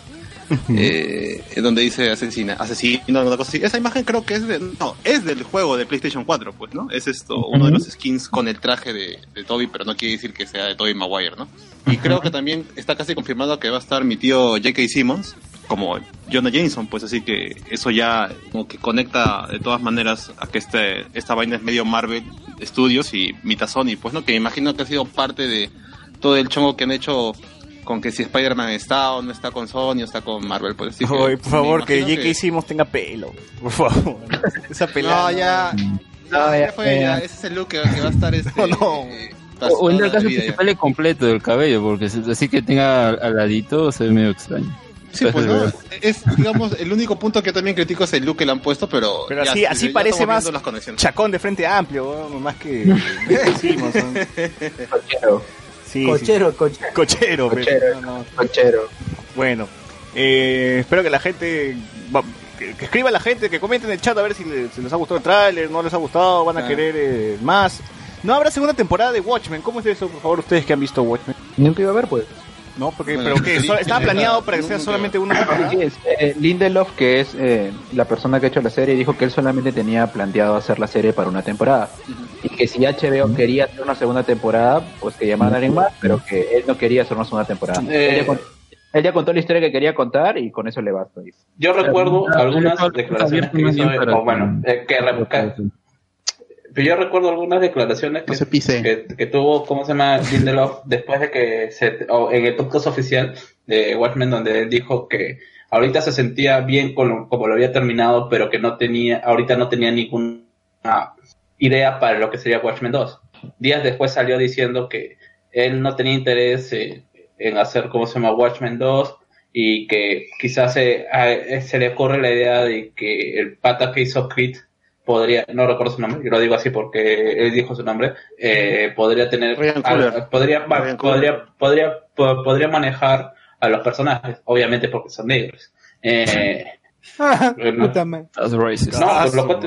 eh, donde dice asesina, asesino, una cosa así. Esa imagen creo que es de, no, es del juego de PlayStation 4, pues, ¿no? Es esto, uno de los skins con el traje de, de Toby, pero no quiere decir que sea de Tobey Maguire, ¿no? Y creo que también está casi confirmado que va a estar mi tío J.K. Simmons como Jonah Jameson, pues así que eso ya como que conecta de todas maneras a que este, esta vaina es medio Marvel Studios y Mita Sony, pues no, que me imagino que ha sido parte de todo el chongo que han hecho con que si Spider-Man está o no está con Sony o está con Marvel, pues así que por favor, que imagino J.K. Simmons tenga pelo. Por favor. [LAUGHS] Esa pelada. No, ya, No, ya, ya, ya fue, ya. ya, ese es el look que, que va a estar este... [LAUGHS] No, no. eh, O, en el caso que se ya. sale completo del cabello, porque así que tenga al ladito se ve medio extraño. Sí, pues [LAUGHS] no, es, digamos, el único punto que yo también critico es el look que le han puesto, pero... Pero ya, así, sí, así ya parece más chacón de frente amplio, más que... [LAUGHS] decimos, ¿no? Cochero. Sí, sí. Cochero, cochero. Cochero, Cochero. no, no. Cochero. Bueno, eh, espero que la gente... va- que, que escriba la gente, que comente en el chat a ver si les, si les ha gustado el tráiler, no les ha gustado, van a Ah. querer eh, más. No habrá segunda temporada de Watchmen. ¿Cómo es eso, por favor, ustedes que han visto Watchmen? Nunca iba a ver, pues. No, porque, Bueno, pero que sí, estaba planeado para que sea solamente una temporada. Sí, eh, Lindelof, que es eh, la persona que ha hecho la serie, dijo que él solamente tenía planteado hacer la serie para una temporada. Y que si HBO quería hacer una segunda temporada, pues que llamaran a alguien más, pero que él no quería hacer una segunda temporada. Eh. Él, ya contó, él ya contó la historia que quería contar y con eso le basta. dice. Yo recuerdo Ah, algunas declaraciones que hizo, o bueno, eh, que- pero yo recuerdo algunas declaraciones que, No se pise. que, que tuvo, ¿cómo se llama? Lindelof [LAUGHS] después de que se, o en el podcast oficial de Watchmen donde él dijo que ahorita se sentía bien con lo- como lo había terminado, pero que no tenía, ahorita no tenía ninguna idea para lo que sería Watchmen 2. Días después salió diciendo que él no tenía interés eh, en hacer, ¿cómo se llama? Watchmen 2 y que quizás se, a- se le ocurre la idea de que el pata que hizo Creed podría, no recuerdo su nombre, yo lo digo así porque él dijo su nombre, eh, podría tener, podría, podría, podría, po- podría manejar a los personajes, obviamente porque son negros. Eh, [LAUGHS] no, no, pues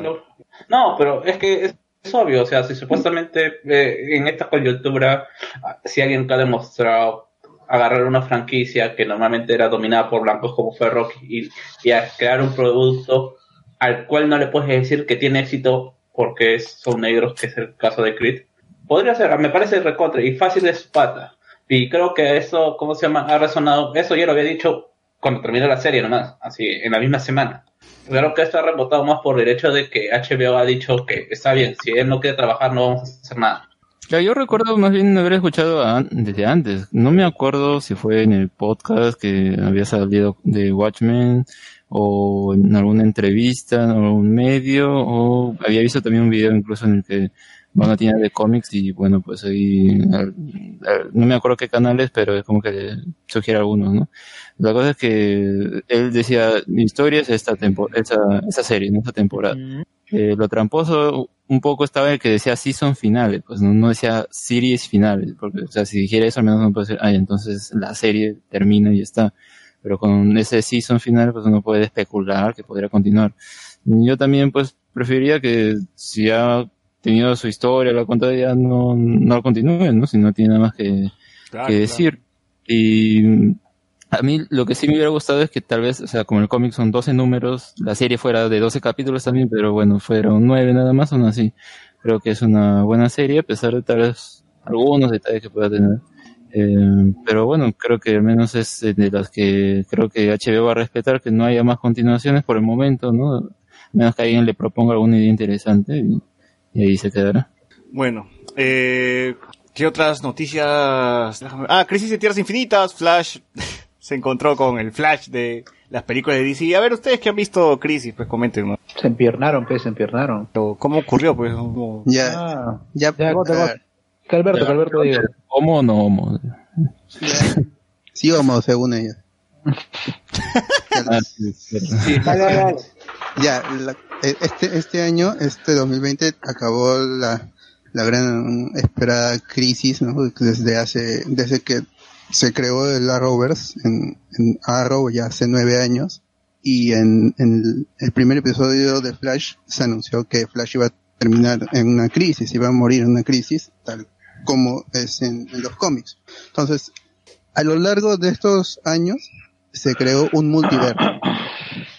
no, pero es que es, es obvio, o sea, si supuestamente eh, en esta coyuntura, ah, si alguien que ha demostrado agarrar una franquicia que normalmente era dominada por blancos como fue Rocky y, y a crear un producto al cual no le puedes decir que tiene éxito porque son negros, que es el caso de Creed, podría ser, me parece recontra y fácil de su pata. Y creo que eso, ¿cómo se llama? Ha resonado, eso ya lo había dicho cuando terminó la serie nomás, así, en la misma semana. Creo que esto ha rebotado más por el hecho de que HBO ha dicho que está bien, si él no quiere trabajar no vamos a hacer nada. Yo recuerdo más bien haber escuchado desde antes. No me acuerdo si fue en el podcast que había salido de Watchmen o en alguna entrevista en algún medio o había visto también un video incluso en el que van a tienda de cómics y bueno pues ahí no me acuerdo qué canales pero es como que sugiere algunos no la cosa es que él decía mi historia es esta tempo esa, esa serie ¿no? esta temporada eh, lo tramposo un poco estaba el que decía season finales, pues no, no decía series finales, porque, o sea, si dijera eso al menos no puede ser, ay, entonces la serie termina y está. Pero con ese season final, pues uno puede especular que podría continuar. Yo también, pues, preferiría que si ha tenido su historia, la cuenta ya no, no lo continúe, ¿no? Si no tiene nada más que, Claro, que decir. Y a mí lo que sí me hubiera gustado es que tal vez, o sea, como el cómic son 12 números, la serie fuera de 12 capítulos también, pero bueno, fueron 9 nada más, aún así. Creo que es una buena serie, a pesar de tal vez algunos detalles que pueda tener. Eh, pero bueno, creo que al menos es de las que creo que HBO va a respetar que no haya más continuaciones por el momento, ¿no? A menos que alguien le proponga alguna idea interesante y, y ahí se quedará. Bueno, eh, ¿qué otras noticias? Ah, Crisis de Tierras Infinitas, Flash [LAUGHS] se encontró con el Flash de las películas de DC. A ver, ustedes que han visto Crisis, pues comenten, ¿no? Se empiernaron, pues, se empiernaron. Pero, ¿Cómo ocurrió? Pues, ¿Cómo- Ya, Ah, ya, ya, gote. Que Alberto, que Alberto diga. ¿Homo o no homo? sí homo, según ellos. Ah. Ya, la- eh, este, este año, este 2020, acabó la, la gran esperada crisis, ¿no? Desde hace, desde que se creó el Arrowverse en, en Arrow ya hace nueve años. Y en, en el, el primer episodio de Flash se anunció que Flash iba a terminar en una crisis, iba a morir en una crisis, tal como es en, en los cómics. Entonces, a lo largo de estos años, se creó un multiverso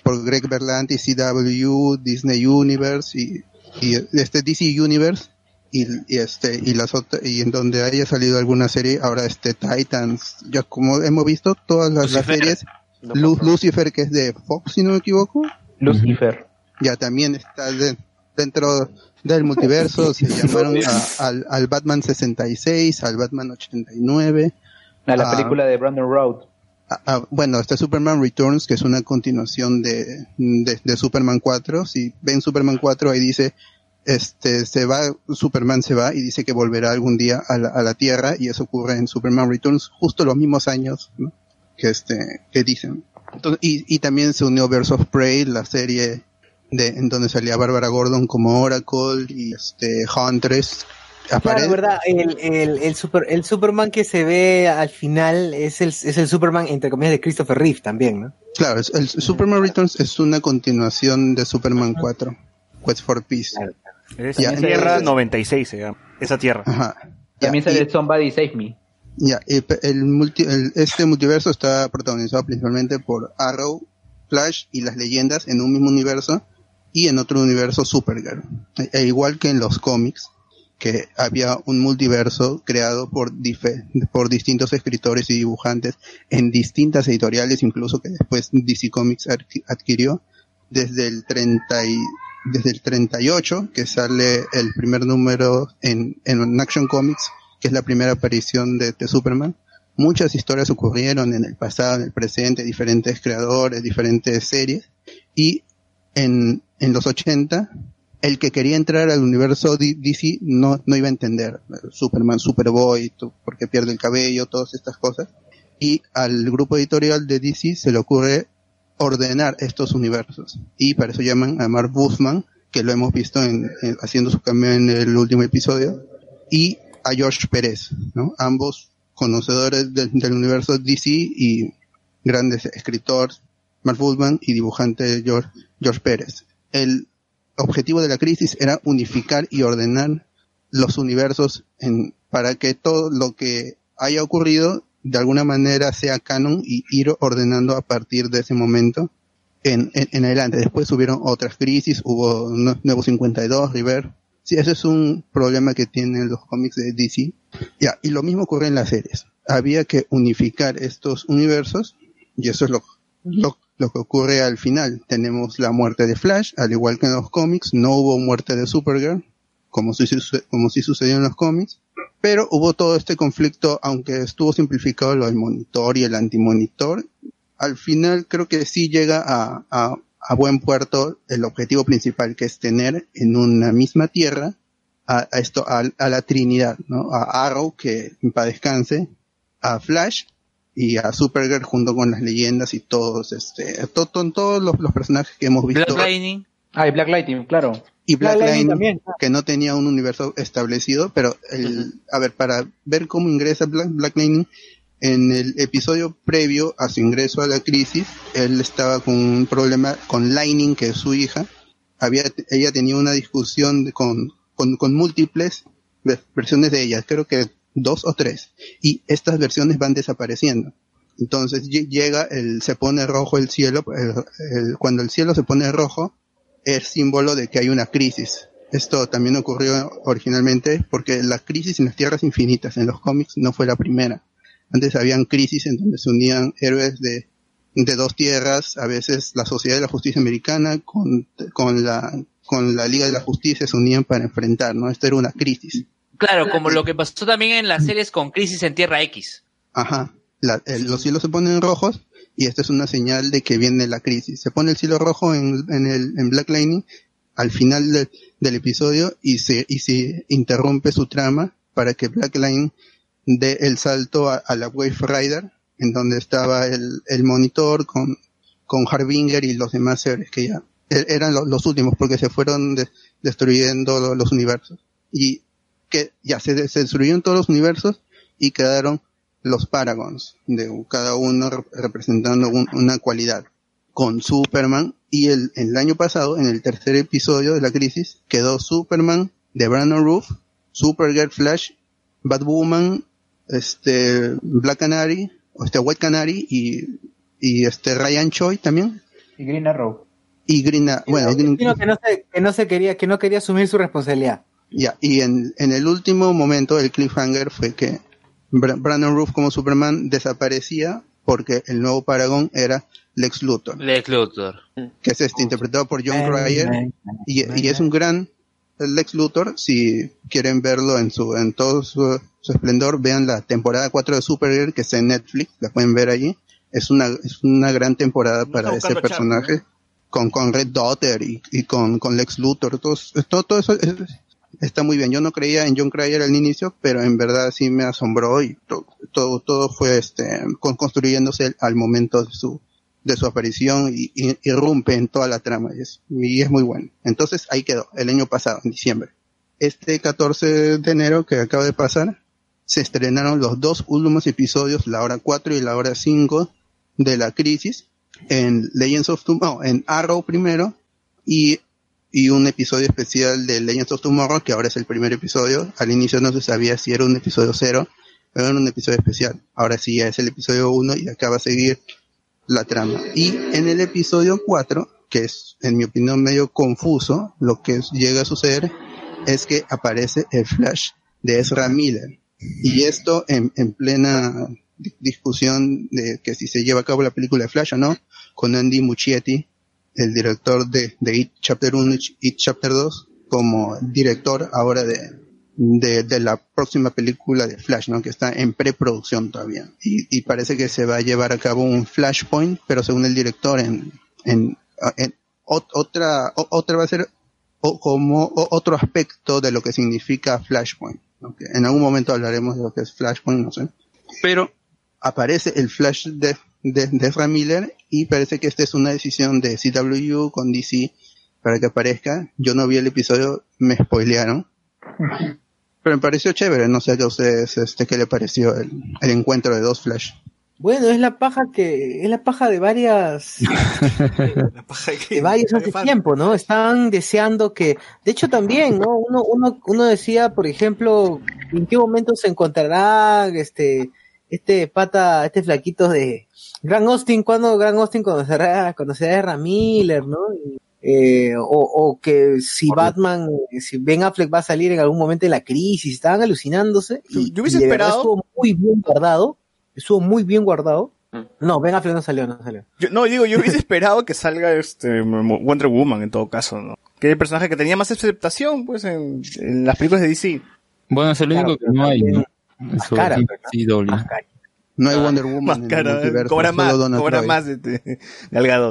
por Greg Berlanti, CW, Disney Universe y, y este DC Universe y, y este y las otras y en donde haya salido alguna serie ahora este Titans ya como hemos visto todas las, series Lu- Lucifer que es de Fox si no me equivoco Lucifer. ya también está de- dentro del multiverso [LAUGHS] se llamaron a- al, al Batman 66 al Batman 89 A la película de Brandon Road. Ah, ah, bueno, está Superman Returns, que es una continuación de, de, de Superman 4. Si ven Superman 4, ahí dice, este, se va, Superman se va y dice que volverá algún día a la, a la Tierra y eso ocurre en Superman Returns justo los mismos años ¿no? que este, que dicen. Entonces, y, y también se unió Birds of Prey, la serie de, en donde salía Bárbara Gordon como Oracle y este Huntress. Aparece, Claro, verdad, el, el, el, super, el Superman que se ve al final es el, es el Superman, entre comillas, de Christopher Reeve también, ¿no? Claro, el Superman Returns es una continuación de Superman 4, Quest for Peace. Es Ya, Tierra eh, 96 se llama. Esa tierra. Ajá. También Ya, y- sale Somebody Save Me. Ya, el multi- el- este multiverso está protagonizado principalmente por Arrow, Flash y las leyendas en un mismo universo y en otro universo Supergirl. E, e igual que en los cómics, que había un multiverso creado por, por distintos escritores y dibujantes en distintas editoriales, incluso que después DC Comics adqui- adquirió desde el 30 y- desde el 38, que sale el primer número en, en Action Comics, que es la primera aparición de, de Superman. Muchas historias ocurrieron en el pasado, en el presente, diferentes creadores, diferentes series. Y en, en los 80, el que quería entrar al universo DC no, no iba a entender. Superman, Superboy, porque pierde el cabello, todas estas cosas. Y al grupo editorial de DC se le ocurre ordenar estos universos. Y para eso llaman a Mark Buffman, que lo hemos visto en, en- haciendo su cambio en el último episodio, y a George Pérez. Ambos conocedores del, universo DC y grandes escritores, Mark Buffman y dibujante George, George Pérez. El objetivo de la crisis era unificar y ordenar los universos en, para que todo lo que haya ocurrido de alguna manera sea canon y ir ordenando a partir de ese momento en, en, en adelante. Después hubieron otras crisis, hubo Nue- Nuevo 52, River. Sí, ese es un problema que tienen los cómics de DC. Ya, y lo mismo ocurre en las series. Había que unificar estos universos y eso es lo, lo, lo que ocurre al final. Tenemos la muerte de Flash, al igual que en los cómics, no hubo muerte de Supergirl, como suce- como sí sucedió en los cómics, pero hubo todo este conflicto, aunque estuvo simplificado lo del monitor y el antimonitor, al final creo que sí llega a, a, buen puerto el objetivo principal, que es tener en una misma tierra a, esto, a la Trinidad, ¿no? A Arrow, que para descanse, a Flash y a Supergirl junto con las leyendas y todos, este, to- to- todos los, los personajes que hemos visto. Black Lightning. Ah, y Black Lightning, claro. Y Black, Black Lightning Lightning, también. que no tenía un universo establecido, pero el, a ver, para ver cómo ingresa Black, Black Lightning, en el episodio previo a su ingreso a la crisis, él estaba con un problema con Lightning, que es su hija. Había, ella tenía una discusión de- con, con, con múltiples ve- versiones de ella, creo que dos o tres. Y estas versiones van desapareciendo. Entonces lle- llega, el, se pone rojo el cielo, el- el- cuando el cielo se pone rojo, es símbolo de que hay una crisis. Esto también ocurrió originalmente porque la crisis en las tierras infinitas en los cómics no fue la primera. Antes habían crisis en donde se unían héroes de, de dos tierras, a veces la Sociedad de la Justicia Americana con, con la con la Liga de la Justicia se unían para enfrentar, ¿no? Esto era una crisis. Claro, como lo que pasó también en las series con Crisis en Tierra X. Ajá. La- el- los cielos se ponen rojos y esta es una señal de que viene la crisis. Se pone el cielo rojo en, en, el, en Black Lightning al final de- del episodio y se, y se interrumpe su trama para que Black Lightning dé el salto a, a la Wave Rider en donde estaba el, el monitor con, con Harbinger y los demás seres que ya e- eran lo- los últimos porque se fueron de- destruyendo lo- los universos. Y que ya se, se destruyeron todos los universos y quedaron los Paragons, de cada uno rep- representando un- una cualidad. Con Superman y el, el año pasado, en el tercer episodio de la crisis, quedó Superman de Brandon Roof, Supergirl Flash, Batwoman, este, Black Canary, o este White Canary y, y este Ryan Choi también, Y Green Arrow. y Green, A- bueno, Green- que no se, que no se quería, que no quería asumir su responsabilidad. Ya, y en, en el último momento el cliffhanger fue que Bra- Brandon Roof como Superman desaparecía porque el nuevo Paragón era Lex Luthor, Lex Luthor. que es este interpretado por John Cryer y, y es un gran Lex Luthor, si quieren verlo en su en todo su, su esplendor, vean la temporada 4 de Supergirl que está en Netflix, la pueden ver allí. Es una es una gran temporada para ese personaje con con Red Daughter y, y con con Lex Luthor, todos- todo todo eso es- está muy bien. Yo no creía en John Cryer al inicio, pero en verdad sí me asombró y to- todo todo fue este con- construyéndose al momento de su de su aparición y, y- irrumpe en toda la trama y es, y es muy bueno. Entonces ahí quedó, el año pasado, en diciembre. Este 14 de enero que acaba de pasar, se estrenaron los dos últimos episodios, la hora 4 y la hora 5 de la crisis, en Legends of Tomorrow, en Arrow primero, y, y un episodio especial de Legends of Tomorrow, que ahora es el primer episodio. Al inicio no se sabía si era un episodio cero, pero era un episodio especial. Ahora sí ya es el episodio 1 y acaba a seguir la trama. Y en el episodio 4, que es en mi opinión medio confuso, lo que llega a suceder es que aparece el flash de Ezra Miller. Y esto en, en plena di- discusión de que si se lleva a cabo la película de Flash o no, con Andy Muschietti, el director de, de It Chapter 1 y It Chapter 2, como director ahora de, de, de la próxima película de Flash, ¿no? que está en preproducción todavía. Y, y parece que se va a llevar a cabo un Flashpoint, pero según el director, en, en, en ot- otra, otra va a ser como otro aspecto de lo que significa Flashpoint. ¿no? Que en algún momento hablaremos de lo que es Flashpoint, no sé. Pero aparece el Flash de, de, de Ezra Miller y parece que esta es una decisión de CW con DC para que aparezca. Yo no vi el episodio, me spoilearon. Pero me pareció chévere, no sé a ustedes este, qué le pareció el, el encuentro de dos Flash. Bueno, es la paja que es la paja de varias [LAUGHS] de varios hace tiempo, ¿no? Están deseando que, de hecho también, ¿no? Uno uno uno decía, por ejemplo, en qué momento se encontrará este este pata, este flaquito de Gran Austin, cuando Gran Austin conocerá conocerá a Ezra Miller, ¿no? Y, eh, o, o que si Batman, si Ben Affleck va a salir en algún momento de la crisis, estaban alucinándose. Y, yo hubiese y de verdad esperado- Estuvo muy bien guardado, estuvo muy bien guardado. No, Ben Affleck no salió, no salió. Yo- no, digo, yo hubiese [LAUGHS] esperado que salga este Wonder Woman en todo caso, ¿no? Que es el personaje que tenía más aceptación, pues, en, en las películas de DC. Bueno, es el único que no hay, ¿no? Eso, cara, sí, doble. No hay Wonder Woman Más en el cara, multiverso, cobra más, cobra Troy. más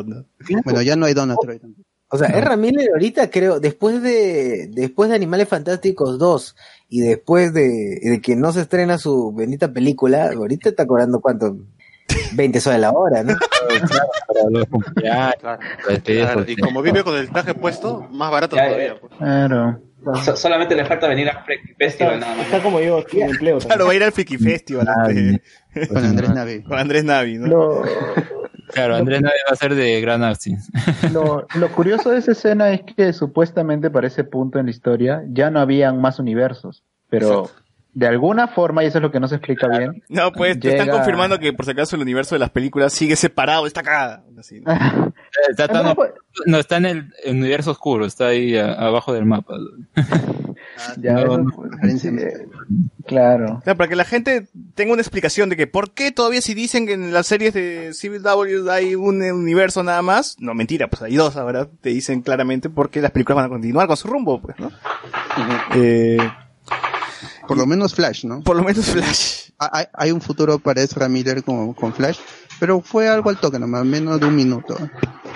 ¿no? Bueno, ya no hay Donna Troy. O sea, Ezra Miller ahorita creo, después de, después de Animales Fantásticos 2 y después de, de que no se estrena su bendita película, ahorita está cobrando cuánto, 20 soles la hora, ¿no? [LAUGHS] Claro, y como vive con el traje puesto, más barato todavía. pues. Claro. So- solamente le falta venir a Freak Festival nada más. Está como yo, sin empleo. Claro, va a ir al Friki Festival. este, [LAUGHS] Con Andrés Navi. Con Andrés Navi, ¿no? Lo, Claro, Andrés Navi va a ser de Gran Austin. [LAUGHS] lo, lo curioso de esa escena es que supuestamente para ese punto en la historia ya no habían más universos, pero de alguna forma, y eso es lo que no se explica bien, No, pues te están confirmando que por si acaso el universo de las películas sigue separado, está. Así, ¿no? Está, está- no, no, está en el universo oscuro, está ahí a- abajo del mapa. ya, No, sí, eh, claro. Claro, para que la gente tenga una explicación de que por qué todavía si dicen que en las series de CW hay un eh, universo nada más, no mentira, pues hay dos ahora, te dicen claramente por qué las películas van a continuar con su rumbo, pues, ¿no? Eh, Por lo menos Flash, ¿no? por lo menos Flash. Hay, hay un futuro para Ezra Miller con, con Flash, pero fue algo al toque nomás, menos de un minuto.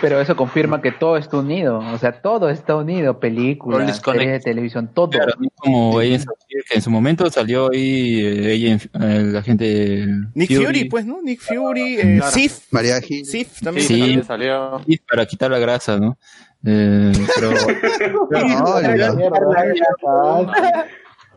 Pero eso confirma que todo está unido, o sea, todo está unido, películas, series de televisión, todo. Claro, no como Shield, que en su momento salió ahí eh, Agent- eh, la gente Nick Fury, pues, ¿no? Nick Fury, eh, Claro. Sif, María Gil. Sif también. Sí, también salió. Y para quitar la grasa, ¿no? Eh, pero No, la- Olvídalo,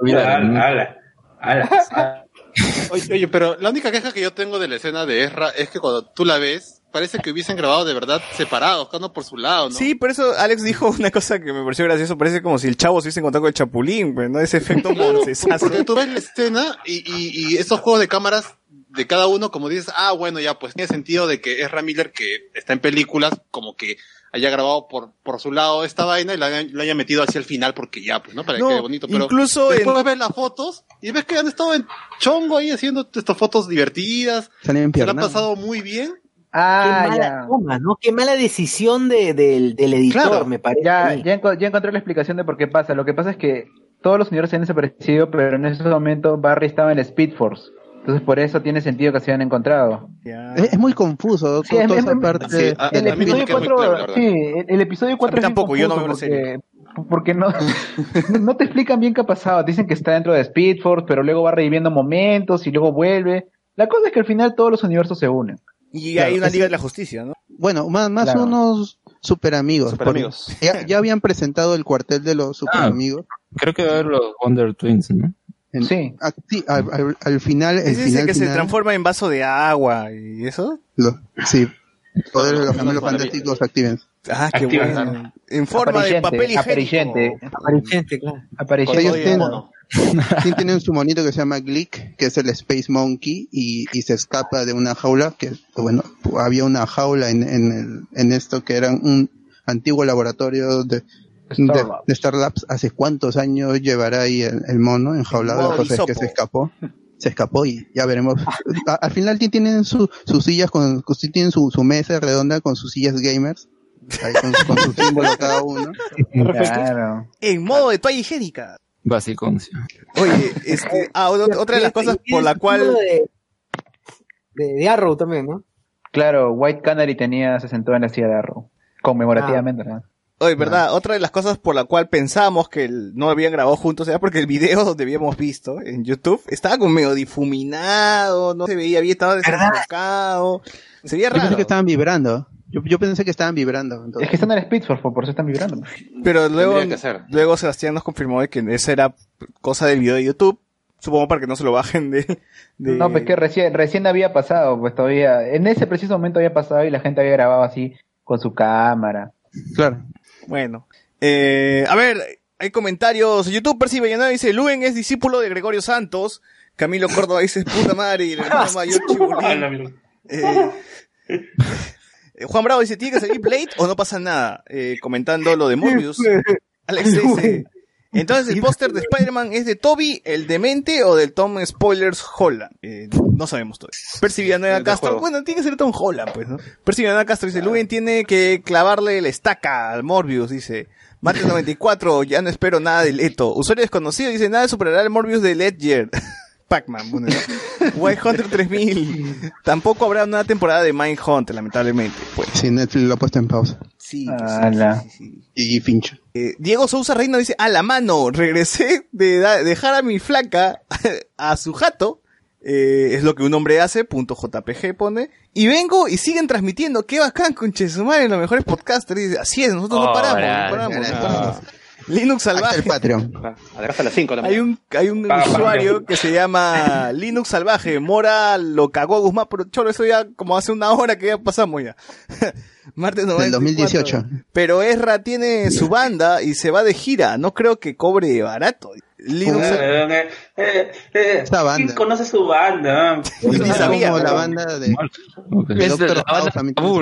¿no? Ala, ala, ala. [LAUGHS] Oye, oye, pero la única queja que yo tengo de la escena de Ezra es que cuando tú la ves, parece que hubiesen grabado de verdad separados, cada uno por su lado, ¿no? Sí, por eso Alex dijo una cosa que me pareció gracioso, parece como si el chavo se hubiese encontrado con el chapulín, pues, ¿no? Ese efecto moncesazo. Porque tú ves la escena y, y, y estos juegos de cámaras de cada uno, como dices, ah, bueno, ya, pues tiene sentido de que Ezra Miller, que está en películas, como que haya grabado por, por su lado esta vaina y la, haya- la haya metido hacia el final porque ya, pues, ¿no? Para No, que quede bonito. Pero incluso después en- ves las fotos y ves que han estado en chongo ahí haciendo estas fotos divertidas. Se la han pasado muy bien. Ah, Qué mala ya. toma, ¿no? Qué mala decisión de, del, del editor, Claro. me parece. Ya, ya, enco- ya encontré la explicación de por qué pasa. Lo que pasa es que todos los universos han desaparecido, pero en ese momento Barry estaba en Speed Force. Entonces por eso tiene sentido que se hayan encontrado. Es, es muy confuso Sí, toda es- esa es- parte. Sí, a- El a episodio queda muy 4, claro, sí, el, el episodio 4 A mí tampoco, yo no veo porque, porque no, [LAUGHS] no te explican bien qué ha pasado. Dicen que está dentro de Speed Force, pero luego va reviviendo momentos y luego vuelve. La cosa es que al final todos los universos se unen. Y Claro, hay una es- Liga de la Justicia, ¿no? Bueno, más, más Claro. unos super amigos. Super amigos. Ya, ya habían presentado el cuartel de los super Ah. amigos. Creo que va a haber los Wonder Twins, ¿no? En- Sí. ah, sí, al, al- al final, el ¿Es ese final, que se final, transforma en vaso de agua y eso? lo- sí, poderes de los gemelos fantásticos activen. Ah, qué Activa, bueno. En forma de papel higiénico. Apareciente. Apareciente, claro. Apareciente. Ellos Oye, tienen, mono. [LAUGHS] sí tienen su monito que se llama Glick, que es el Space Monkey, y, y se escapa de una jaula, que bueno, había una jaula en, en, el- en esto que era un antiguo laboratorio de, Star de, de Star Labs. ¿Hace cuántos años llevará ahí el, el mono enjaulado? modo La cosa es que se escapó. Se escapó y ya veremos. [LAUGHS] A- al final ti- tienen su, sus sillas, con, tienen su, su mesa redonda con sus sillas gamers, ahí con, con su símbolo cada uno. [LAUGHS] Claro. En modo de toalla higiénica. Básico. Oye, este, [LAUGHS] ah, otra otra de las cosas por la cual De, de, de Arrow también, ¿no? Claro, White Canary tenía, se sentó en la silla de Arrow. Conmemorativamente, ¿no? Oye, verdad, otra de las cosas por la cual pensábamos que el- no habían grabado juntos era porque el video [LAUGHS] donde habíamos visto en YouTube estaba como medio difuminado, no se veía bien, estaba desenfocado, se veía Yo pensé raro. que estaban vibrando. Yo, yo pensé que estaban vibrando. entonces. Es que están en el Speedforce, por eso están vibrando. Pero luego, luego Sebastián nos confirmó de que esa era cosa del video de YouTube, supongo para que no se lo bajen de... de- No, pues que recién, recién había pasado, pues todavía, en ese preciso momento había pasado y la gente había grabado así con su cámara. Claro. Bueno, eh, a ver, hay comentarios. YouTube percibe Villanueva dice, Luen es discípulo de Gregorio Santos. Camilo Córdoba dice, puta madre, y el hermano [LAUGHS] mayor Chibulín. Eh, [LAUGHS] eh, Juan Bravo dice, ¿tiene que salir Blade o no pasa nada? Eh, comentando lo de Morbius. [LAUGHS] Alex dice, entonces el póster de Spider-Man es de Toby, el demente o del Tom Spoilers Holland. Eh, no sabemos todavía. Percy Villanueva El Castro, juego. bueno, tiene que ser Tom Holland, pues, ¿no? Percy Villanueva Castro dice, Luen tiene que clavarle la estaca al Morbius, dice. Mate 94, ya no espero nada de Leto. Usuario desconocido dice, nada superará al Morbius de Ledger. [LAUGHS] Pac-Man, bueno, ¿no? [LAUGHS] White Hunter 3000. Tampoco habrá una temporada de Mindhunter, lamentablemente. Pues. Sí, Netflix lo ha puesto en pausa. Sí, pues, sí, Ala. sí, sí. Y Finch. Eh, Diego Sousa Reino dice, a la mano, regresé de dejar a mi flaca [LAUGHS] a su jato, eh, es lo que un hombre hace, punto JPG pone, y vengo y siguen transmitiendo, qué bacán con Chesumare, los mejores podcasters, dice, así es, nosotros no paramos, no gracias, paramos, no paramos. Linux Hasta salvaje. el Patreon. Hasta las 5 también. Hay un, hay un usuario que se llama [LAUGHS] Linux Salvaje. Mora lo cagó a Guzmán, pero cholo, eso ya como hace una hora que ya pasamos ya. [LAUGHS] Martes Del 94. 2018. Pero Ezra tiene su banda y se va de gira. No creo que cobre barato. Linux, Eh, eh, eh, eh, Esta banda. ¿Quién conoce su banda? Sabía, como la banda de, de Es Doctor la banda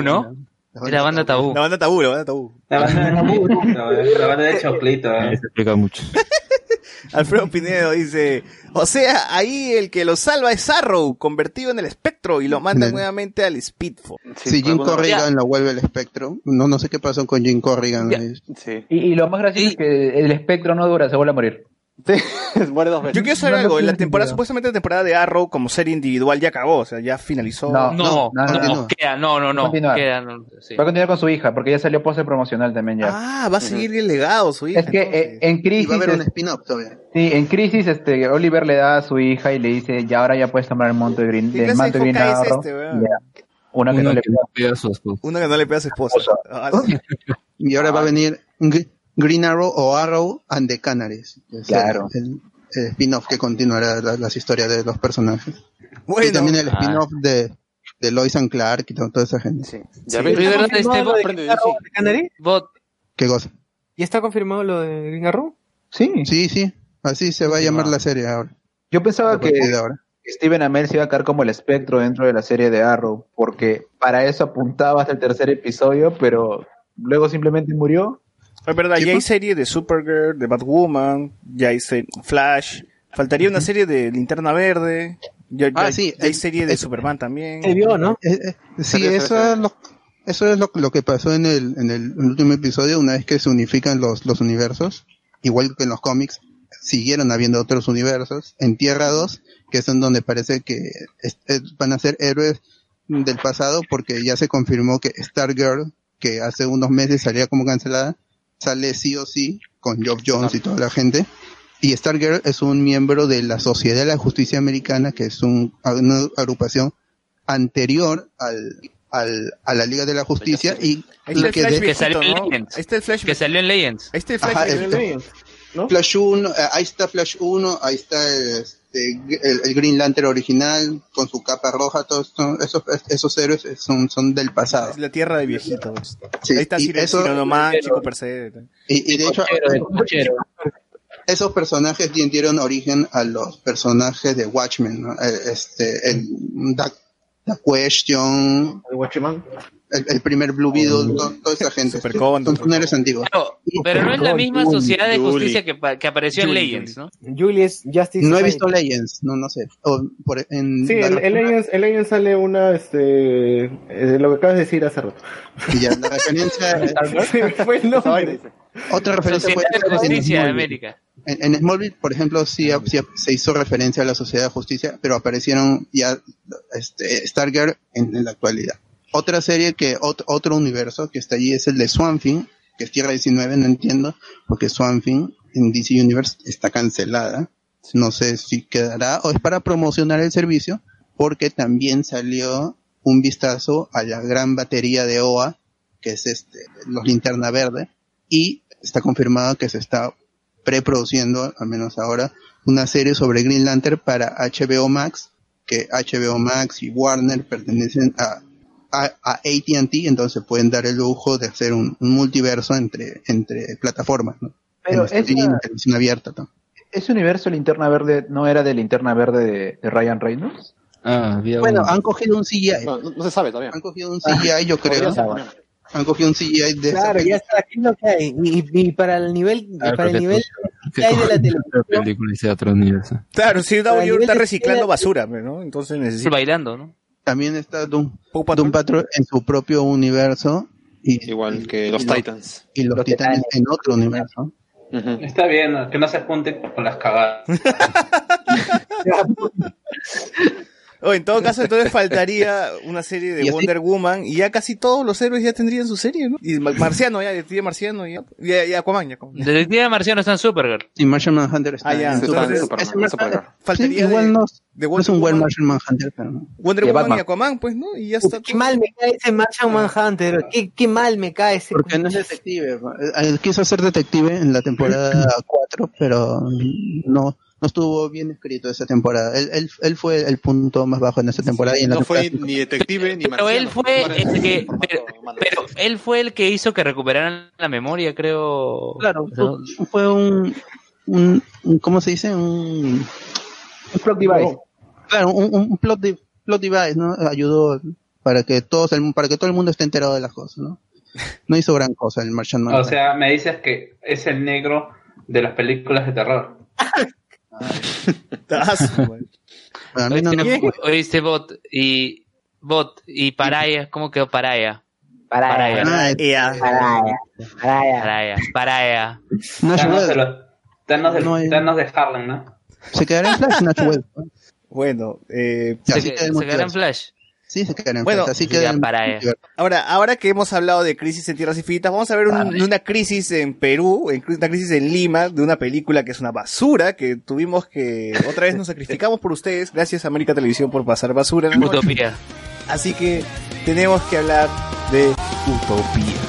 ¿no? Es la banda tabú. la banda tabú, la banda tabú. La banda de la, la banda de Choclito. eh. Eso explica mucho. [LAUGHS] Alfredo Pinedo dice, o sea, ahí el que lo salva es Arrow, convertido en el espectro y lo manda nuevamente al Speedfall. Si Jim Corrigan lo vuelve el espectro, no no sé qué pasó con Jim Corrigan. Ya. Sí. Y, y lo más gracioso es que el espectro no dura, se vuelve a morir. Sí, [LAUGHS] muere dos veces. Yo quiero saber No, algo, en la temporada, sentido. supuestamente la temporada de Arrow como serie individual ya acabó, o sea, ya finalizó. No. No, no, no, queda, no, no, no, Continúa. queda, no, sí. Va a continuar con su hija, porque ya salió pose promocional también ya. Ah, va a seguir el legado, su hija. es que eh, en Y crisis, va a haber un spin-off todavía. sí, en crisis, este, Oliver le da a su hija y le dice, ya ahora ya puedes tomar el manto de Green, ¿Qué del clase manto de Green Arrow. este. Una que Uno no le que no pega a su esposa. Una que no le pega a su esposa. Ah. [LAUGHS] Y ahora va a venir Green Arrow o Arrow and the Canaries. Es Claro. El, el spin-off que continuará la- las historias de los personajes. Bueno, y también el ah. spin-off de, de Lois and Clark y to- toda esa gente. Sí. Ya Sí. ves. Verdad, este de bot, ¿Qué cosa? ¿Ya está confirmado lo de Green Arrow? Sí. Sí, sí. Así se va a llamar la serie ahora. Yo pensaba que ahora. Steven Amell se iba a caer como el espectro dentro de la serie de Arrow, porque para eso apuntaba hasta el tercer episodio, pero luego simplemente murió. Es verdad, ¿Qué ya hay serie de Supergirl, de Batwoman, ya hay Flash, faltaría una serie de Linterna Verde, ya, Ah, ya- sí, ya hay serie de Superman también. Se vio, ¿no? Eh, eh, sí, eso es, lo, eso es lo, lo que pasó en el, en el último episodio, una vez que se unifican los, los universos, igual que en los cómics, siguieron habiendo otros universos. En Tierra 2, que es en donde parece que es- es- van a ser héroes del pasado, porque ya se confirmó que Stargirl, que hace unos meses salía como cancelada, sale sí o sí, con Geoff Jones y toda la gente. Y Stargirl es un miembro de la Sociedad de la Justicia Americana, que es un- una agrupación anterior al, al, a la Liga de la Justicia y el que de- Que salió en. Legends. Ahí está el Flash. Que salió en Legends. El Flash. Ajá, Flash 1, eh, ahí está Flash 1, ahí está el, este, el, el Green Lantern original con su capa roja, todos son- esos, esos héroes son, son del pasado. Es la tierra de viejitos. Sí, Ahí está y Ciro, eso- Ciro nomás, Chico Perse. Y, y de hecho, esos personajes di- dieron origen a los personajes de Watchmen, ¿no? Eh, Este, el The, The Question, el, el primer Blue Beetle, to- toda esa gente. son son héroes antiguos. Pero, pero no es la misma sociedad de justicia que, que apareció en Legends, ¿no? Julius Justice No he Society. visto Legends, no, no sé. O por- en Sí, en, en Legends, en Legends sale una, este, eh, lo que acabas de decir hace rato. Y ya, la referencia. [LAUGHS] Fue el nombre. Otra referencia Sociedad puede de Justicia de Smallville. América. En, en Smallville, por ejemplo, sí, sí se hizo referencia a la Sociedad de Justicia, pero aparecieron ya este, Stargirl en, en la actualidad. Otra serie que, ot- otro universo que está allí es el de Swamp Thing, que es Tierra 19, no entiendo, porque Swamp Thing en DC Universe está cancelada. No sé si quedará o es para promocionar el servicio, porque también salió un vistazo a la gran batería de OA, que es este, los linterna verde, y está confirmado que se está preproduciendo, al menos ahora, una serie sobre Green Lantern para HBO Max, que HBO Max y Warner pertenecen a, a, a AT&T, entonces pueden dar el lujo de hacer un, un multiverso entre, entre plataformas, ¿no? Pero en streaming, esa- televisión abierta. ¿no? ¿Ese universo linterna verde no era de linterna verde de, de Ryan Reynolds? Ah, había Bueno, un- han cogido un CGI. No, no, se sabe todavía. Han cogido un CGI, yo creo. Han cogido un CGI de esa Claro, ya está, aquí lo que hay. Y, y- para el nivel, Ah, para el nivel que hay de la televisión, otra película y sea otro universo. Claro, sí, Para W nivel está reciclando basura, ¿no? Entonces necesita. Bailando, ¿no? También está Doom, Doom Patrol en su propio universo. Y, Igual que los y Titans. Y los, titanes en otro universo. Está bien, que no se junte con las cagadas. [LAUGHS] O en todo caso, entonces [LAUGHS] faltaría una serie de Y Wonder Woman y ya casi todos los héroes ya tendrían su serie, ¿no? Y Ma- [LAUGHS] Marciano, ya, Detective Marciano, ya, ya, ya Aquaman, ya Aquaman. Detective Marciano está en Supergirl. Y Martian Manhunter está Ah, ya, en entonces, Superman. Superman, Supergirl. Sí, Faltaría igual de- no, de no es un buen. Martian Manhunter, pero no. Wonder De Woman Batman. y Aquaman, pues, ¿no? Y ya está. qué mal me cae ese Martian Manhunter. Qué, qué mal me cae ese. Porque no es detective. Él quiso ser detective en la temporada [CLEARS THROAT] 4, pero no, no estuvo bien escrito esa temporada. Él, él, él fue el punto más bajo en esa temporada. y en la No fue temporada ni detective ni Pero él fue el que, pero, él fue el que hizo que recuperaran la memoria, creo. Claro, O fue- fue un, un, un- ¿cómo se dice? Un, Un plot device. claro, un, un plot, de- plot device, ¿no? Ayudó para que todos, el- para que todo el mundo esté enterado de las cosas, ¿no? No hizo gran cosa el Martian O Manhunter. sea, me dices que es el negro de las películas de terror. [LAUGHS] [LAUGHS] Mí no, oíste, Bot y Bot y Paraya, ¿cómo quedó Paraya? Paraya. Ya. Paraya. Paraya. Paraya, Paraya. Thanos de, Harlem, ¿no? Se quedará en Flash, Nash Webb. Bueno, eh, Se, quedará en. Flash. Sí, se quedará en Bueno. Así para. Ahora, ahora que hemos hablado de crisis en tierras infinitas, vamos a ver un- una crisis en Perú, en- una crisis en Lima, de una película que es una basura, que tuvimos que, otra vez nos sacrificamos por ustedes, gracias a América Televisión por pasar basura en. Utopía. Así que tenemos que hablar de Utopía.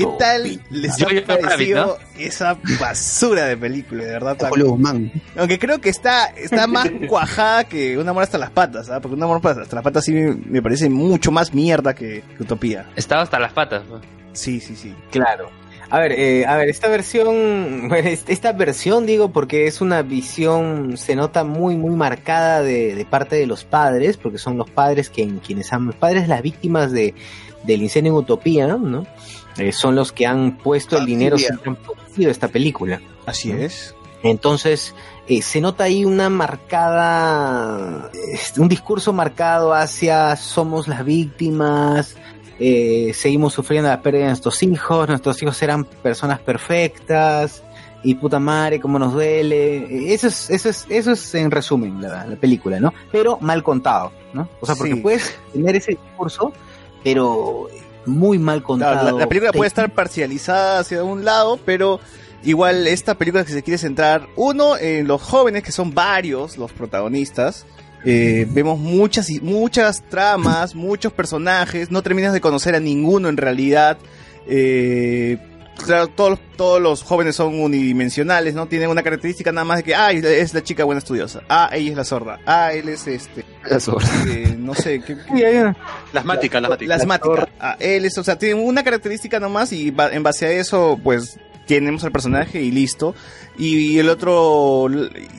¿Qué tal les ha parecido ¿no? esa basura de película, de verdad? Guzmán. Aunque creo que está, está más [LAUGHS] cuajada que Un amor hasta las patas, ¿ah? Porque Un amor hasta las patas sí me, parece mucho más mierda que, que Utopía. Estaba hasta las patas. Sí, sí, sí. Claro. A ver, eh, a ver, esta versión, [LAUGHS] esta versión digo porque es una visión, se nota muy, muy marcada de, de parte de los padres, porque son los padres quien, quienes han, los padres las víctimas de, del incendio en Utopía, ¿no? Eh, son los que han puesto el dinero, siempre han producido esta película. Así es. Entonces, eh, se nota ahí una marcada, este, un discurso marcado hacia somos las víctimas, eh, seguimos sufriendo la pérdida de nuestros hijos, nuestros hijos eran personas perfectas, y puta madre, cómo nos duele. Eh, Eso es, eso es, eso es en resumen la, la película, ¿no? Pero mal contado, ¿no? O sea, porque Sí. puedes tener ese discurso, pero muy mal contado. Claro, la, la película puede estar parcializada hacia un lado, pero igual esta película que se quiere centrar, uno, en los jóvenes, que son varios los protagonistas. Eh, vemos muchas y muchas tramas, muchos personajes, no terminas de conocer a ninguno en realidad. Eh, claro, todos, los- todos los jóvenes son unidimensionales, ¿no? Tienen una característica nada más de que, ah, es la chica buena estudiosa, ah, ella es la sorda, ah, él es este, eh, no sé, ¿qué, Sí, hay una- Las máticas, las máticas. la asmática. Ah, él es, o sea, tiene una característica nomás y ba- en base a eso, pues, tenemos al personaje y listo. Y, el otro,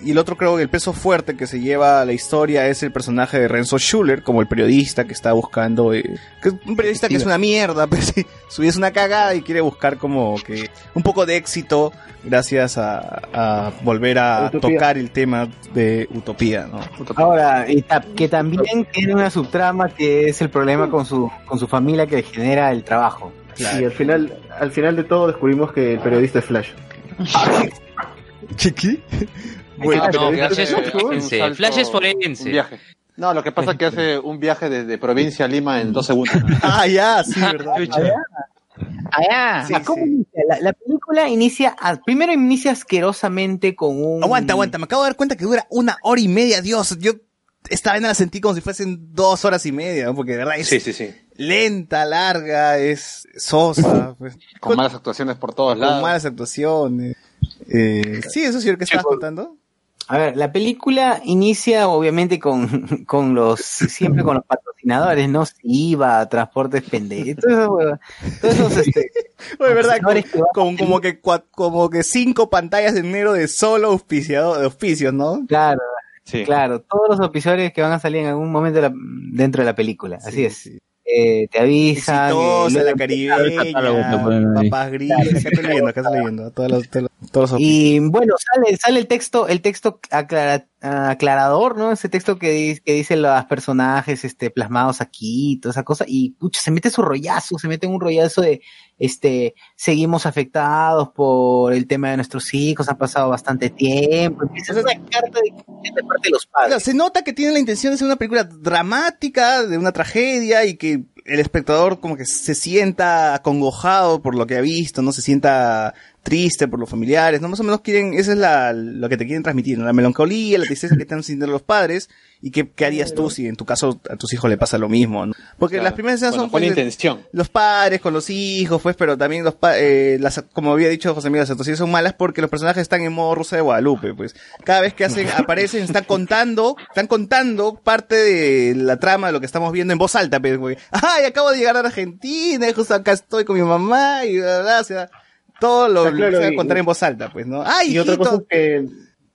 y el otro creo que el peso fuerte que se lleva a la historia es el personaje de Renzo Schuller, como el periodista que está buscando, eh, que es un periodista que es una mierda, [LAUGHS] pero sí, su vida es una cagada y quiere buscar como que un poco de éxito gracias a, a volver a Utopía. tocar el tema de Utopía, ¿no? Ahora, y ta- que también tiene una subtrama que es el problema con su, con su familia que genera el trabajo. Y al final, al final de todo descubrimos que el periodista es Flash. [LAUGHS] Qué? Bueno, Ah, no, Flash es forense. Flash es forense. No, lo que pasa es que hace un viaje desde provincia a Lima en dos segundos. [LAUGHS] Ah, ya, sí, verdad. Ah, Sí, ¿cómo sí. inicia? La, la película inicia, a- primero inicia asquerosamente con un... Aguanta, aguanta, me acabo de dar cuenta que dura una hora y media, Dios, yo esta vez la sentí como si fuesen dos horas y media, ¿no? porque de verdad es Sí, sí, sí. Lenta, larga, es sosa, pues, Con malas actuaciones por todos con lados. malas actuaciones. Eh, sí, eso sí lo que estabas contando. A ver, la película inicia obviamente con, [LAUGHS] con los, siempre con los patrocinadores, ¿no? IVA, transportes pendejos, todos esos, este, [LAUGHS] Oye, verdad, como, como que cua- como que cinco pantallas en negro de solo auspiciado, de auspicios, ¿no? claro, Sí. claro, todos los episodios que van a salir en algún momento de la- dentro de la película, así es. Eh, te avisan. Exitosa, la caribeña, papas grises, acá estoy leyendo, acá estoy leyendo, todos los, todos los, todos los Y bueno, sale, sale el texto, el texto aclara- aclarador, ¿no? Ese texto que, di- que dice los personajes este, plasmados aquí, toda esa cosa, y pucha, se mete su rollazo, se mete un rollazo de, este, seguimos afectados por el tema de nuestros hijos, ha pasado bastante tiempo, empieza una carta de, de parte de los padres. se nota que tiene la intención de ser una película dramática, de una tragedia, y que el espectador como que se sienta acongojado por lo que ha visto, no se sienta triste por los familiares, ¿no? Más o menos quieren, esa es la, lo que te quieren transmitir, ¿no? La melancolía, la tristeza que están sintiendo los padres, y qué, qué harías tú si en tu caso a tus hijos le pasa lo mismo, ¿no? Porque Claro. las primeras escenas Bueno, son la pues, intención. los padres con los hijos, pues, pero también los pa- eh, las, como había dicho José Miguel, las actuaciones son malas porque los personajes están en modo Rosa de Guadalupe, pues. Cada vez que hacen, [LAUGHS] aparecen, están contando, están contando parte de la trama de lo que estamos viendo en voz alta, pues, güey. Ay, acabo de llegar a Argentina, justo acá estoy con mi mamá, y bla, bla, bla, o sea, todo lo, claro, se va a y- contar en voz alta, pues, ¿no? Ay, Y otra cosa es que,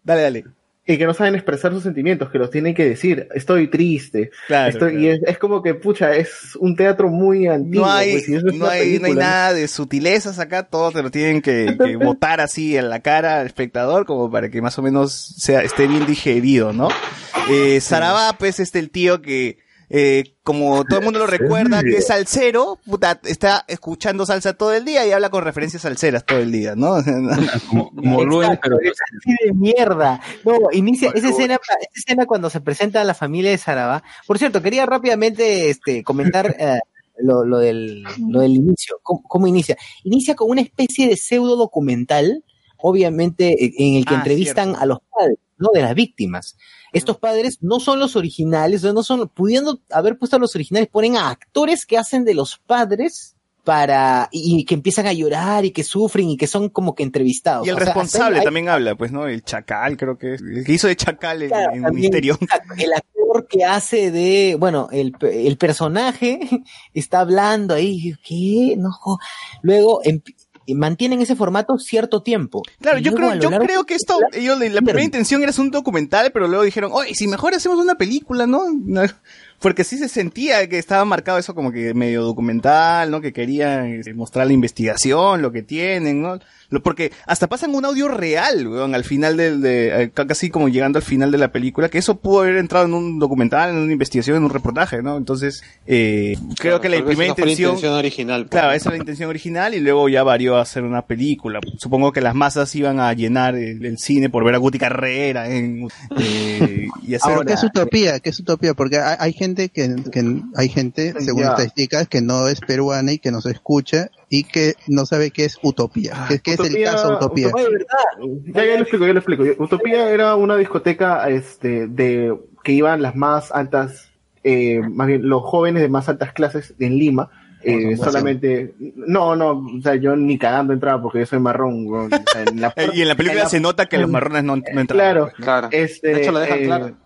Dale, dale. y que no saben expresar sus sentimientos, que los tienen que decir. Estoy triste. Claro, estoy, claro. Y es, es como que, pucha, es un teatro muy antiguo. No hay, pues, no hay, no hay película, nada de sutilezas acá, todo te lo tienen que, que [LAUGHS] botar así en la cara al espectador como para que más o menos sea, esté bien digerido, ¿no? Eh, Sarabá, pues, este el tío que, eh, como todo el mundo lo recuerda, que es salsero, puta, está escuchando salsa todo el día y habla con referencias salseras todo el día, ¿no? [LAUGHS] Como, como Luen, pero es así de mierda. No, inicia esa escena, esa escena cuando se presenta a la familia de Sarabá. Por cierto, quería rápidamente este, comentar [LAUGHS] eh, lo, lo, del, lo del inicio. ¿Cómo, cómo inicia? Inicia con una especie de pseudo documental, obviamente, eh, en el que Ah, entrevistan cierto. a los padres, ¿no? De las víctimas. Estos padres no son los originales, no son, pudiendo haber puesto a los originales, ponen a actores que hacen de los padres para, y, y que empiezan a llorar y que sufren y que son como que entrevistados. Y el O sea, responsable hay- también habla, pues, ¿no? El chacal, creo que es. El que hizo de chacal en, Claro, en también, Misterio. El actor que hace de, bueno, el, el personaje [LAUGHS] está hablando ahí, ¿qué? No. Luego em- mantienen ese formato cierto tiempo. Claro, Y yo creo, yo creo que esto, ellos, la primera intención era hacer un documental, pero luego dijeron, oye, si mejor hacemos una película, ¿no? [LAUGHS] Porque sí se sentía que estaba marcado eso como que medio documental, ¿no? Que querían eh, mostrar la investigación, lo que tienen, ¿no? Lo- Porque hasta pasan un audio real, weón, al final del, de, eh, casi como llegando al final de la película, que eso pudo haber entrado en un documental, en una investigación, en un reportaje, ¿no? Entonces, eh, creo que la primera esa fue la intención... intención original, pues. Claro, esa es la intención original y luego ya varió a hacer una película. Supongo que las masas iban a llenar el, el cine por ver a Guti Carrera en, eh, y hacer Ahora, ¿qué es utopía? ¿Qué es utopía? Porque hay, hay gente que, que hay gente, según Ya. estadísticas, que no es peruana y que nos escucha y que no sabe qué es utopía. ¿Qué, qué es el Utopía- caso utopía? Ya, ya lo explico, ya lo explico. Utopía era una discoteca este, de que iban las más altas, eh, más bien los jóvenes de más altas clases en Lima. eh, solamente, no, no, o sea, yo ni cagando entraba porque yo soy marrón. O sea, en la- [LAUGHS] y en la película se nota que los [LAUGHS] marrones no, no entraban. Claro, pues, Este, De hecho, lo dejan eh, claro.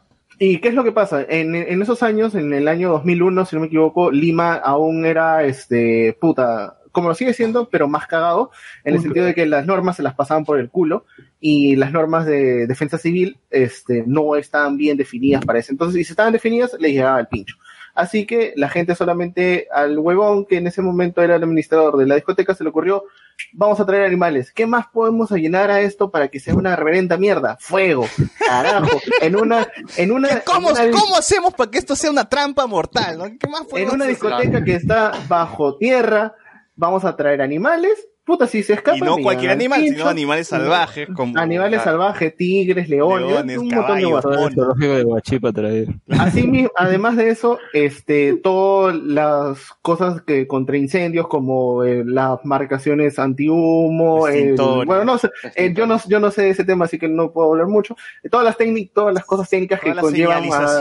¿Y qué es lo que pasa? En, en esos años, en el año 2001, si no me equivoco, Lima aún era, este, puta, como lo sigue siendo, pero más cagado, en el sentido de que las normas se las pasaban por el culo y las normas de defensa civil, este, no estaban bien definidas para eso. Entonces, si estaban definidas, les llegaba el pincho. Así que la gente solamente al huevón que en ese momento era el administrador de la discoteca se le ocurrió, vamos a traer animales. ¿Qué más podemos llenar a esto para que sea una reverenda mierda? Fuego, carajo. En una, en una, [LAUGHS] ¿Cómo, en una- ¿Cómo hacemos para que esto sea una trampa mortal? ¿no? ¿Qué más en podemos una hacer? discoteca que está bajo tierra, vamos a traer animales. Puta, si se escapan. Y no cualquier animal, pincho. sino animales salvajes como Animales salvajes, tigres, leones, Leones, un montón de caballos, guardas. Zoológico de traer. Así mismo, además de eso, este, todas las cosas que contra incendios, como eh, las marcaciones antihumo, el- bueno, no sé, eh, yo no, yo no sé de ese tema, así que no puedo hablar mucho. Todas las técnicas, todas las cosas técnicas que Todas las conllevan a.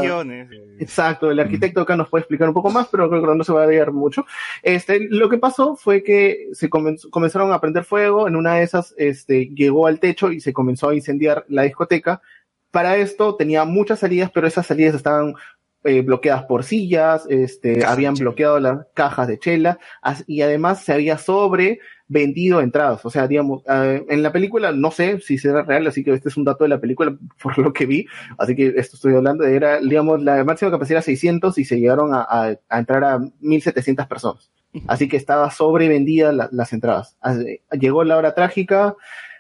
Exacto, el arquitecto acá nos puede explicar un poco más, pero creo que no se va a ver mucho. Este, lo que pasó fue que se comenzó- comenzaron a prender fuego, en una de esas este, llegó al techo y se comenzó a incendiar la discoteca. Para esto tenía muchas salidas, pero esas salidas estaban eh, bloqueadas por sillas, este, habían bloqueado las cajas de chela y además se había sobre vendido entradas. O sea, digamos, eh, en la película, no sé si será real, así que este es un dato de la película [LAUGHS] por lo que vi, así que esto estoy hablando, era, digamos, la máxima capacidad era 600 y se llegaron a, a- a entrar a 1700 personas. Así que estaba sobrevendida la- las entradas. Llegó la hora trágica,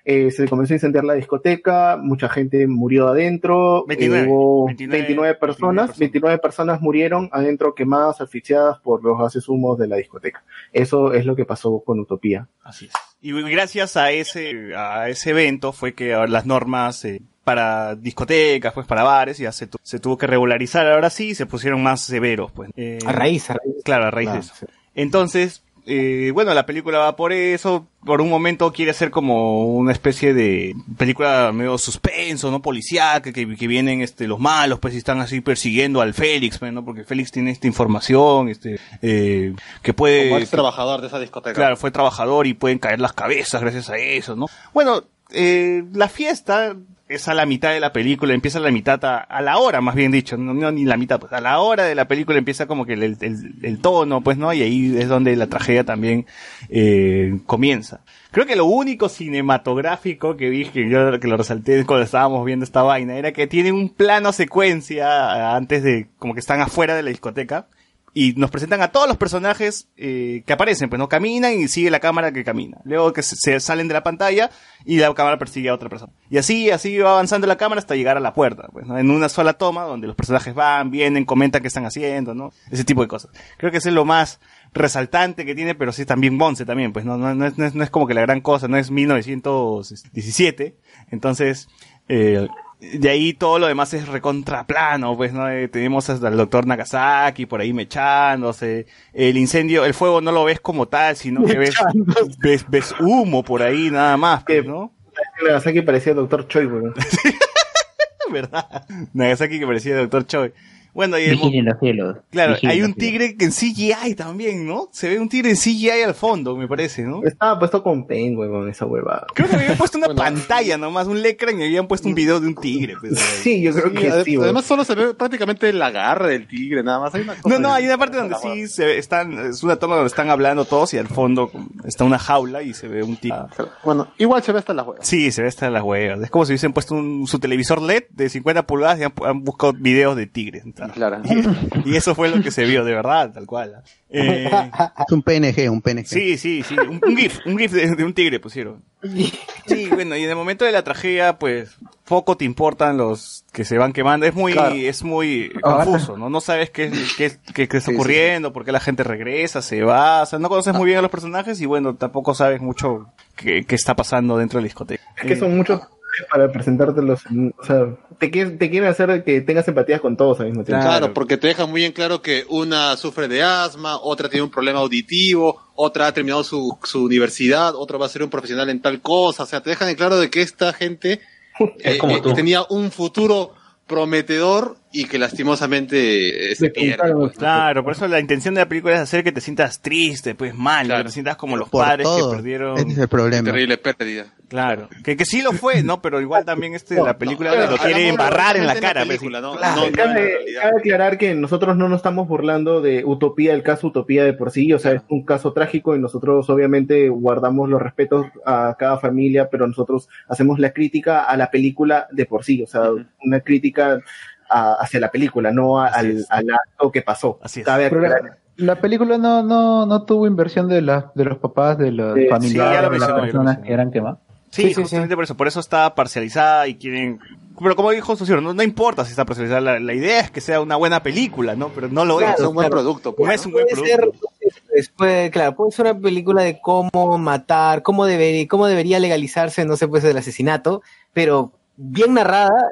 eh, se comenzó a incendiar la discoteca, mucha gente murió adentro, 29, eh, hubo 29, 29 personas, 29 personas murieron adentro quemadas, asfixiadas por los gases humos de la discoteca. Eso es lo que pasó con Utopía. Así es. Y gracias a ese, a ese evento fue que las normas eh, para discotecas, pues para bares, ya se, tu- se tuvo que regularizar. Ahora sí, se pusieron más severos, pues. Eh, A raíz, a raíz. Claro, a raíz de eso. Entonces, eh, bueno, la película va por eso. Por un momento quiere ser como una especie de película medio suspenso, ¿no? Policíaca, que, que vienen este, los malos, pues y están así persiguiendo al Félix, pues, ¿no? Porque Félix tiene esta información, este, eh, que puede... Como ex trabajador de esa discoteca. Claro, fue trabajador y pueden caer las cabezas gracias a eso, ¿no? Bueno, eh, la fiesta es a la mitad de la película, empieza a la mitad a, la hora, más bien dicho, no, no ni la mitad, pues a la hora de la película empieza como que el, el- el tono, pues, ¿no? Y ahí es donde la tragedia también eh, comienza. Creo que lo único cinematográfico que vi, que yo que lo resalté cuando estábamos viendo esta vaina, era que tiene un plano secuencia antes de, como que están afuera de la discoteca, y nos presentan a todos los personajes eh, que aparecen, pues no caminan y sigue la cámara que camina. Luego que se, salen de la pantalla y la cámara persigue a otra persona. Y así, así va avanzando la cámara hasta llegar a la puerta, pues, ¿no? En una sola toma donde los personajes van, vienen, comentan qué están haciendo, ¿no? Ese tipo de cosas. Creo que ese es lo más resaltante que tiene, pero sí también Bonce también, pues no, no, no, no es como que la gran cosa, no es 1917. Entonces, eh, de ahí todo lo demás es recontraplano, pues, ¿no? Eh, tenemos hasta el doctor Nagasaki por ahí mechándose. El incendio, el fuego no lo ves como tal, sino que ves, ves, ves humo por ahí nada más, pues, ¿no? Nagasaki parecía Doctor Choi, weón. [LAUGHS] ¿Verdad? Nagasaki que parecía el doctor Choi. Bueno, y el los cielos. claro, Vigilen hay un tigre que en CGI también, ¿no? Se ve un tigre en CGI al fondo, me parece, ¿no? Estaba puesto con pen, huevón, esa huevada. Creo que habían puesto una [LAUGHS] pantalla nomás, un lecran y habían puesto un video de un tigre. pues. Sí, yo creo Sí, que ade- sí, además solo se ve prácticamente la garra del tigre, nada más. Hay una cosa No, no, hay una parte donde sí se ve- están, es una toma donde están hablando todos y al fondo está una jaula y se ve un tigre. Bueno, igual se ve hasta las huevas. Sí, se ve hasta las huevas. Es como si hubiesen puesto un, su televisor LED de 50 pulgadas y han, han buscado videos de tigres. Claro. Y, [LAUGHS] y eso fue lo que se vio, de verdad, tal cual. Eh, Es un PNG, un PNG. sí, sí, sí. Un, un GIF, un GIF de, de un tigre pusieron. Sí, bueno, y en el momento de la tragedia, pues, poco te importan los que se van quemando. Es muy, Claro. es muy Ahora- confuso, ¿no? No sabes qué, qué, qué, qué está Sí, sí, ocurriendo, por qué la gente regresa, se va. O sea, no conoces muy bien a los personajes y bueno, tampoco sabes mucho qué, qué está pasando dentro de la discoteca. Es que Eh, son muchos para presentártelos. en- O sea, te, quieren- te quieren hacer que tengas empatías con todos al mismo tiempo. Claro. Claro, porque te deja muy en claro que una sufre de asma, otra tiene un problema auditivo, otra ha terminado su, su universidad, otra va a ser un profesional en tal cosa. O sea, te dejan en claro de que esta gente Es eh, como eh, tú. tenía un futuro prometedor y que lastimosamente se pierde. Despuntaron. Claro, por eso la intención de la película es hacer que te sientas triste, pues mal, Claro. que te sientas como los Por padres todo. que perdieron. Ese es el problema. Terrible pérdida. Claro, que, que sí lo fue, ¿no? Pero igual también este, la película claro, lo quiere embarrar en la cara. pues. ¿no? No, no cabe aclarar que nosotros no nos estamos burlando de Utopía, el caso Utopía de por sí, o sea, es un caso trágico y nosotros obviamente guardamos los respetos a cada familia, pero nosotros hacemos la crítica a la película de por sí, o sea, una crítica a- hacia la película, no a- al, al acto que pasó. Así es. Cabe la, la película no, no, no tuvo inversión de, la, de los papás, de los Sí, sí, familiares, lo de las personas que eran quemadas. Sí, Sí, sí, justamente por eso. Por eso está parcializada y quieren... Pero como dijo Socio, no, no importa si está parcializada. La, la idea es que sea una buena película, ¿no? Pero no lo Claro, es. Es un buen producto. No Pues. es un buen puede ser, producto. pues, puede- claro, puede ser una película de cómo matar, cómo debería, cómo debería legalizarse, no sé, pues el asesinato, pero bien narrada,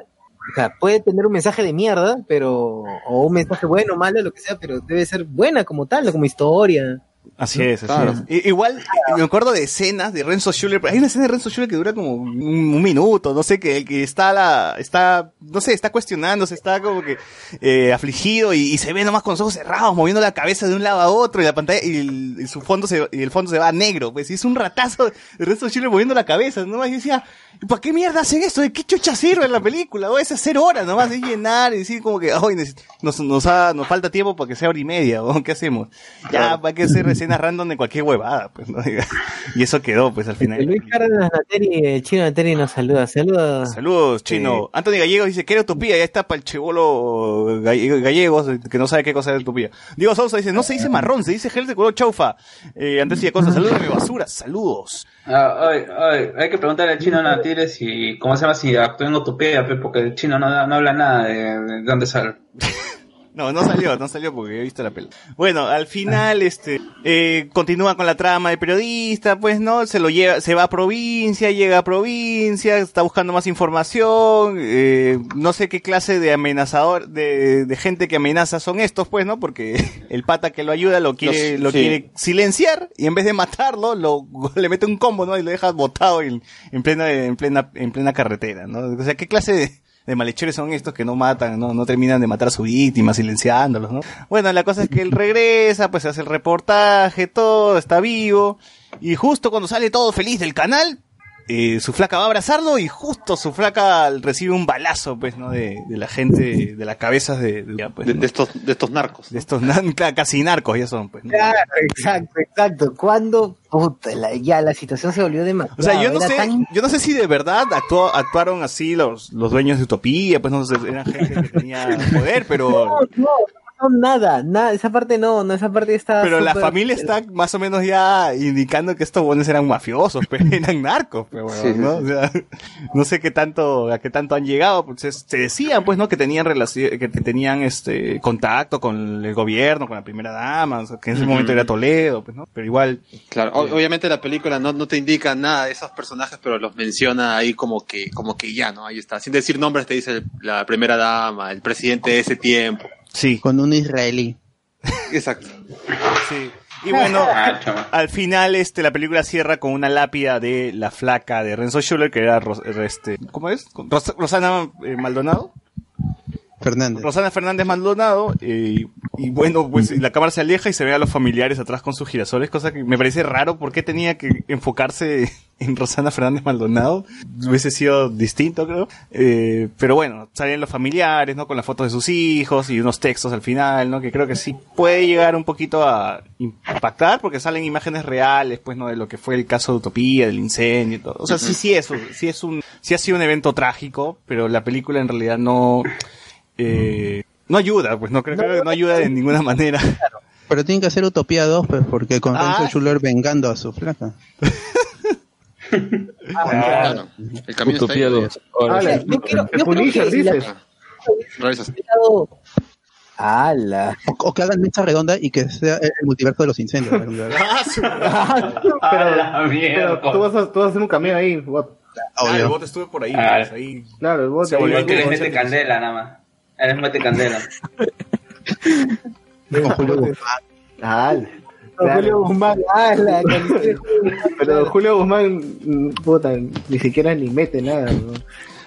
o sea, puede tener un mensaje de mierda, pero, o un mensaje bueno, malo, lo que sea, pero debe ser buena como tal, como historia. Así es, así Claro. es. I- igual, me acuerdo de escenas de Renzo Schuller. Hay una escena de Renzo Schuller que dura como un, un minuto, no sé, que, que está la, está, no sé, está cuestionándose, está como que, eh, afligido y, y se ve nomás con los ojos cerrados, moviendo la cabeza de un lado a otro y la pantalla, y el, y su fondo se, y el fondo se va a negro, pues, y es un ratazo de Renzo Schuller moviendo la cabeza, nomás, y decía, ¿para qué mierda hacen esto? ¿De qué chucha sirve en la película? O es hacer horas nomás, es llenar y decir como que, ay, nos, nos, ha- nos falta tiempo para que sea hora y media, ¿o ¿qué hacemos? Ya, va a que hacer escenas random de cualquier huevada, pues, ¿no? [LAUGHS] Y eso quedó, pues, al final. Luis Cárdenas Nateri, el chino Nateri nos saluda, saluda. Saludos, chino. Anthony Gallegos dice, ¿qué era utopía? Ya está para el chivolo galle- gallegos, que no sabe qué cosa es utopía. Diego Sousa dice, no se dice marrón, se dice gel de color chaufa. Eh, antes decía cosas, saludos de mi basura, saludos. Ah, ay, ay, hay que preguntarle al chino Natires si, ¿cómo se llama? Si actuó en Utopía, pe, porque el chino no, no habla nada de, de dónde sale. [LAUGHS] No, no salió, no salió porque he visto la peli. Bueno, al final, este, eh, continúa con la trama del periodista, pues, ¿no? Se lo lleva, se va a provincia, llega a provincia, está buscando más información, eh, no sé qué clase de amenazador, de, de gente que amenaza son estos, pues, ¿no? Porque [LAUGHS] el pata que lo ayuda lo quiere, Los- lo sí. quiere silenciar y en vez de matarlo, lo, [LAUGHS] le mete un combo, ¿no? Y lo deja botado en, en plena, en plena, en plena carretera, ¿no? O sea, ¿qué clase de, de malhechores son estos que no matan, no, no terminan de matar a su víctima silenciándolos, ¿no? Bueno, la cosa es que él regresa, pues hace el reportaje, todo, está vivo, y justo cuando sale todo feliz del canal, eh, su flaca va a abrazarlo y justo su flaca recibe un balazo, pues, ¿no? De, de la gente, de las cabezas de, de- pues, De, ¿no? de estos, de estos narcos. de estos [LAUGHS] claro, casi narcos ya son, pues. ¿no? Claro, exacto, exacto. Cuando, puta, la- ya la situación se volvió demasiado. O sea, yo no sé, tan- yo no sé si de verdad actuó, actuaron así los, los dueños de Utopía, pues no sé, eran gente que tenía [LAUGHS] poder, pero, No, no, no, nada, nada, esa parte no, no, esa parte está. pero la familia está más o menos ya indicando que estos buenos eran mafiosos, pero [LAUGHS] eran narcos, pero bueno, Sí, sí, ¿no? O sea, no sé qué tanto, a qué tanto han llegado, pues se, se decían, pues, ¿no? Que tenían relación, que, que tenían este contacto con el gobierno, con la primera dama, o sea, que en ese momento era Toledo, pues, ¿no? Pero igual, Claro, o- obviamente la película no, no te indica nada de esos personajes, pero los menciona ahí como que, como que ya, ¿no? Ahí está. Sin decir nombres te dice el- la primera dama, el presidente de ese tiempo. Sí, Con un israelí. Exacto. sí. Y bueno, [LAUGHS] Ah. Al final, este, la película cierra con una lápida de la flaca de Renzo Schuller, que era, este, ¿cómo es? Ros- Rosana eh, Maldonado. Fernández. Rosana Fernández Maldonado, eh, y bueno, pues la cámara se aleja y se ve a los familiares atrás con sus girasoles, cosa que me parece raro porque tenía que enfocarse [LAUGHS] en Rosana Fernández Maldonado. Hubiese sido distinto, creo. Eh, pero bueno, salen los familiares, ¿no? Con las fotos de sus hijos y unos textos al final, ¿no? Que creo que sí puede llegar un poquito a impactar porque salen imágenes reales, pues, ¿no? De lo que fue el caso de Utopía, del incendio y todo. O sea, sí, sí es, sí es un, sí ha sido un evento trágico, pero la película en realidad no, eh, no ayuda, pues no creo que no ayuda de ninguna manera. [LAUGHS] Pero tienen que hacer Utopía 2, pues, porque con Ah. Renzo Schuller vengando a su flaca. Claro, el camino está ahí. Utopía 2. O sea, yo quiero- yo creo que la- Revisas. ¡Hala! O, o que hagan mesa redonda y que sea el multiverso de los incendios. [LAUGHS] pero, pero tú, vas a, tú vas a hacer un cameo ahí. Ah, el bot estuve por ahí, Ah. pues, ahí. Claro, el bot. Se volvió Porque le con mete candela nada más. Le mete candela. [LAUGHS] Con Julio Guzmán. Claro. Julio Guzmán, ¡hala! Pero Julio Guzmán, puta, ni siquiera ni mete nada. ¿no?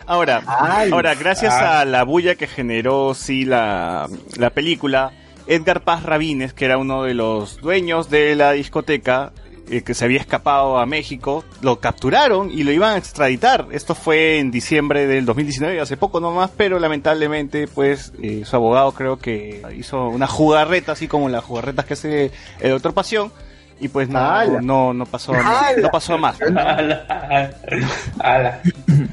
Ahora, Ay. ahora, gracias Ah. a la bulla que generó sí la, la película, Edgar Paz Rabines, que era uno de los dueños de la discoteca, eh, que se había escapado a México, lo capturaron y lo iban a extraditar. Esto fue en diciembre del 2019, hace poco nomás, pero lamentablemente, pues, eh, su abogado creo que hizo una jugarreta, así como las jugarretas que hace el doctor Pasión, y pues no, no, no pasó, no pasó más. [LAUGHS] Ala. Ala.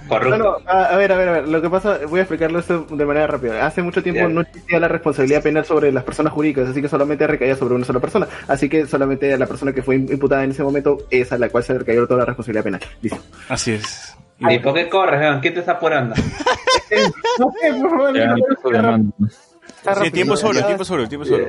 Corrupto. Bueno, a, a ver, a ver, a ver. Lo que pasa, voy a explicarlo esto de manera rápida. Hace mucho tiempo no existía la responsabilidad penal sobre las personas jurídicas, así que solamente recaía sobre una sola persona. Así que solamente la persona que fue imputada en ese momento es a la cual se recayó toda la responsabilidad penal. Listo. Así es. ¿Y por qué corres? ¿Quién te está apurando? [LAUGHS] No sé, por favor, Sí, el tiempo es oro, el tiempo es oro, el tiempo es oro.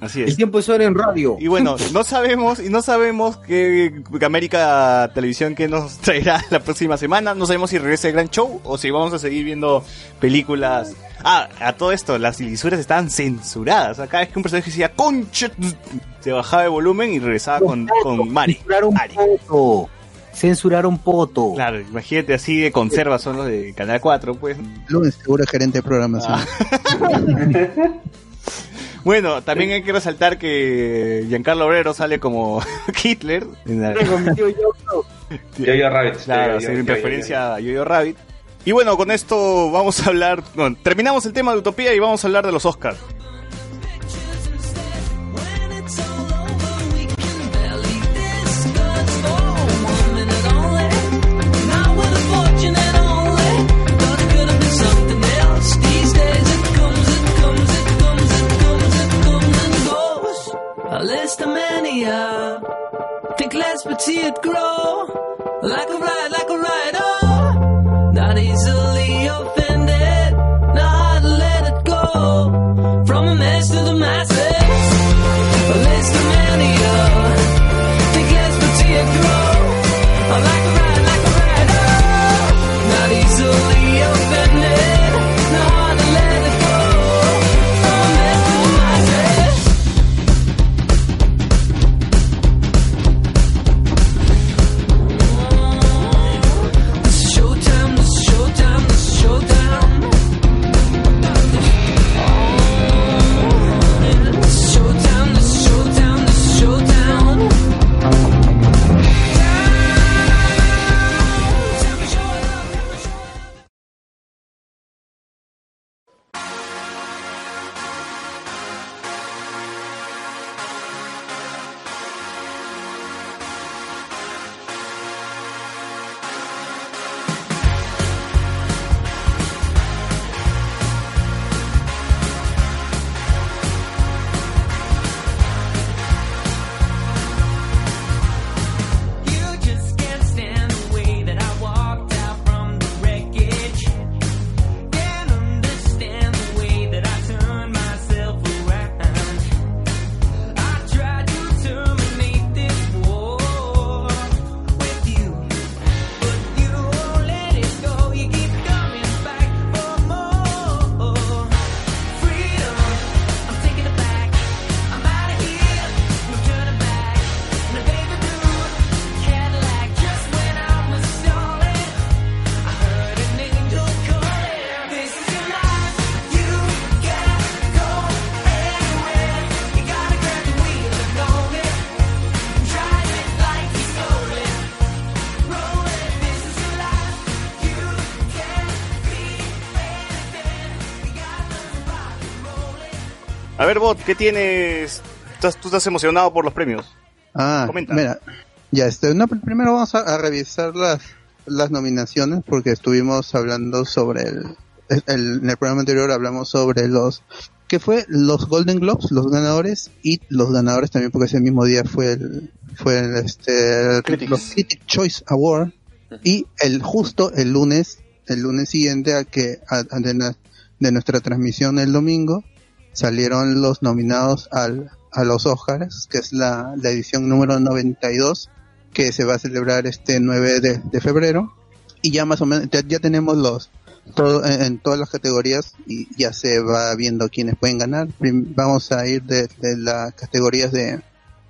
Así El es. tiempo es hora en radio. Y bueno, no sabemos, y no sabemos que América Televisión que nos [LAUGHS] traerá la próxima semana. No sabemos si regresa el gran show o si vamos a seguir viendo películas. Ah, a todo esto, las lisuras estaban censuradas. Cada vez que un personaje decía concha, se bajaba de volumen y regresaba con, con Mari. Mari. poto. Censuraron poto. Claro, imagínate así de conserva son los de Canal 4, pues. Lunes, seguro gerente de programación. [LAUGHS] Bueno, también hay que resaltar que Giancarlo Obrero sale como [LAUGHS] Hitler. en la- Yo, yo, Rabbit. Claro, Yo, yo, sí, en yo, yo, referencia a Yo-Yo Rabbit. Y bueno, con esto vamos a hablar. bueno, terminamos el tema de Utopía y vamos a hablar de los Oscars. A list of. Think less but see it grow. Like a ride, like a ride, oh. Not easily ¿qué tienes? ¿Estás- ¿Tú estás emocionado por los premios? Ah, Comenta. mira, ya este, no, primero vamos a, a revisar las, las nominaciones porque estuvimos hablando sobre el, el- en el programa anterior hablamos sobre los que fue los Golden Globes, los ganadores y los ganadores también porque ese mismo día fue el fue el, este los Critic Choice Award y el justo el lunes el lunes siguiente a que a- a de, de nuestra transmisión el domingo salieron los nominados al, a los Oscars, que es la, la edición número 92, que se va a celebrar este 9 de, febrero. Y ya más o menos, ya, tenemos los, todo, en, todas las categorías y ya se va viendo quiénes pueden ganar. Vamos a ir de, las categorías de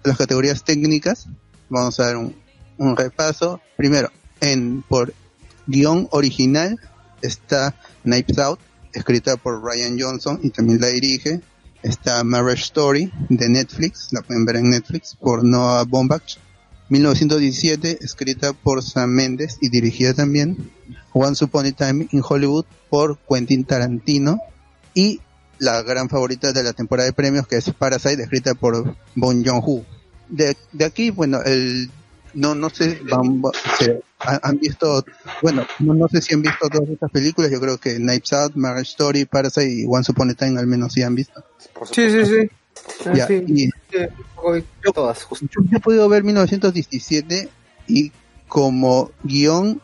las categorías técnicas. Vamos a dar un, un repaso. Primero, en por guion original está Knives Out, escrita por Ryan Johnson y también la dirige. Está Marriage Story de Netflix, la pueden ver en Netflix, por Noah Baumbach. 1917, escrita por Sam Mendes y dirigida también. Once Upon a Time in Hollywood por Quentin Tarantino. Y la gran favorita de la temporada de premios, que es Parasite, escrita por Bon Joon-ho. De, de aquí, bueno, el no no sé van- va- se- han, han visto bueno no, no sé si han visto todas estas películas yo creo que Knives Out Marriage Story Parasite y Once Upon a Time al menos sí han visto Sí, sí, sí. Ya, sí. y- Yo- todas, justo. yo, yo he podido ver 1917 y como guion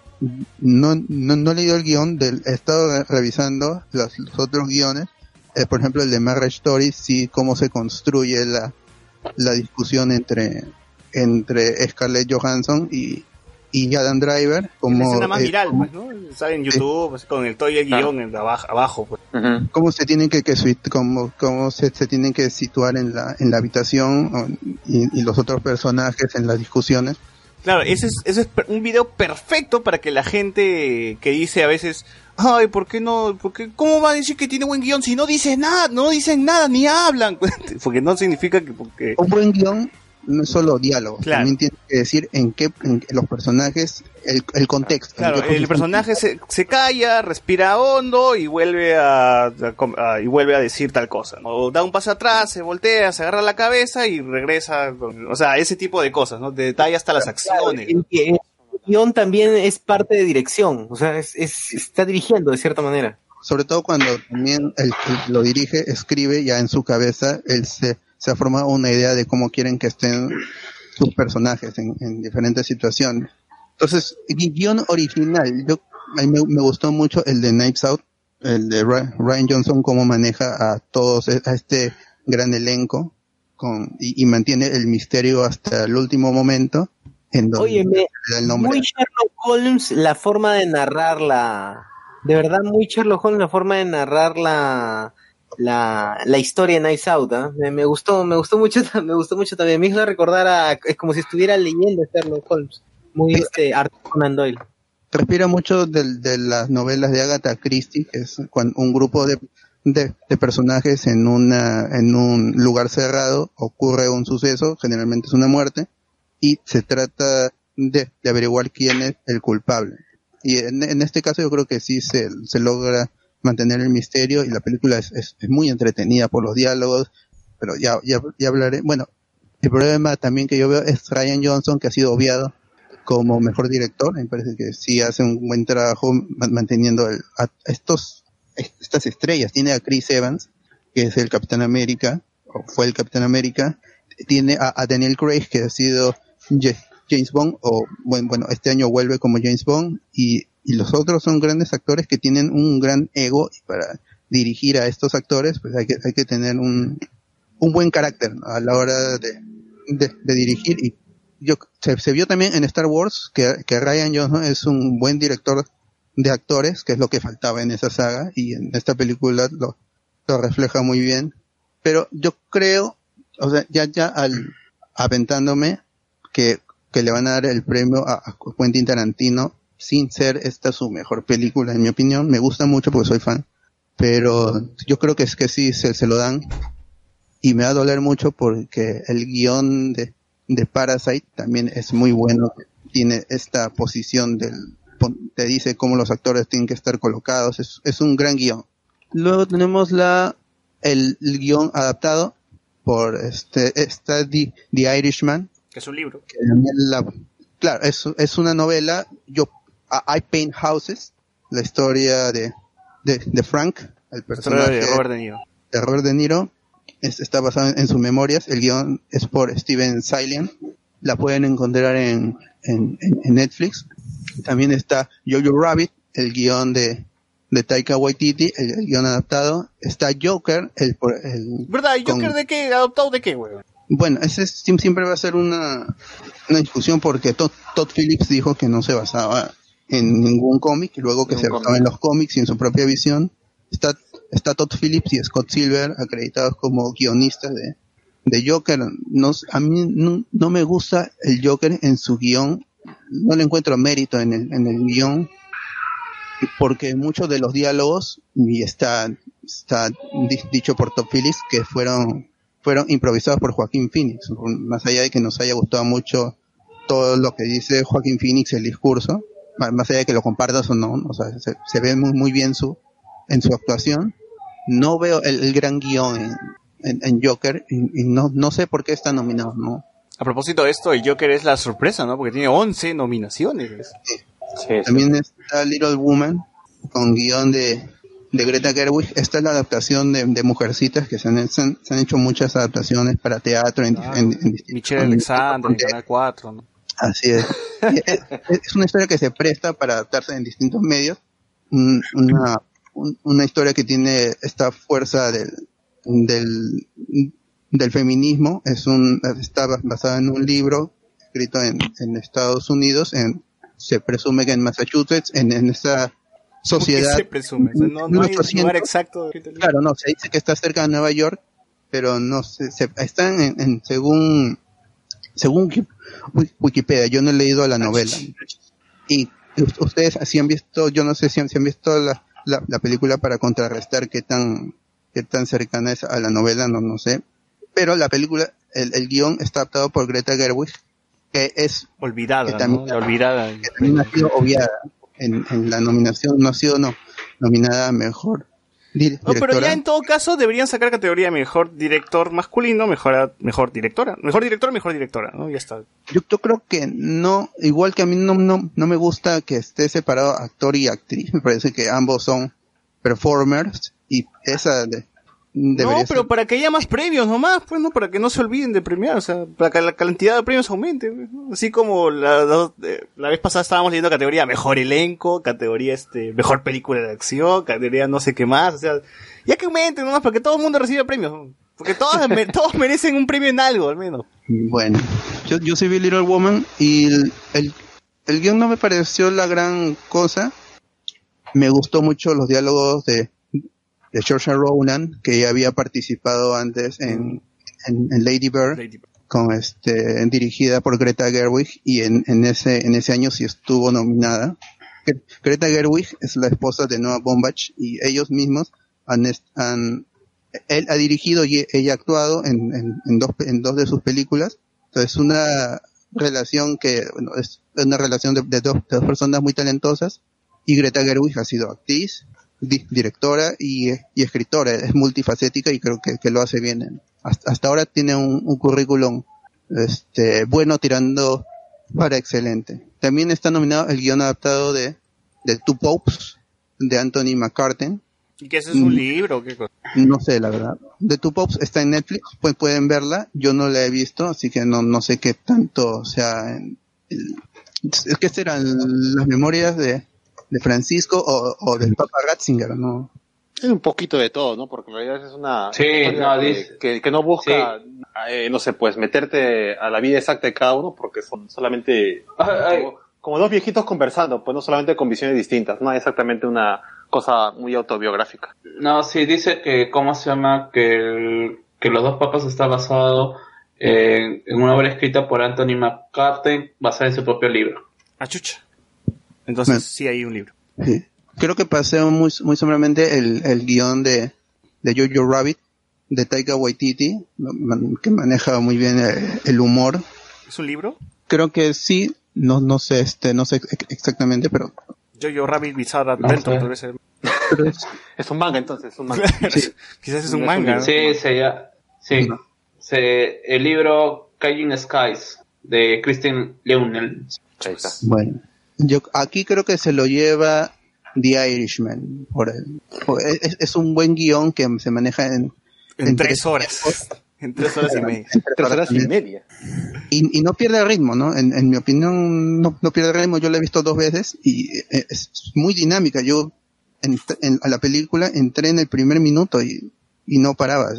no, no, no he leído el guion del he estado re- revisando los, los otros guiones Eh, por ejemplo el de Marriage Story sí cómo se construye la, la discusión entre entre Scarlett Johansson y, y Adam Driver La como escena más eh, viral, pues, ¿no? Sale en YouTube, así, con el todo y el guion en abajo, abajo pues. cómo se tienen que, que cómo, cómo se, se tienen que situar en la en la habitación o- y, y los otros personajes en las discusiones Claro, ese es, ese es un video perfecto para que la gente que dice a veces, ay, ¿por qué no? Por qué, ¿Cómo va a decir que tiene buen guion si no dice nada, no dicen nada, ni hablan? [LAUGHS] Porque no significa que... Porque... un buen guion no es solo diálogo, Claro. también tiene que decir en qué en los personajes, el, el contexto. Claro, el personaje se, se calla, respira hondo y vuelve a, a com- a- y vuelve a decir tal cosa. ¿no? O da un paso atrás, se voltea, se agarra la cabeza y regresa. O sea, ese tipo de cosas, ¿no? Detalla hasta las acciones. El, el guion también es parte de dirección, o sea, es, es- está dirigiendo de cierta manera. Sobre todo cuando también el que lo dirige, escribe ya en su cabeza, él se, se ha formado una idea de cómo quieren que estén sus personajes en, en diferentes situaciones. Entonces, gui- guion original, yo, a mí me, me gustó mucho el de Knives Out, el de Ry- Ryan Johnson, cómo maneja a todos, e- a este gran elenco con, y, y mantiene el misterio hasta el último momento. En donde Oye, me- le da el nombre. muy Sherlock Holmes la forma de narrar la... De verdad, muy Sherlock Holmes la forma de narrar la... La, la historia de Nice Out, ¿ah? me, me gustó, me gustó mucho, [LAUGHS] me gustó mucho también. Me hizo recordar a, es como si estuviera leyendo Sherlock Holmes, muy este Arthur Conan Doyle. respira mucho del- de, las novelas de Agatha Christie, que es cuando un grupo de, de, de personajes en una en un lugar cerrado ocurre un suceso, generalmente es una muerte, y se trata de, de averiguar quién es el culpable. Y en, en este caso yo creo que sí se, se logra mantener el misterio y la película es, es, muy entretenida por los diálogos, pero ya, ya, ya hablaré. Bueno, el problema también que yo veo es Ryan Johnson, que ha sido obviado como mejor director. Me parece que sí hace un buen trabajo ma- manteniendo el- a estos, estas estrellas. Tiene a Chris Evans, que es el Capitán América, o fue el Capitán América. Tiene a, Daniel Craig, que ha sido Ja- James Bond, o bueno, bueno, este año vuelve como James Bond, y, y los otros son grandes actores que tienen un gran ego y para dirigir a estos actores, pues hay que, hay que tener un, un buen carácter a la hora de, de, de dirigir y yo se, se vio también en Star Wars que, que Ryan Johnson es un buen director de actores, que es lo que faltaba en esa saga, y en esta película lo, lo refleja muy bien. Pero yo creo, o sea, ya, ya al aventándome que, que le van a dar el premio a, a Quentin Tarantino, sin ser esta su mejor película, en mi opinión. Me gusta mucho porque soy fan, pero yo creo que es que sí se, se lo dan. Y me va a doler mucho porque el guion de, de Parasite también es muy bueno. Tiene esta posición del, te dice cómo los actores tienen que estar colocados. Es, es un gran guion. Luego tenemos la el, el guion adaptado por este, The, The Irishman, Que es un libro. que también la- claro, es, es una novela, yo, I Paint Houses, la historia de, de, de Frank, el personaje de Robert De Niro. de Robert De Niro, es- está basado en, en sus memorias, el guion es por Steven Silent, la pueden encontrar en, en, Netflix. También está Jojo Rabbit, el guion de, de Taika Waititi, el, el guion adaptado. Está Joker, el, el ¿Verdad? ¿Y con- Joker de qué? ¿Adoptado de qué, weón? bueno, ese es- siem- siempre va a ser una, una discusión porque Todd, Todd Phillips dijo que no se basaba en ningún cómic y luego que se basaba en los cómics y en su propia visión. Está, está Todd Phillips y Scott Silver acreditados como guionistas de, de Joker. No, a mí no, no me gusta el Joker en su guion. No le encuentro mérito en el, en el guion porque muchos de los diálogos y está, está di- dicho por Todd Phillips que fueron fueron improvisados por Joaquín Phoenix, más allá de que nos haya gustado mucho todo lo que dice Joaquín Phoenix, el discurso, más allá de que lo compartas o no, o sea, se, se ve muy, muy bien su, en su actuación. No veo el, el gran guion en, en, en Joker y, y no, no sé por qué está nominado, ¿no? A propósito de esto, el Joker es la sorpresa, ¿no? Porque tiene 11 nominaciones. También está Little Woman con guion de, de Greta Gerwig. Esta es la adaptación de, de Mujercitas que se han, se han- se han hecho muchas adaptaciones para teatro en, en- en distintos- Michelle Alexander, en Canal 4, ¿no? Así es. Es. una historia que se presta para adaptarse en distintos medios. Un- Una, un- una historia que tiene esta fuerza del, del, del feminismo. Es un, está basada en un libro escrito en, en Estados Unidos. En, se presume que en Massachusetts, en, en esa sociedad. ¿Qué se presume? No, no hay un 1800, lugar exacto. Claro, no, se dice que está cerca de Nueva York, pero no se, se- están en, en- según según Wikipedia, yo no he leído la novela. Y us- ustedes así han visto, yo no sé si han, si han visto la, la, la película para contrarrestar qué tan qué tan cercana es a la novela, no no sé. Pero la película, el, el guion está adaptado por Greta Gerwig, que es Olvidada, que también- olvidada. que también ha sido obviada en, en la nominación, no ha sido no, nominada a mejor No, pero ya en todo caso deberían sacar categoría mejor director masculino, mejor, mejor directora. Mejor director, mejor directora, ¿no? Ya está. Yo, yo creo que no, igual que a mí no, no, no me gusta que esté separado actor y actriz, me parece que ambos son performers y esa de- debería no, pero para que haya más premios nomás, pues, ¿no? Para que no se olviden de premiar, o sea, para que la cantidad de premios aumente, pues, ¿no? Así como la, la, eh, la vez pasada estábamos leyendo categoría mejor elenco, categoría este, mejor película de acción, categoría no sé qué más, o sea, ya que aumenten nomás para que todo el mundo reciba premios, ¿no? porque todos, me- [LAUGHS] todos merecen un premio en algo, al menos. Bueno, yo, yo sí vi Little Woman y el, el, el guion no me pareció la gran cosa. Me gustó mucho los diálogos de, de Saoirse Ronan, que ya había participado antes en, en, en Lady Bird, con este, dirigida por Greta Gerwig, y en, en ese, en ese año sí estuvo nominada. Gre- Greta Gerwig es la esposa de Noah Baumbach y ellos mismos han, han él ha dirigido y ella ha actuado en, en, en dos, en dos de sus películas. Entonces, una relación que, bueno, es una relación de, de dos, de dos personas muy talentosas. Y Greta Gerwig ha sido actriz, di- directora y, y escritora. Es multifacética y creo que, que lo hace bien. en- Hasta, hasta ahora tiene un, un currículum este, bueno tirando para excelente. También está nominado el guion adaptado de, de Two Popes de Anthony McCartan. ¿Y ese es un Mm. libro o qué cosa? No sé, la verdad. The Two Pops está en Netflix, pues pueden verla. Yo no la he visto, así que no, no sé qué tanto, o sea, el- es que serán las memorias de, de Francisco o, o del Papa Ratzinger, ¿no? Es un poquito de todo, ¿no? Porque en realidad es una Sí, no, que, dice- que, que no busca, eh, no sé, pues meterte a la vida exacta de cada uno, porque son solamente como, como dos viejitos conversando, pues no solamente con visiones distintas, no hay exactamente una cosa muy autobiográfica. No, sí, dice que, ¿cómo se llama? Que, el- que Los dos papas está basado en, en una obra escrita por Anthony McCartney basada en su propio libro. Ah, Entonces sí hay un libro. Sí. Creo que pasé muy, muy someramente el, el guion de, de Jojo Rabbit, de Taika Waititi, que maneja muy bien el, el humor. ¿Es un libro? Creo que sí, no, no sé, este, no sé ex- exactamente, pero Jojo Rabbit Bizarre No Adventure, sé. debe ser. [LAUGHS] Es un manga entonces, [LAUGHS] es un manga. Quizás es un manga. ¿no? Sí, se llama- sí. Se- el libro Caging Skies de Christian está. Bueno, yo aquí creo que se lo lleva The Irishman. Por el- por- es, es un buen guion que se maneja en, En tres horas. En tres horas y media. en tres horas y media. Y, y no pierde el ritmo, ¿no? En, en mi opinión, no, no pierde el ritmo. Yo la he visto dos veces y eh, es muy dinámica. Yo en, en- a la película entré en el primer minuto y, y no paraba.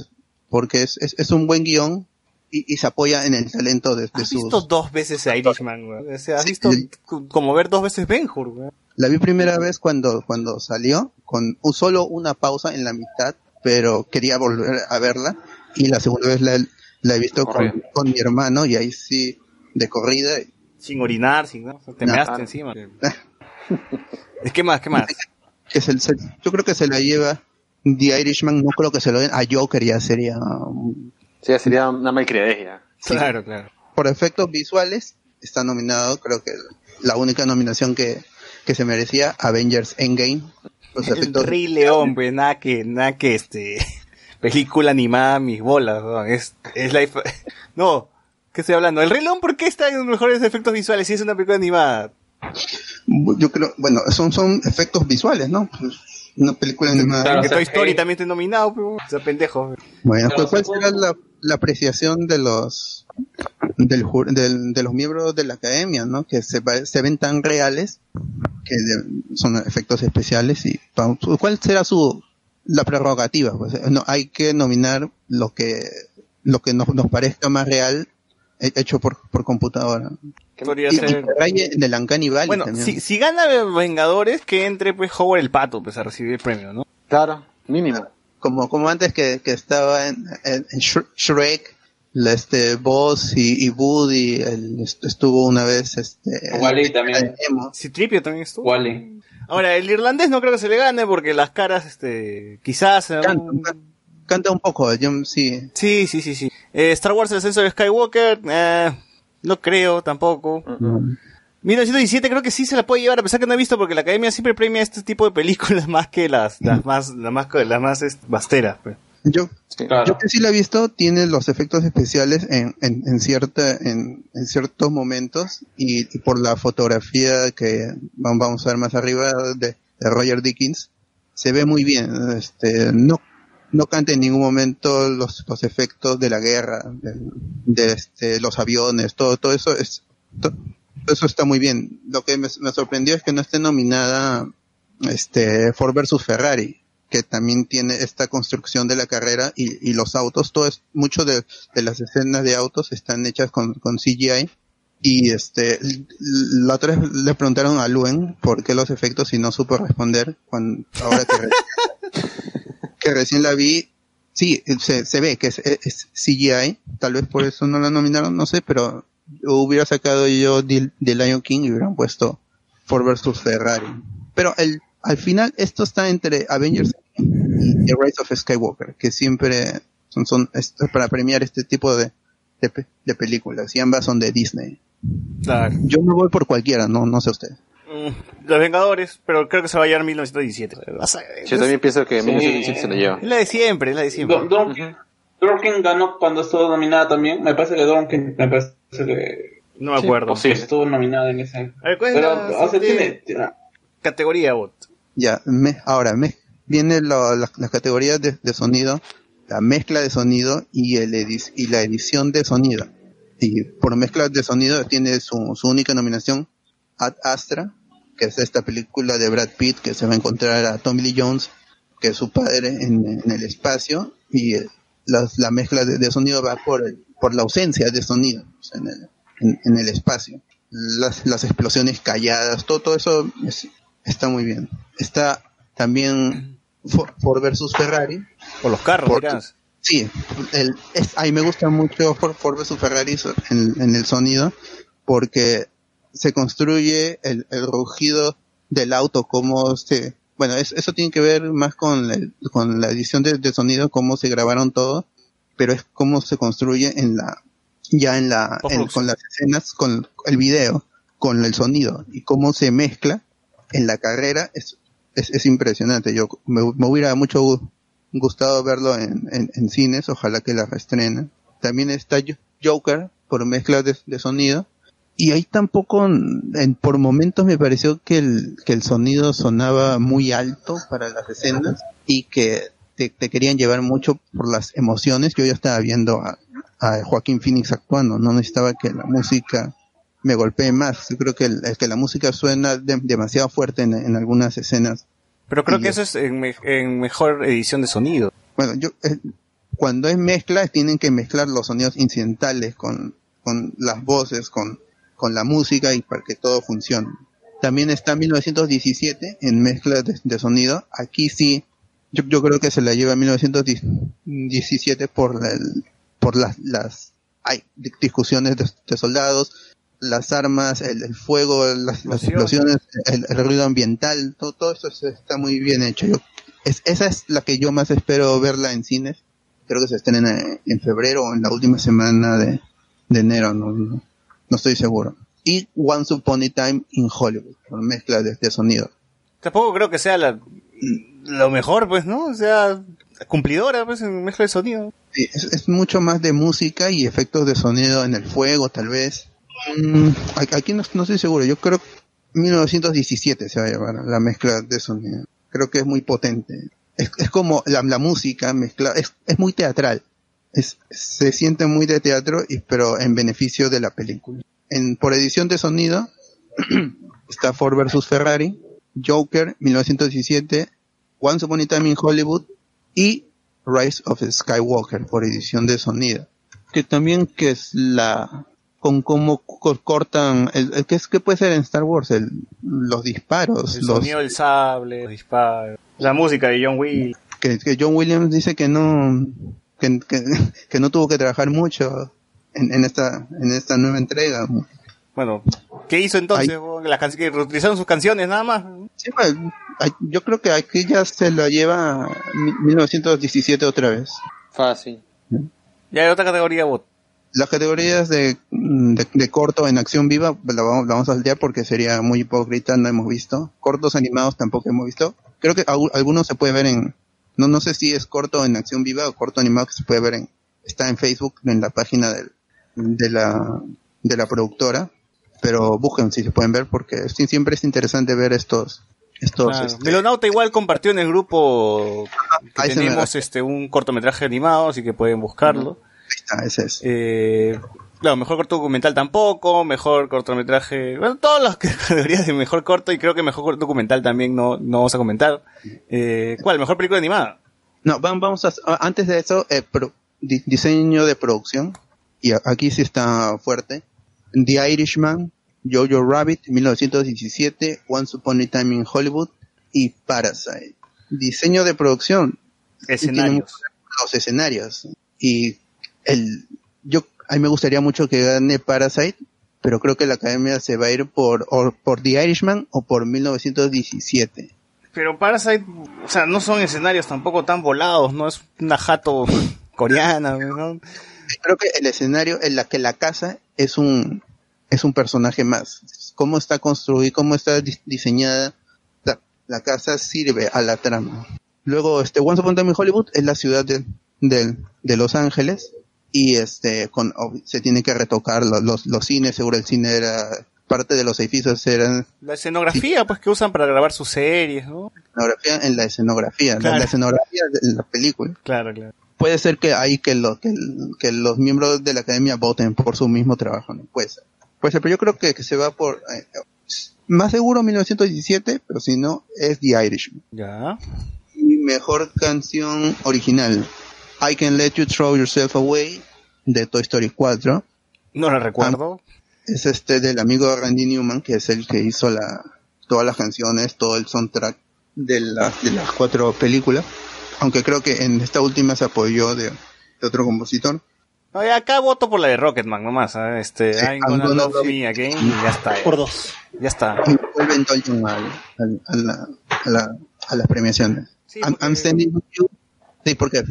Porque es, es, es un buen guion y, y se apoya en el talento de, de ¿Has sus... visto dos veces a Irishman, güey? O sea, has visto c- como ver dos veces Ben Hur, güey. La vi primera vez cuando, cuando salió, con un- solo una pausa en la mitad, pero quería volver a verla. Y la segunda vez la, la he visto con, con mi hermano y ahí sí, de corrida. Sin orinar, sin nada. Te No. measte encima. [LAUGHS] Es que más, ¿qué más? Se- se- yo creo que se la lleva The Irishman, no creo que se lo den a Joker, ya sería... Sí, sería una malcriadez ya. Claro, claro. por efectos visuales, está nominado, creo que la única nominación que, que se merecía, Avengers Endgame. Los El Rey León, pues, nada que, nada que este, [LAUGHS] película animada, mis bolas, ¿no? es, es la, [LAUGHS] no, ¿qué estoy hablando? El Rey León, ¿por qué está en los mejores efectos visuales si es una película animada? Yo creo, bueno, son, son efectos visuales, ¿no? Una película animada. que Toy Story también está nominado, pero, o sea, pendejo. Bueno, ¿cuál, cuál será la, la apreciación de los del, jur- del- de los miembros de la academia, ¿no? Que se, se ven tan reales que de- son efectos especiales y ¿cuál será su la prerrogativa? Pues, no, hay que nominar lo que lo que nos, nos parezca más real hecho por, por computadora. Podría Y, y ser- el Uncanny Valley Bueno, también. si, si gana Vengadores, que entre pues Howard el Pato, pues a recibir el premio, ¿no? Claro, mínimo. como como antes que, que estaba en, en- en Shre- Shrek la, este Buzz y, y Woody el- est- estuvo una vez este Wally también. Citripio también estuvo. Wally. Ahora, el irlandés no creo que se le gane porque las caras, este, quizás... eh, canta un poco yo sí Sí, sí, sí, sí. Eh, Star Wars El ascenso de Skywalker, eh, no creo tampoco. 1917 creo que sí se la puede llevar, a pesar que no he visto porque la academia siempre premia este tipo de películas [LAUGHS] más que las, las más, las más, las más este, basteras. pues. yo yo que sí la he visto tiene los efectos especiales en, en, en cierta en, en ciertos momentos y, y por la fotografía que vam- vamos a ver más arriba de, de Roger Dickens se ve muy bien este no no canta en ningún momento los, los efectos de la guerra de, este, los aviones todo todo eso es to- todo eso está muy bien. Lo que me, sorprendió es que no esté nominada este Ford versus Ferrari que también tiene esta construcción de la carrera y, y los autos, todo es, mucho de, de las escenas de autos están hechas con, con CGI y este la otra vez le preguntaron a Luen por qué los efectos y no supo responder cuando ahora que, [LAUGHS] que recién la vi sí se, se ve que es, es CGI tal vez por eso no la nominaron no sé pero hubiera sacado yo de, de Lion King y hubieran puesto Ford versus Ferrari pero el al final esto está entre Avengers y The Rise of Skywalker, que siempre son, son para premiar este tipo de, de, de películas, y ambas son de Disney. Claro. Yo me voy por cualquiera, no, no sé usted. Mm, Los Vengadores, pero creo que se va a llevar 1917. Vas a- Yo también pienso que Sí. 1917 se lo lleva. Es la de siempre, es la de siempre. Dorkin, Dorkin ganó cuando estuvo nominada también. Me parece que Dorkin, me parece que No me acuerdo. que estuvo nominada en ese. A ver, ¿cuál es Pero, la o sea, siguiente tiene, categoría, bot? Ya, me, ahora, me, viene lo- la- las categorías de, de sonido, la mezcla de sonido y, el edi- y la edición de sonido. Y por mezcla de sonido tiene su, su única nominación, Ad Astra, que es esta película de Brad Pitt que se va a encontrar a Tommy Lee Jones, que es su padre en, en el espacio, y eh, las- la mezcla de, de sonido va por, el- por la ausencia de sonido en, el, en- en el espacio. Las, las explosiones calladas, todo, todo eso es- está muy bien. Está también Ford, Ford versus Ferrari. Por los carros, Por- dirás. Sí, el, es, a mí me gusta mucho Ford, Ford vs Ferrari en, en el sonido porque se construye el, el rugido del auto, cómo se... Bueno, es- eso tiene que ver más con, el- con la edición de, de sonido, cómo se grabaron todo, pero es cómo se construye en la ya en la en- con las escenas, con el video, con el sonido y cómo se mezcla en la carrera es es, es impresionante. Yo me, me hubiera mucho gu- gustado verlo en, en, en cines, ojalá que la reestrenen. También está Jo- Joker por mezcla de, de sonido. Y ahí tampoco, en, por momentos me pareció que el, que el sonido sonaba muy alto para las escenas y que te, te querían llevar mucho por las emociones. Yo ya estaba viendo a, a Joaquín Phoenix actuando, no necesitaba que la música me golpee más. Yo creo que, el, el que la música suena de- demasiado fuerte en, en algunas escenas. Pero creo Y que es- eso es en, me- en mejor edición de sonido. Bueno, yo, eh, cuando es mezcla, tienen que mezclar los sonidos incidentales con, con las voces, con, con la música y para que todo funcione. También está 1917 en mezcla de, de sonido. Aquí sí, yo, yo creo que se la lleva 1917 por, el, por las, las hay di- discusiones de, de soldados, las armas, el, el fuego, las, las explosiones, el, el ruido ambiental, todo, todo eso está muy bien hecho. Yo, es, esa es la que yo más espero verla en cines. Creo que se estrena en, en febrero o en la última semana de, de enero, no, no, estoy seguro. Y Once Upon a Time in Hollywood, con mezcla de, de sonido. Tampoco creo que sea la, lo mejor, pues, ¿no? O sea, cumplidora, pues, en mezcla de sonido. Sí, es, es mucho más de música y efectos de sonido en el fuego, tal vez. Mm, aquí no, no estoy seguro. Yo creo que 1917 se va a llamar la mezcla de sonido. Creo que es muy potente. Es, es como la, la música mezcla, es, es muy teatral. Es, se siente muy de teatro, y, pero en beneficio de la película. En, por edición de sonido [CLEARS THROAT] está Ford vs Ferrari, Joker 1917, Once Upon a Time in Hollywood y Rise of Skywalker por edición de sonido. Que también que es la con cómo co- cortan el, el que es que puede ser en Star Wars el, los disparos, El los sonido del sable, los disparos, la música de John Will. que, que John Williams dice que no que, que, que no tuvo que trabajar mucho en, en esta en esta nueva entrega. Bueno, ¿qué hizo entonces? Las can- que reutilizaron sus canciones nada más. Sí, pues, yo creo que aquí ya se lo lleva mi- 1917 otra vez. Fácil. Ya hay otra categoría bot. Las categorías de, de, de corto en acción viva la vamos, la vamos a saltear porque sería muy hipócrita, no hemos visto. Cortos animados tampoco hemos visto. Creo que algunos se puede ver en, no, no sé si es corto en acción viva o corto animado que se puede ver en, está en Facebook, en la página del, de la, de la productora. Pero busquen si se pueden ver porque sí, siempre es interesante ver estos, estos, Claro. este, Melonauta igual compartió en el grupo que ahí tenemos este un cortometraje animado, así que pueden buscarlo. Ah, ese es. Eh, claro, mejor corto documental tampoco, mejor cortometraje, bueno, todas las [LAUGHS] categorías de mejor corto y creo que mejor corto documental también no, no vamos a comentar. Eh, ¿Cuál? Mejor película animada. No, vam- vamos a, antes de eso, eh, pro- di- diseño de producción, y aquí sí está fuerte. The Irishman, Jojo Rabbit, 1917, Once Upon a Time in Hollywood, y Parasite. Diseño de producción. Escenarios. Los escenarios. Y el, yo, a mí me gustaría mucho que gane Parasite, pero creo que la academia se va a ir por, o por The Irishman o por 1917. Pero Parasite, o sea, no son escenarios tampoco tan volados, no es una jato coreana, ¿no? creo que el escenario en la que la casa es un es un personaje más cómo está construida cómo está dis- diseñada la, la casa sirve a la trama luego este Once Upon a Time in Hollywood es la ciudad de, de, de Los Ángeles y este con se tiene que retocar lo- los, los cines seguro el cine era parte de los edificios eran La escenografía, pues, que usan para grabar sus series, ¿no? escenografía en la escenografía la- Claro. la escenografía de la película Claro, claro. puede ser que ahí que, lo, que, que los miembros de la academia voten por su mismo trabajo, ¿no? Puede ser. Puede ser, pero yo creo que, que se va por, eh, más seguro 1917, pero si no, es The Irishman. Ya. Y mejor canción original, I Can Let You Throw Yourself Away, de Toy Story 4. No la recuerdo. Es este del amigo Randy Newman, que es el que hizo la, todas las canciones, todo el soundtrack de, la- de las cuatro películas. Aunque creo que en esta última se apoyó de, de otro compositor. No, ya acá voto por la de Rocketman nomás, ¿eh? este, Sí, I'm gonna love love me again, y ya está. Por dos. Ya está. Y el tiempo al- al- a, la, a, la- a las premiaciones. I'm, I'm standing with you. Sí, ¿por qué?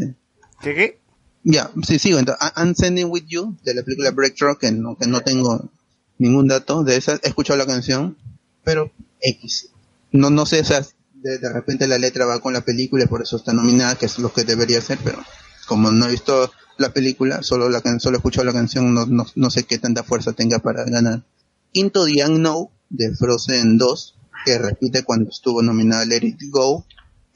¿Qué qué? Ya, sí, sigo. Entonces, I'm standing with you de la película Breakthrough, que no, que no tengo ningún dato de esa. He escuchado la canción, pero X. No, no sé, sea, de, de repente la letra va con la película y por eso está nominada, que es lo que debería ser, pero como no he visto la película, solo la can- solo he escuchado la canción, no, no, no sé qué tanta fuerza tenga para ganar. Into the Unknown de Frozen 2, que repite cuando estuvo nominada Let It Go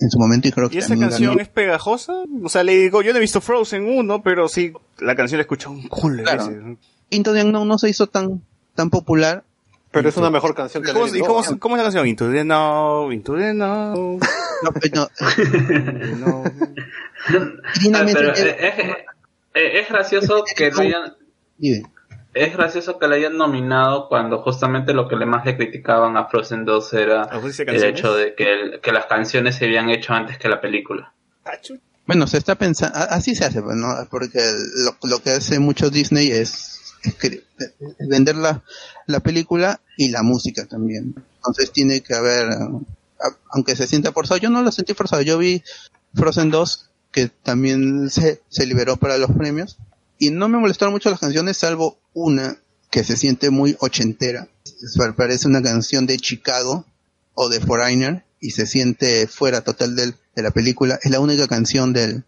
en su momento y creo que ¿Y esa también canción ganó. es pegajosa? O sea, le digo, yo no he visto Frozen 1, pero sí, la canción la he escuchado un culo Claro. Into the Unknown no se hizo tan, tan popular. Pero es una mejor canción que ¿Cómo, It y cómo, ¿no? cómo es la canción? Into the now, into the now. [LAUGHS] No, pues no. [LAUGHS] Ah, pero lleva- es, es- es gracioso que lo hayan. Es gracioso que le hayan nominado cuando justamente lo que le más le criticaban a Frozen 2 era el hecho de que, el- que las canciones se habían hecho antes que la película. Bueno, se está pensando, así se hace, pues, ¿no? Porque lo, lo que hace mucho Disney es, es que- es vender la, la película y la música también. Entonces tiene que haber, aunque se sienta forzado, yo no lo sentí forzado, yo vi Frozen 2 que también se, se liberó para los premios y no me molestaron mucho las canciones salvo una que se siente muy ochentera. Parece una canción de Chicago o de Foreigner y se siente fuera total del, de la película. Es la única canción del,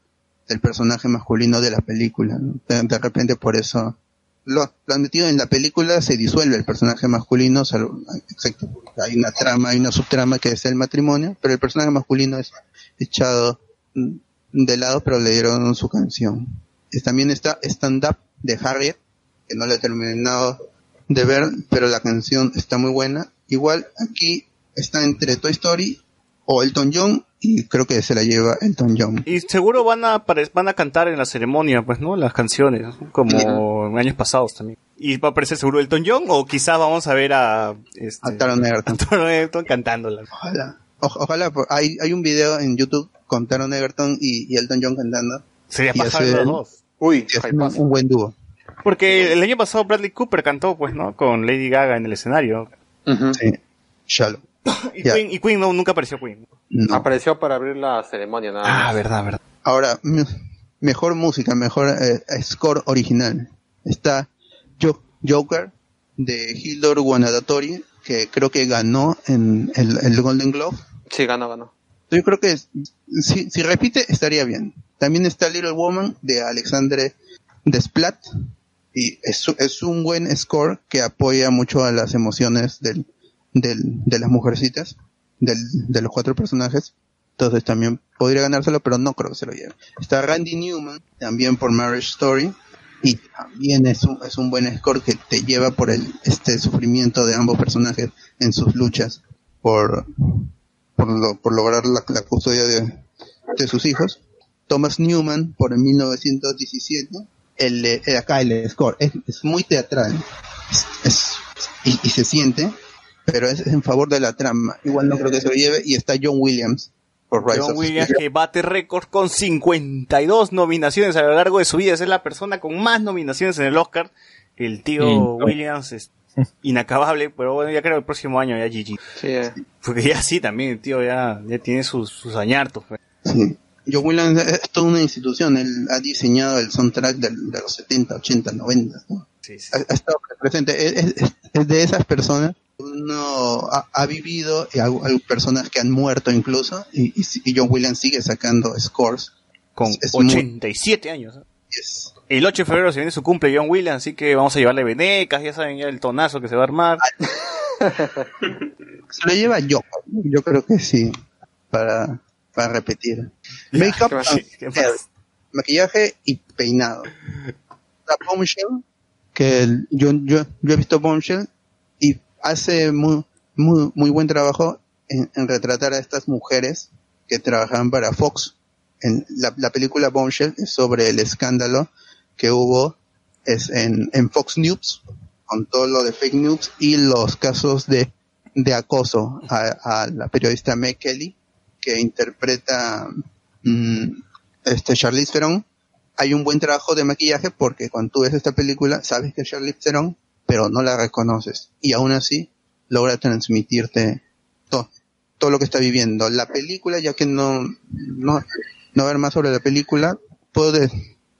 del personaje masculino de la película. De, repente por eso lo, lo han metido en la película, se disuelve el personaje masculino, salvo- porque hay una trama, hay una subtrama que es el matrimonio, pero el personaje masculino es echado de lado, pero le dieron su canción. También está Stand Up de Harriet, que no la he terminado de ver, pero la canción está muy buena. Igual aquí está entre Toy Story o Elton John y creo que se la lleva Elton John. Y seguro van a van a cantar en la ceremonia, pues, ¿no? Las canciones, como en años pasados también. Y va a aparecer seguro Elton John o quizás vamos a ver a este, A Taron Egerton. Taron Egerton cantándola. Ojalá. O- ojalá, hay, hay un video en YouTube con Taron Egerton y, y Elton John cantando. Sería pasar los dos. Uy, un, un buen dúo. Porque el año pasado Bradley Cooper cantó, pues, ¿no? Con Lady Gaga en el escenario. Sí. Shallow. Y. Queen, y Queen no, nunca apareció Queen. No. Apareció para abrir la ceremonia, nada Ah, verdad, verdad. Ahora, me- mejor música, mejor eh, score original. Está Jo- Joker de Hildur Guanadatori, que creo que ganó en el, el Golden Globe. Sí, ganó, ganó. Yo creo que si, si repite estaría bien. También está Little Woman de Alexandre Desplat y es, es un buen score que apoya mucho a las emociones del, del, de las mujercitas, del, de los cuatro personajes. Entonces también podría ganárselo, pero no creo que se lo lleve. Está Randy Newman, también por Marriage Story, y también es un, es un buen score que te lleva por el este sufrimiento de ambos personajes en sus luchas por, por, lo- por lograr la, custodia de, de sus hijos. Thomas Newman por el 1917. El, eh, acá el score es, es muy teatral es, es- y, y se siente, pero es en favor de la trama. Igual no creo que se lo lleve. Y está John Williams por Rise John of Williams Speed. que bate récord con 52 nominaciones a lo largo de su vida. Es la persona con más nominaciones en el Oscar. El tío Sí. Williams es inacabable, pero bueno, ya creo que el próximo año ya GG. Sí, eh. Porque ya sí, también el tío ya, ya tiene sus, sus añartos. pues. Sí. John Williams es toda una institución. Él ha diseñado el soundtrack del- de los 70, 80, 90. ¿no? Sí, sí. ha, ha estado presente. Es, es- es de esas personas uno ha, ha vivido, y hay, hay personas que han muerto incluso, y, y, y John Williams sigue sacando scores. Con Es- es muy- 87 años. ¿eh? es- El 8 de febrero se viene su cumple John Williams, así que vamos a llevarle venecas, ya saben ya el tonazo que se va a armar. [LAUGHS] se lo lleva yo. Yo creo que sí, para, para repetir. Makeup, maquillaje y peinado. La Bombshell, que el- yo, yo, yo he visto Bombshell y hace muy, muy, muy buen trabajo en, en retratar a estas mujeres que trabajan para Fox. En la, la película Bombshell es sobre el escándalo que hubo es en, en Fox News, con todo lo de fake news y los casos de, de acoso a, a la periodista Meg Kelly, que interpreta mm, este Charlize Theron. Hay un buen trabajo de maquillaje porque cuando tú ves esta película sabes que es Charlize Theron, pero no la reconoces. Y aún así logra transmitirte todo, todo lo que está viviendo. La película, ya que no, no, no ver más sobre la película, puedo,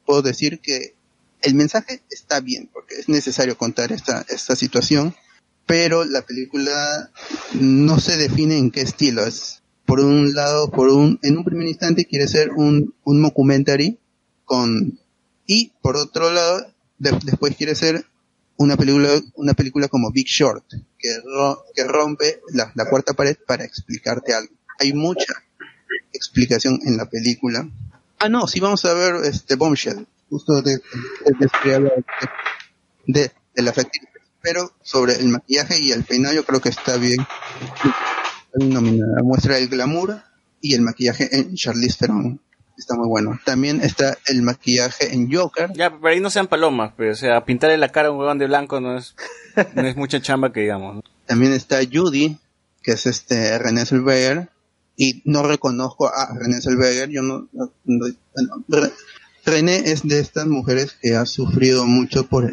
puedo decir que el mensaje está bien, porque es necesario contar esta, esta situación, pero la película no se define en qué estilo es. Por un lado, por un, en un primer instante quiere ser un, un documentary con, y por otro lado, de- después quiere ser una película, una película como Big Short, que, que rompe la, la cuarta pared para explicarte algo. Hay mucha explicación en la película. Ah, no, sí vamos a ver este Bombshell, justo de, de, de, de, las actrices. Pero sobre el maquillaje y el peinado yo creo que está bien nominada. Muestra el glamour y el maquillaje en Charlize Theron. Está muy bueno. También está el maquillaje en Joker. Ya, pero ahí no sean palomas, pero, o sea, pintarle la cara a un huevón de blanco no es, no es mucha chamba que digamos. También está Judy, que es este René Zellweger. Y no reconozco a René Zellweger. Yo no, no- no- no- Re- René es de estas mujeres que ha sufrido mucho por,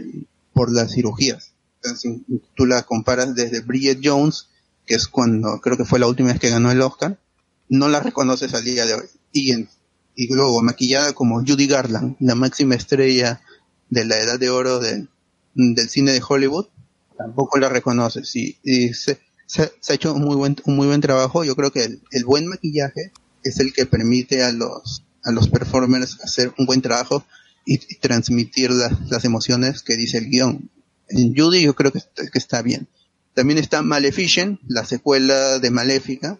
por las cirugías. Entonces, tú la comparas desde Bridget Jones, que es cuando creo que fue la última vez que ganó el Oscar, no la reconoces al día de hoy. Y, luego maquillada como Judy Garland, la máxima estrella de la edad de oro de- del cine de Hollywood, tampoco la reconoces. Y, se, ha hecho un muy buen, un muy buen trabajo. Yo creo que el, buen maquillaje es el que permite a los, a los performers hacer un buen trabajo y, transmitir las, las emociones que dice el guion. En Judy yo creo que, que está bien. También está Maleficent, la secuela de Maléfica.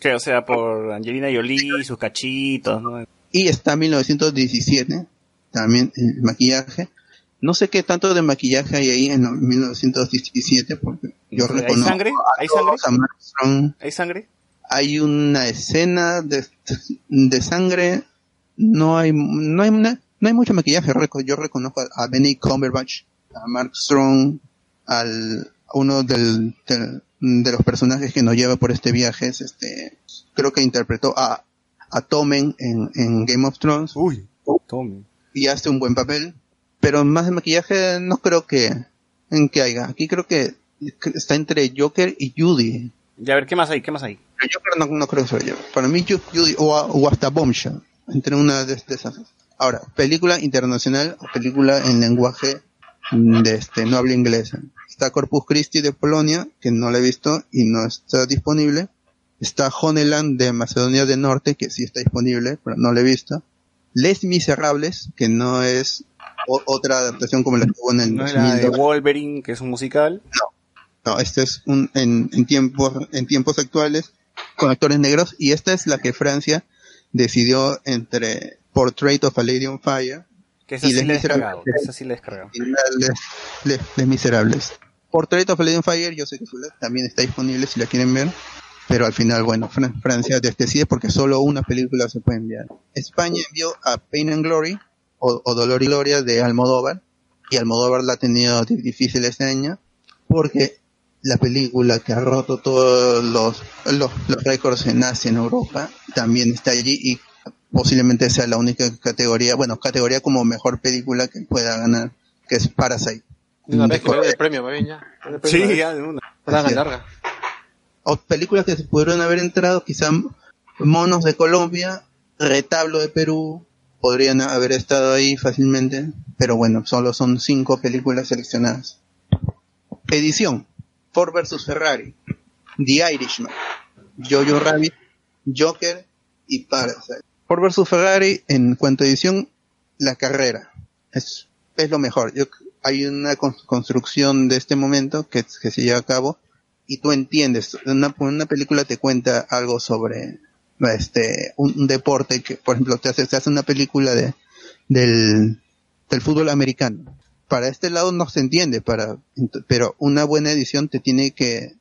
Que, o sea, por Angelina Jolie sus cachitos, ¿no? y está 1917, también el maquillaje. No sé qué tanto de maquillaje hay ahí en 1917, porque yo ¿Hay reconozco sangre? ¿Hay sangre? ¿Hay sangre? Hay una escena de, de sangre, no hay, no hay, una- no hay mucho maquillaje. Yo reconozco a, Benny Cumberbatch, a Mark Strong, al, uno del, del- de los personajes que nos lleva por este viaje, es este, creo que interpretó a, a Tommen en, en Game of Thrones. Uy, Tommen. Y hace un buen papel. Pero más de maquillaje no creo que, en que haya. Aquí creo que está entre Joker y Judy. Ya, a ver, ¿qué más hay? ¿Qué más hay? El Joker no, no creo que sea yo. Para mí, Ju- Judy o, o hasta Bombshell. Entre una de, de esas. Ahora, película internacional o película en lenguaje de este, no habla inglesa. Está Corpus Christi de Polonia, que no la he visto y no está disponible. Está Honeland de Macedonia del Norte, que sí está disponible, pero no la he visto. Les Miserables, que no es otra adaptación como la que hubo en el ¿No de 2002. Wolverine, que es un musical? No, este es un, en, en tiempos, en tiempos actuales con actores negros y esta es la que Francia decidió entre Portrait of a Lady on Fire Que esa y sí Les Miserables. Esa sí la Les- Les Miserables. Portrait of Lady Fire, yo sé que también está disponible si la quieren ver, pero al final, bueno, Fran- Francia decide porque solo una película se puede enviar. España envió a Pain and Glory o, Dolor y Gloria de Almodóvar y Almodóvar la ha tenido di- difícil este año porque la película que ha roto todos los, los, los récords en Asia, en Europa, también está allí y posiblemente sea la única categoría, bueno, categoría como mejor película que pueda ganar, que es Parasite. De una vez que me el premio, me ven ya. Sí, ya, de una. Larga, larga. o películas que se pudieron haber entrado, quizá Monos de Colombia, Retablo de Perú, podrían haber estado ahí fácilmente, pero bueno, solo son cinco películas seleccionadas. Edición, Ford vs Ferrari, The Irishman, Jojo Rabbit, Joker y Parasite. Ford vs Ferrari, en cuanto a edición, la carrera. Es, es lo mejor. Yo- hay una con- construcción de este momento que, se lleva a cabo y tú entiendes, una, una película te cuenta algo sobre este un, deporte que, por ejemplo, te hace, te hace una película de del, del fútbol americano. Para este lado no se entiende, para, pero una buena edición te tiene que,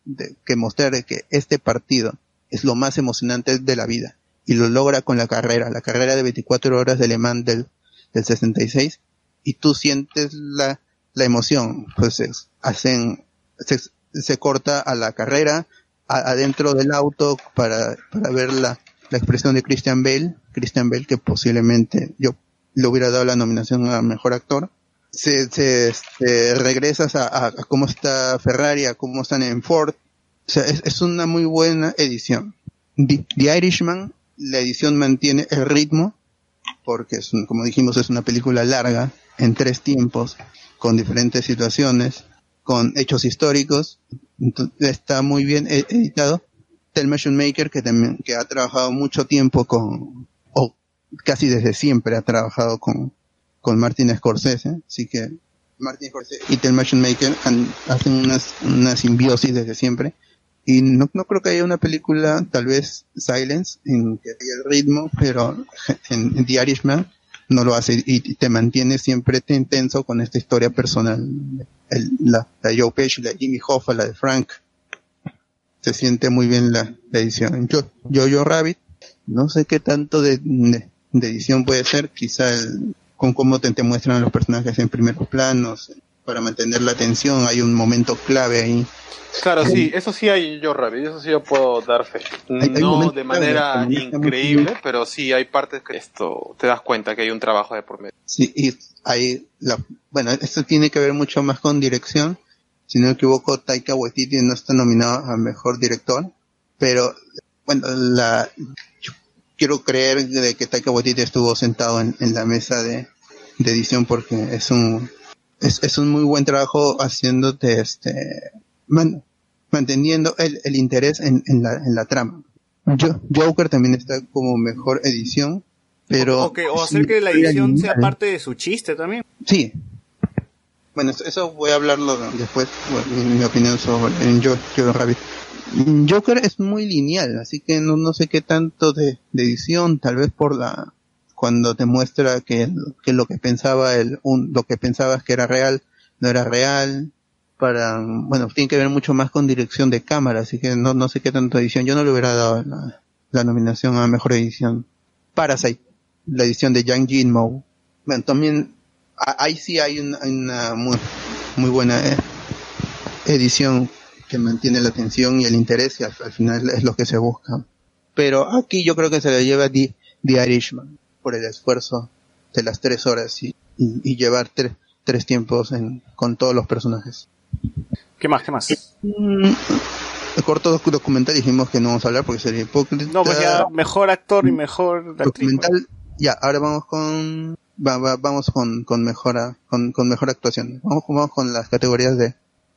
que mostrar que este partido es lo más emocionante de la vida y lo logra con la carrera, la carrera de 24 horas de Le Mans del, del 66 y tú sientes la, la emoción, pues es- hacen, se, se corta a la carrera, a- adentro del auto para, para ver la, la expresión de Christian Bale, Christian Bale que posiblemente yo le hubiera dado la nominación a mejor actor. Se, se, este, regresas a, a- cómo está Ferrari, a cómo están en Ford. O sea, es, una muy buena edición. The, The Irishman, la edición mantiene el ritmo, porque es como dijimos es una película larga, en tres tiempos, con diferentes situaciones, con hechos históricos, entonces, está muy bien e- editado. Thelma Schoonmaker, que también, que ha trabajado mucho tiempo con, o casi desde siempre ha trabajado con, con Martin Scorsese, así que Martin Scorsese y Thelma Schoonmaker han- hacen unas, una simbiosis desde siempre. Y no, no creo que haya una película, tal vez Silence, en que haya el ritmo, pero en, en The Irishman no lo hace y te mantiene siempre te- intenso con esta historia personal. La, Joe Pesci, la Jimmy Hoffa, la de Frank. Se siente muy bien la, edición. Yo, Jojo Rabbit, no sé qué tanto de, edición puede ser, quizá el- con cómo te, te muestran los personajes en primeros planos, para mantener la atención, hay un momento clave ahí. Claro, sí, eso sí hay yo, Rabbit, eso sí yo puedo dar fe. hay No momentos de manera increíble, pero sí hay partes que esto te das cuenta que hay un trabajo de por medio. Sí, y la, bueno, esto tiene que ver mucho más con dirección. Si no me equivoco, Taika Waititi no está nominado a mejor director, pero bueno, la, yo quiero creer de que Taika Waititi estuvo sentado en, en la mesa de, de edición porque es un, es, es un muy buen trabajo haciéndote este, man- manteniendo el, el interés en, en la, en la trama. Jo- Joker también está como mejor edición, pero O, que- o hacer que la edición sea parte de su chiste también. Sí. Bueno, eso- voy a hablarlo después, bueno, mi, mi opinión sobre en Jo- Jojo Rabbit. Joker es muy lineal, así que no, no sé qué tanto de, de edición, tal vez por la cuando te muestra que, lo que pensaba el un, lo que pensabas que era real no era real para bueno tiene que ver mucho más con dirección de cámara así que no no sé qué tanto edición. Yo no le hubiera dado la, la nominación a mejor edición. Parasite la edición de Yang Jinmo bueno también ahí sí hay una, muy muy buena eh, edición que mantiene la atención y el interés y al, al final es lo que se busca. Pero aquí yo creo que se le lleva The, The Irishman por el esfuerzo de las tres horas y, y- y llevar tre- tres tiempos en, con todos los personajes. ¿Qué más? ¿Qué más? Mm, el corto doc- documental dijimos que no vamos a hablar porque sería hipócrita. No, pues ya mejor actor y mejor actriz. documental, ya, ahora vamos con va- va- vamos con, con mejor a- con, con mejor actuación. Vamos, vamos con las categorías de,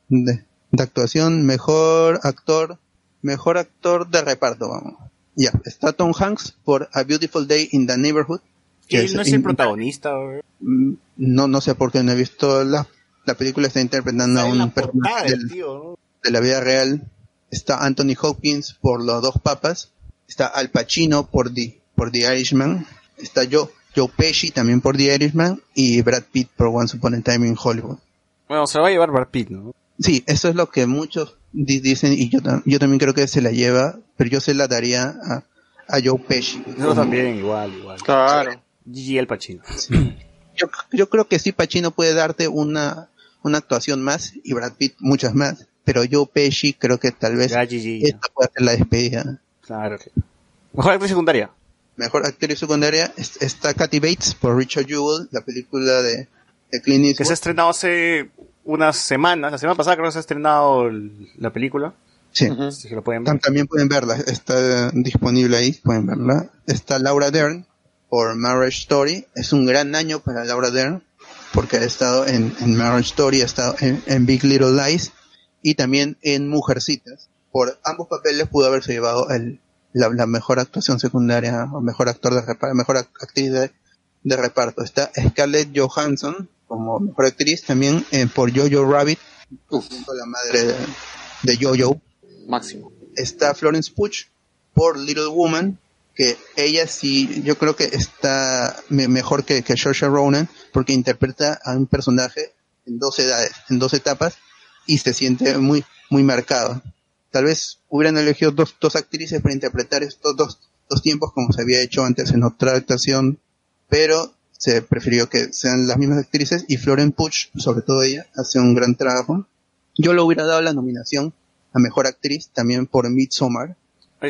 de, de actuación, mejor actor, mejor actor de reparto, vamos. Ya, está Tom Hanks por A Beautiful Day in the Neighborhood. Que él no es el in- protagonista. Mm, no no sé por qué no he visto la la película está interpretando a un personaje de la vida real está Anthony Hopkins por los dos papas está Al Pacino por The por The Irishman está Joe Joe Pesci también por The Irishman y Brad Pitt por Once Upon a Time in Hollywood Bueno, se va a llevar Brad Pitt, ¿no? sí eso es lo que muchos di- dicen y yo yo también creo que se la lleva pero yo se la daría a a Joe Pesci Yo también, igual, igual. Claro. Gigi El Pacino. yo, yo creo que sí Pacino puede darte una, una actuación más y Brad Pitt muchas más, pero yo Pesci creo que tal vez Ya, Gigi, ya. esta puede ser la despedida. Claro. Mejor actriz secundaria. Mejor actriz secundaria es- está Kathy Bates por Richard Jewell, la película de, de Clint Eastwood. Que se ha estrenado hace unas semanas. La semana pasada creo que se ha estrenado la película. Sí. Lo pueden ver. También pueden verla, está disponible ahí, pueden verla. Está Laura Dern por Marriage Story, es un gran año para Laura Dern, porque ha estado en, en Marriage Story, ha estado en, en Big Little Lies y también en Mujercitas. Por ambos papeles pudo haberse llevado el, la, la mejor actuación secundaria o mejor actor de reparto, mejor ac- actriz de, de reparto. Está Scarlett Johansson como mejor actriz también eh, por Jojo Rabbit, junto a la madre de, de Jojo Máximo. está Florence Pugh por Little Woman, que ella sí, yo creo que está me- mejor que, que Saoirse Ronan, porque interpreta a un personaje en dos edades, en dos etapas, y se siente muy, muy marcado. Tal vez hubieran elegido dos, dos actrices para interpretar estos dos, dos tiempos, como se había hecho antes en otra adaptación, pero se prefirió que sean las mismas actrices, y Florence Pugh, sobre todo ella, hace un gran trabajo. Yo le hubiera dado la nominación a mejor actriz también por Midsommar.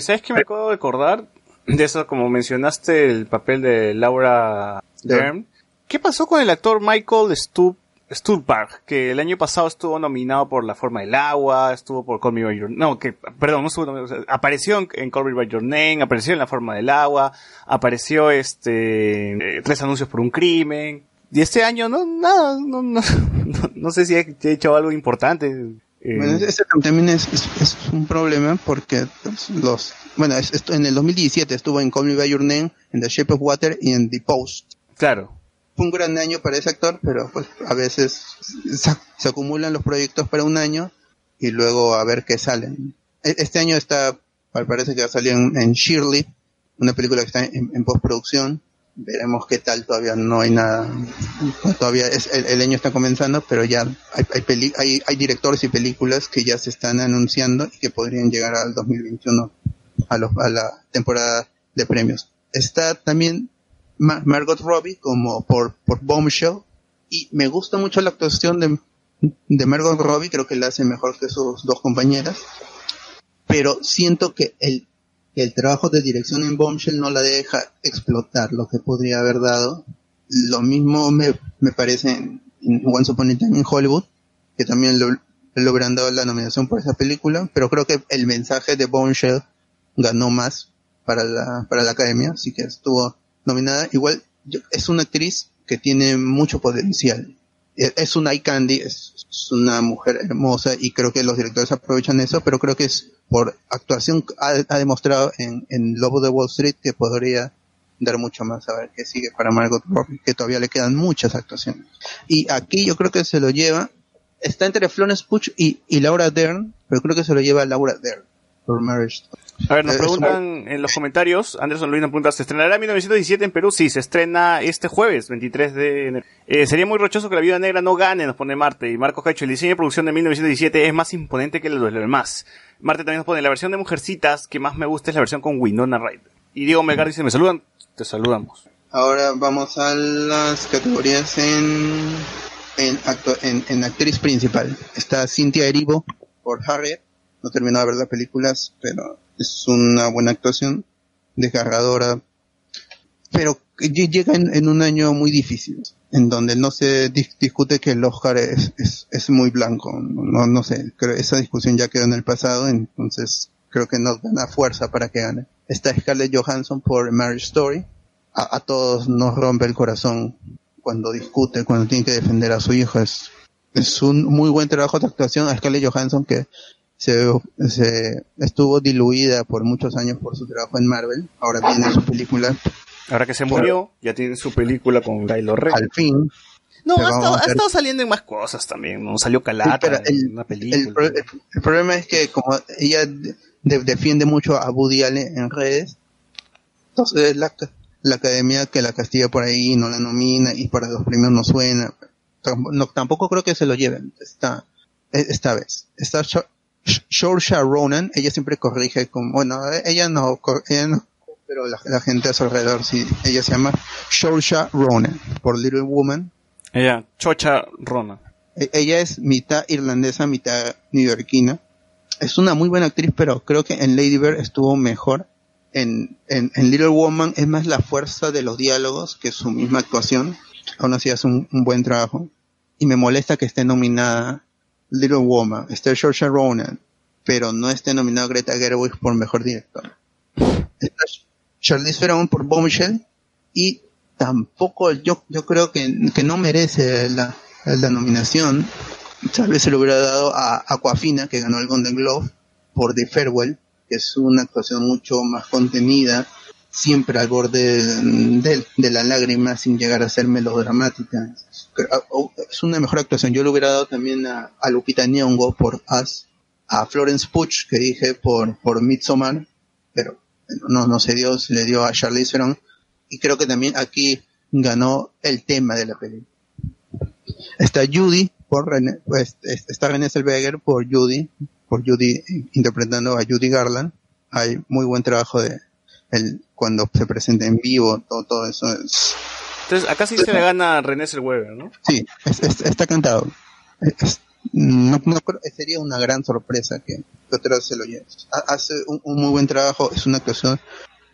¿Sabes qué me acabo de acordar? De eso, como mencionaste, el papel de Laura Dern. ¿Qué pasó con el actor Michael Stubb, Stuhlbarg? Que el año pasado estuvo nominado por La Forma del Agua, estuvo por Call Me By Your No, que, perdón, no estuvo nominado, o sea, apareció en, en Call Me By Your Name, apareció en La Forma del Agua, apareció este, eh, Tres Anuncios por un Crimen. Y este año, no, nada, no, no, [LAUGHS] no, no sé si he, he hecho algo importante. Eh, Bueno, ese también es, es- es un problema porque pues, los bueno es- esto- en el 2017 estuvo en Call Me by Your Name, en The Shape of Water y en The Post. claro. Fue un gran año para ese actor, pero pues a veces se, se acumulan los proyectos para un año y luego a ver qué salen. E- Este año está, parece que va a salir en, en Shirley, una película que está en, en postproducción. Veremos qué tal, todavía no hay nada. Todavía es, el, año está comenzando, pero ya hay, hay, directores y películas que ya se están anunciando y que podrían llegar al 2021 a, los, la temporada de premios. Está también Ma- Margot Robbie como por, por Bombshell y me gusta mucho la actuación de, de Margot Robbie, creo que la hace mejor que sus dos compañeras, pero siento que el, el trabajo de dirección en Bombshell no la deja explotar lo que podría haber dado. Lo mismo me, me parece en, en Once Upon a Time in Hollywood, que también lo, hubieran dado la nominación por esa película, pero creo que el mensaje de Bombshell ganó más para la, para la academia, así que estuvo nominada. Igual es una actriz que tiene mucho potencial. E- Es una eye candy, es, es una mujer hermosa y creo que los directores aprovechan eso, pero creo que es por actuación ha, ha demostrado en, en Lobo de Wall Street que podría dar mucho más a ver qué sigue para Margot Robbie, que todavía le quedan muchas actuaciones. Y aquí yo creo que se lo lleva, está entre Florence Pugh y, y Laura Dern, pero creo que se lo lleva Laura Dern por Marriage Story. A ver, nos Eh, preguntan en los comentarios, Anderson Luis nos pregunta, ¿se estrenará en 1917 en Perú? Sí, se estrena este jueves, 23 de enero. Eh, sería muy rochoso que la Viuda Negra no gane, nos pone Marte. Y Marcos Cacho, el diseño de producción de 1917 es más imponente que los demás. Marte también nos pone, la versión de Mujercitas que más me gusta es la versión con Winona Ryder. Y Diego Melgar dice, ¿me saludan? Te saludamos. Ahora vamos a las categorías en, en, actu- en, en actriz principal. Está Cynthia Erivo por Harriet. No terminó de ver las películas, pero es una buena actuación, desgarradora. Pero llega en, un año muy difícil, en donde no se dis- discute que el Oscar es, muy blanco. No, no sé, creo esa discusión ya quedó en el pasado, entonces creo que nos gana fuerza para que gane. Está Scarlett Johansson por Marriage Story a, a todos nos rompe el corazón cuando discute, cuando tiene que defender a su hijo. Es, es un muy buen trabajo de actuación a Scarlett Johansson que se, se estuvo diluida por muchos años por su trabajo en Marvel. Ahora viene su película. Ahora que se murió, ya tiene su película con Kylo Ren. Al fin. No, ha estado, a ha estado saliendo en más cosas también, ¿no? Salió Calata, pero en una película. El, pro- el- el problema es que como ella de- de- defiende mucho a Woody Allen en redes, entonces la, la academia que la castiga por ahí no la nomina y para los premios no suena. Tam- no- tampoco creo que se lo lleven esta, e- esta vez. Está Saoirse Ronan, ella siempre corrige con, bueno, ella no, ella no, pero la, la gente a su alrededor sí, ella se llama Saoirse Ronan por Little Woman. Ella, Chocha Rona. E- Ella es mitad irlandesa, mitad neoyorquina. Es una muy buena actriz, pero creo que en Lady Bird estuvo mejor. En, en, en Little Woman es más la fuerza de los diálogos que su misma actuación. Aún así hace un, un buen trabajo. Y me molesta que esté nominada Little Woman, esté Saoirse Ronan, pero no esté nominada Greta Gerwig por mejor director. Está Charlize Theron por Bombshell y tampoco yo yo creo que, que no merece la, la nominación tal vez se lo hubiera dado a Aquafina que ganó el Golden Globe por The Farewell que es una actuación mucho más contenida siempre al borde de, de la lágrima sin llegar a ser melodramática Creo- es una mejor actuación yo le hubiera dado también a, a Lupita Nyong'o por Us a Florence Pugh que dije por por Midsommar pero no no se dio se le dio a Charlize Theron y creo que también aquí ganó el tema de la película. Está Judy por René, pues, es- está René Zellweger por Judy, por Judy interpretando a Judy Garland. Hay muy buen trabajo de el cuando se presenta en vivo, todo, todo eso es, Entonces, acá sí se le gana a René Zellweger, ¿no? sí, es- es- está cantado. Es- no, no creo- sería una gran sorpresa que, otra se lo lleve. Ha- Hace un, un muy buen trabajo, es una actuación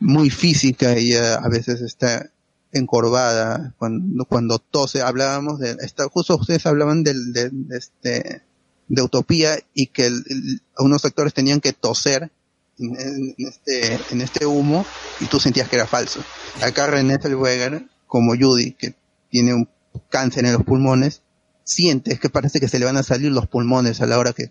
muy física, ella a veces está encorvada cuando cuando tose hablábamos de esta justo ustedes hablaban del de, de este de utopía y que el- el- unos actores tenían que toser en, este en este humo y tú sentías que era falso acá René Zellweger como Judy que tiene un cáncer en los pulmones sientes que parece que se le van a salir los pulmones a la hora que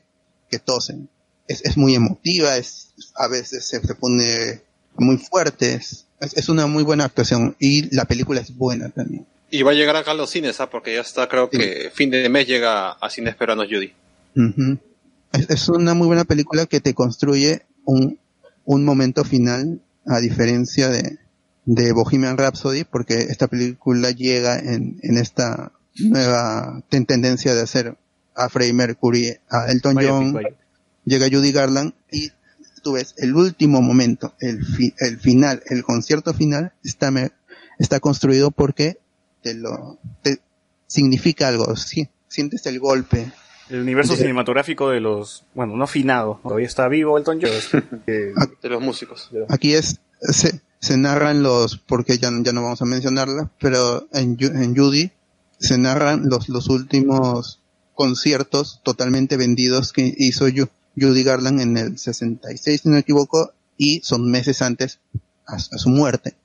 que tosen. Es, es muy emotiva, es, a veces se, se pone muy fuerte, es, es- una muy buena actuación y la película es buena también. Y va a llegar acá a los cines, ¿ah? porque ya está, creo que fin de mes llega a Cines Peruanos Judy. Ujú. es, es una muy buena película que te construye un, un momento final, a diferencia de, de Bohemian Rhapsody, porque esta película llega en, en esta nueva ten- tendencia de hacer a Freddie Mercury, a Elton John, llega Judy Garland y tú ves el último momento, el, fi- el final, el concierto final está, me- está construido porque te lo te significa algo, sí, sientes el golpe, El universo De- cinematográfico de los, bueno, no finado, todavía está vivo Elton John. que- [LAUGHS] De los músicos. Aquí es, se, se narran los, porque ya, ya no vamos a mencionarla, pero en, en Judy se narran los, los últimos conciertos totalmente vendidos que hizo Ju- Judy Garland en el 66, si no me equivoco, y son meses antes a, a su muerte.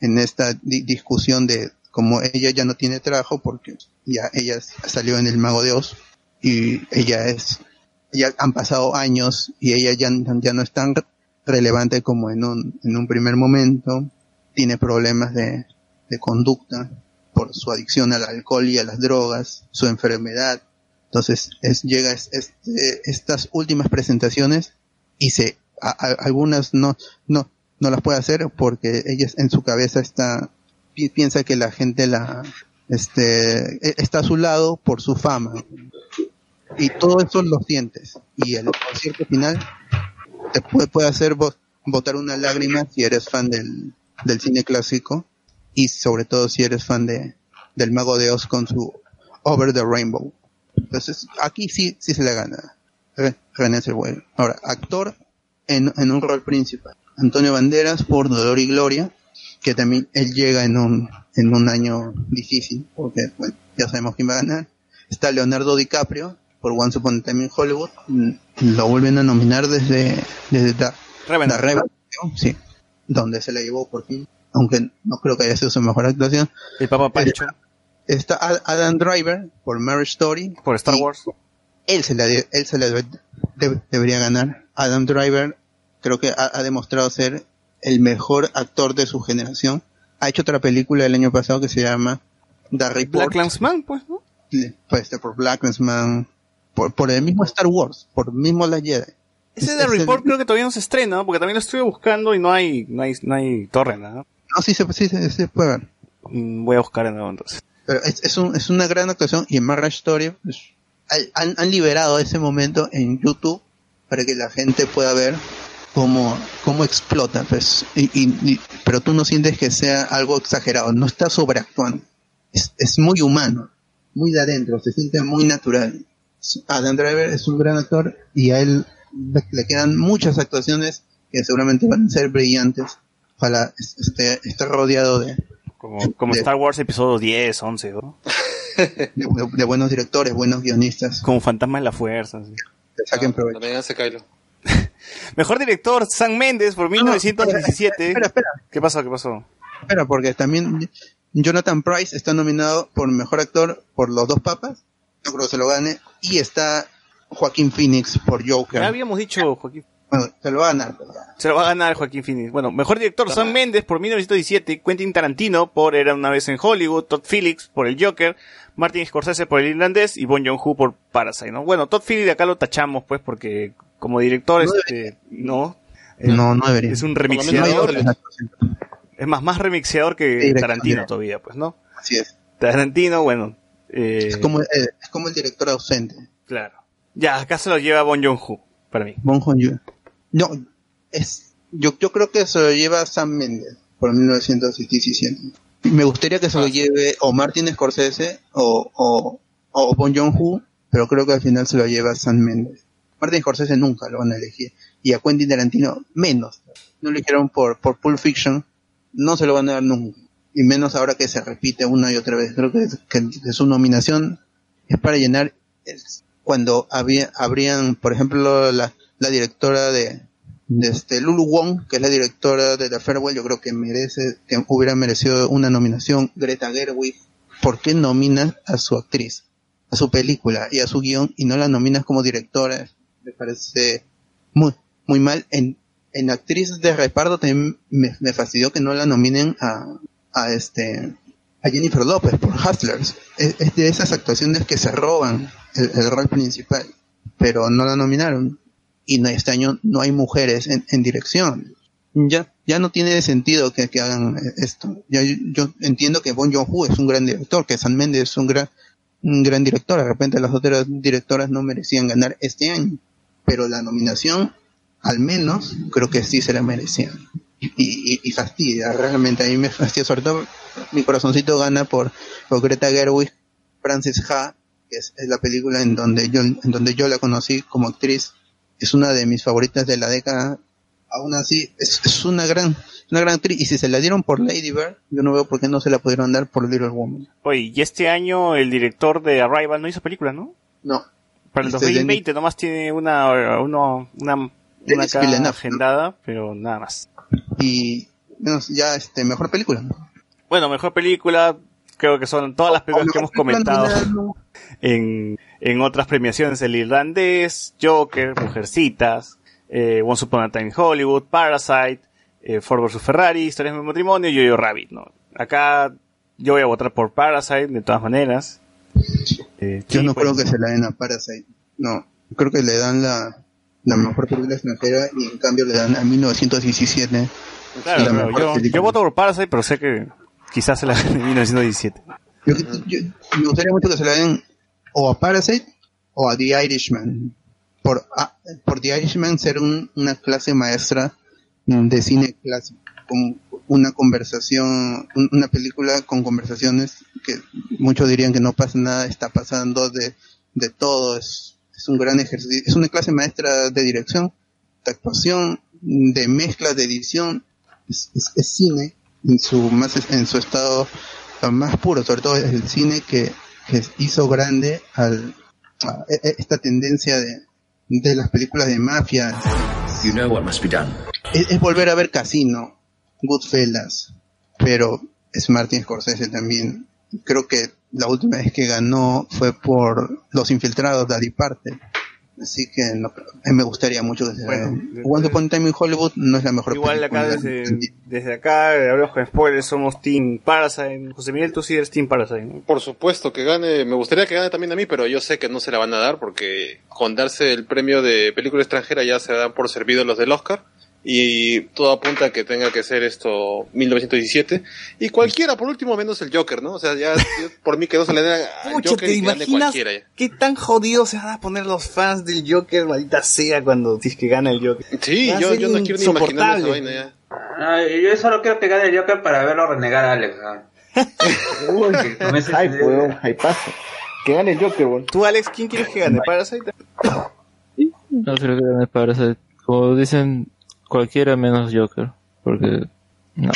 En esta di- discusión de como ella ya no tiene trabajo porque ya ella salió en El Mago de Oz y ella es, ya han pasado años y ella ya, ya no es tan relevante como en un, en un primer momento, tiene problemas de, de conducta por su adicción al alcohol y a las drogas, su enfermedad. Entonces es, llega es- este- estas últimas presentaciones y se, a- algunas no, no, no las puede hacer porque ella en su cabeza está, pi- piensa que la gente la, este, e- está a su lado por su fama. Y todo eso lo sientes. Y el concierto final te puede, puede hacer bo- botar una lágrima si eres fan del, del cine clásico y sobre todo si eres fan de del Mago de Oz con su Over the Rainbow. Entonces aquí sí sí se le gana Re- René Zellweger. Ahora actor en, en un rol principal. Antonio Banderas por Dolor y Gloria, que también él llega en un en un año difícil porque ya sabemos quién va a ganar. Está Leonardo DiCaprio por Once Upon a Time in Hollywood. Mm, Lo vuelven a nominar desde desde Da- Revenant. The Revenant, sí, donde se la llevó por fin, aunque no creo que haya sido su mejor actuación. El Papa Pancho. Está Ad- Adam Driver por Marriage Story. Por Star Wars. Él se la, él se la debe- debe- debería ganar. Adam Driver creo que ha, ha demostrado ser el mejor actor de su generación. Ha hecho otra película el año pasado que se llama The Report. Black pues, ¿no? Pues, por Black Clansman, por, por el mismo Star Wars, por el mismo La Jedi. Ese Es- de el- Report creo que todavía no se estrena, ¿no? porque también lo estuve buscando y no hay, no hay, no hay torre, ¿no? No, sí se, sí, se- se puede ver. Mm, Voy a buscar de nuevo entonces. Pero es, es, un- es una gran actuación y en Marriage Story pues, han, han liberado ese momento en YouTube para que la gente pueda ver cómo, cómo explota. Pues, y, y- y- pero tú no sientes que sea algo exagerado, no está sobreactuando. Es, es muy humano, muy de adentro, se siente muy natural. Adam Driver es un gran actor y a él le, le quedan muchas actuaciones que seguramente van a ser brillantes. Ojalá esté, esté rodeado de, Como, como de- Star Wars episodio 10, 11, ¿no? [LAUGHS] de, de- de buenos directores, buenos guionistas. Como Fantasma de la Fuerza. sí. Que saquen provecho. También hace Kylo. [LAUGHS] Mejor director, Sam Mendes por 1917. Espera, espera, ¿Qué pasó? ¿Qué pasó? espera, porque también Jonathan Price está nominado por mejor actor por Los Dos Papas. No creo que se lo gane. Y está Joaquín Phoenix por Joker. Ya habíamos dicho, Joaquín. Bueno, se lo va a ganar. Se lo va a ganar Joaquín Phoenix. Bueno, mejor director, Sam Mendes por 1917, Quentin Tarantino por Era una vez en Hollywood, Todd Phillips por El Joker, Martin Scorsese por El Irlandés y Bon Joon-ho por Parasite, ¿no? Bueno, Todd Phillips de acá lo tachamos, pues, porque como director, No este, no. No, no debería. Es un remixeador. Es más, más remixeador que. Tarantino todavía, pues, ¿no? Así es. Tarantino, bueno, eh, Es como, eh, es como el director ausente. claro. Ya, acá se lo lleva Bon Joon-ho, para mí. Bon Joon-ho. No, es, yo, yo creo que se lo lleva Sam Mendes por 1917. Me gustaría que se lo lleve o Martin Scorsese o, o, o Bon Joon-ho, pero creo que al final se lo lleva Sam Mendes. Martin Scorsese nunca lo van a elegir. Y a Quentin Tarantino menos. No lo eligieron por, por Pulp Fiction, no se lo van a dar nunca. Y menos ahora que se repite una y otra vez. Creo que, que- que su nominación es para llenar cuando había, habrían, por ejemplo, la, la directora de, de este Lulu Wong, que es la directora de The Farewell, yo creo que merece, que hubiera merecido una nominación. Greta Gerwig, ¿por qué nominas a su actriz, a su película y a su guion y no la nominas como directora? me parece muy, muy mal. En, en actriz de reparto también me, me fastidió que no la nominen a, a este, a Jennifer López por Hustlers. Es, de esas actuaciones que se roban el, rol principal, pero no la nominaron. Y este año no hay mujeres en, dirección. Ya, ya no tiene sentido que, hagan esto. Ya, yo, yo entiendo que Bon Joon-ho es un gran director, que San Méndez es un gran, un gran director. De repente las otras directoras no merecían ganar este año. Pero la nominación, al menos, creo que sí se la merecían. Y, y, y fastidia, realmente a mí me fastidia, sobre todo mi corazoncito gana por, por Greta Gerwig, Frances Ha, que es, es la película en donde yo, en donde yo la conocí como actriz. Es una de mis favoritas de la década. Aún así, es, es una gran, una gran actriz. Y si se la dieron por Lady Bird, yo no veo por qué no se la pudieron dar por Little Woman. Oye, y este año el director de Arrival no hizo película, ¿no? No. Para el Este, 2020 nomás tiene una, una, una ¿no? agendada, pero nada más. Y, bueno, ya, este, mejor película. Bueno, mejor película, creo que son todas las películas que hemos comentado [LAUGHS] en, en otras premiaciones, El Irlandés, Joker, Mujercitas, eh, Once Upon a Time in Hollywood, Parasite, eh, Ford vs. Ferrari, Historias de mi matrimonio y Yo-Yo Rabbit, ¿no? Acá yo voy a votar por Parasite, de todas maneras. Eh, Yo sí, no pues, creo que se la den a Parasite. No, creo que le dan la, la mejor película extranjera y en cambio le dan a 1917. Claro, la claro, yo, yo voto por Parasite, pero sé que quizás se la gane en 1917. Yo, yo- me gustaría mucho que se la den o a Parasite o a The Irishman. Por, a- por The Irishman ser un- una clase maestra de cine clásico, con una conversación, un- una película con conversaciones que muchos dirían que no pasa nada, está pasando de, de todo, es, es un gran ejercicio, es una clase maestra de dirección, de actuación, de mezcla, de edición, es, es- es cine en su más en su estado más puro, sobre todo es el cine que, que hizo grande al, a e- e- esta tendencia de, de las películas de mafia. Es, es volver a ver Casino, Goodfellas, pero es Martin Scorsese también. Creo que la última vez que ganó fue por Los Infiltrados, Daddy Parte. Así que no, eh, me gustaría mucho que se Bueno, Once Upon a Time in Hollywood no es la mejor Igual acá desde, desde acá, hablamos con spoilers, somos Team Parasite. José Miguel, tú sí eres Team Parasite, ¿no? Por supuesto que gane, me gustaría que gane también a mí, pero yo sé que no se la van a dar porque con darse el premio de película extranjera ya se dan por servidos los del Oscar y todo apunta a que tenga que ser esto 1917 y cualquiera por último menos el Joker, ¿no? O sea, ya yo- por mí que no se le dé al Joker ¿te gane imaginas cualquiera ya. qué tan jodidos se van a poner los fans del Joker, maldita sea, cuando si es que gana el Joker? Sí, yo, no quiero ni imaginarme esa vaina ya. Yo solo quiero que gane el Joker para verlo renegar a Alex. [LAUGHS] Ay, weón, ay, paso. Que gane el Joker, weón. Tú, Alex, ¿quién quieres que gane? ¿Parasite? No creo que me parece. Como dicen, cualquiera menos Joker. Porque. No.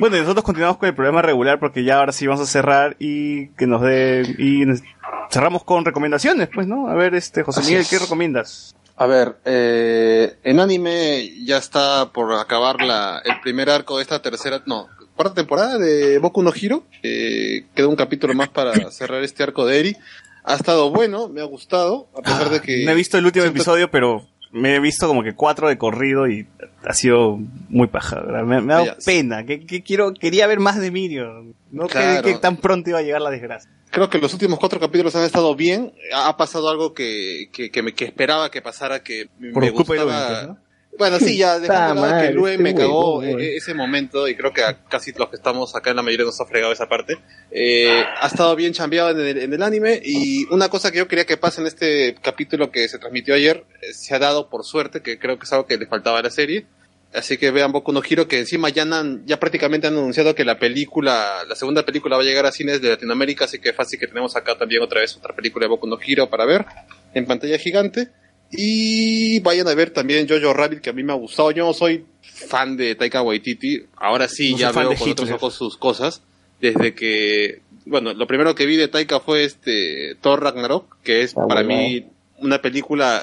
Bueno, y nosotros continuamos con el programa regular porque ya ahora sí vamos a cerrar y que nos dé... Y nos- cerramos con recomendaciones, pues, ¿no? A ver, este, José Así Miguel, es. ¿qué recomiendas? A ver, eh, en anime ya está por acabar la, el primer arco de esta tercera, no, cuarta temporada de Boku no Hero. Eh, queda un capítulo más para [COUGHS] cerrar este arco de Eri. Ha estado bueno, me ha gustado, a pesar de que... No he visto el último siento- episodio, pero me he visto como que cuatro de corrido y ha sido muy paja. ¿verdad? Me, me ha dado pena. Que, que quiero, quería ver más de Miriam. No Claro. creí que tan pronto iba a llegar la desgracia. Creo que los últimos cuatro capítulos han estado bien. Ha pasado algo que, que, que, me, que esperaba que pasara, que Por me gustaba. ¿no? Bueno, sí, ya dejando de lado que Luen este me cagó huevón, e- ese momento y creo que a casi los que estamos acá en la mayoría nos ha fregado esa parte. Eh, ha estado bien chambeado en el, en el anime y una cosa que yo quería que pase en este capítulo que se transmitió ayer eh, se ha dado por suerte, que creo que es algo que le faltaba a la serie. Así que vean Boku no Hero, que encima ya, han, ya prácticamente han anunciado que la película, la segunda película va a llegar a cines de Latinoamérica, así que fácil que tenemos acá también otra vez otra película de Boku no Hero para ver en pantalla gigante. Y vayan a ver también Jojo Rabbit, que a mí me ha gustado. Yo no soy fan de Taika Waititi, ahora sí No ya veo de con otros ojos sus cosas. Desde que, bueno, lo primero que vi de Taika fue este Thor Ragnarok, que es para bueno. mí una película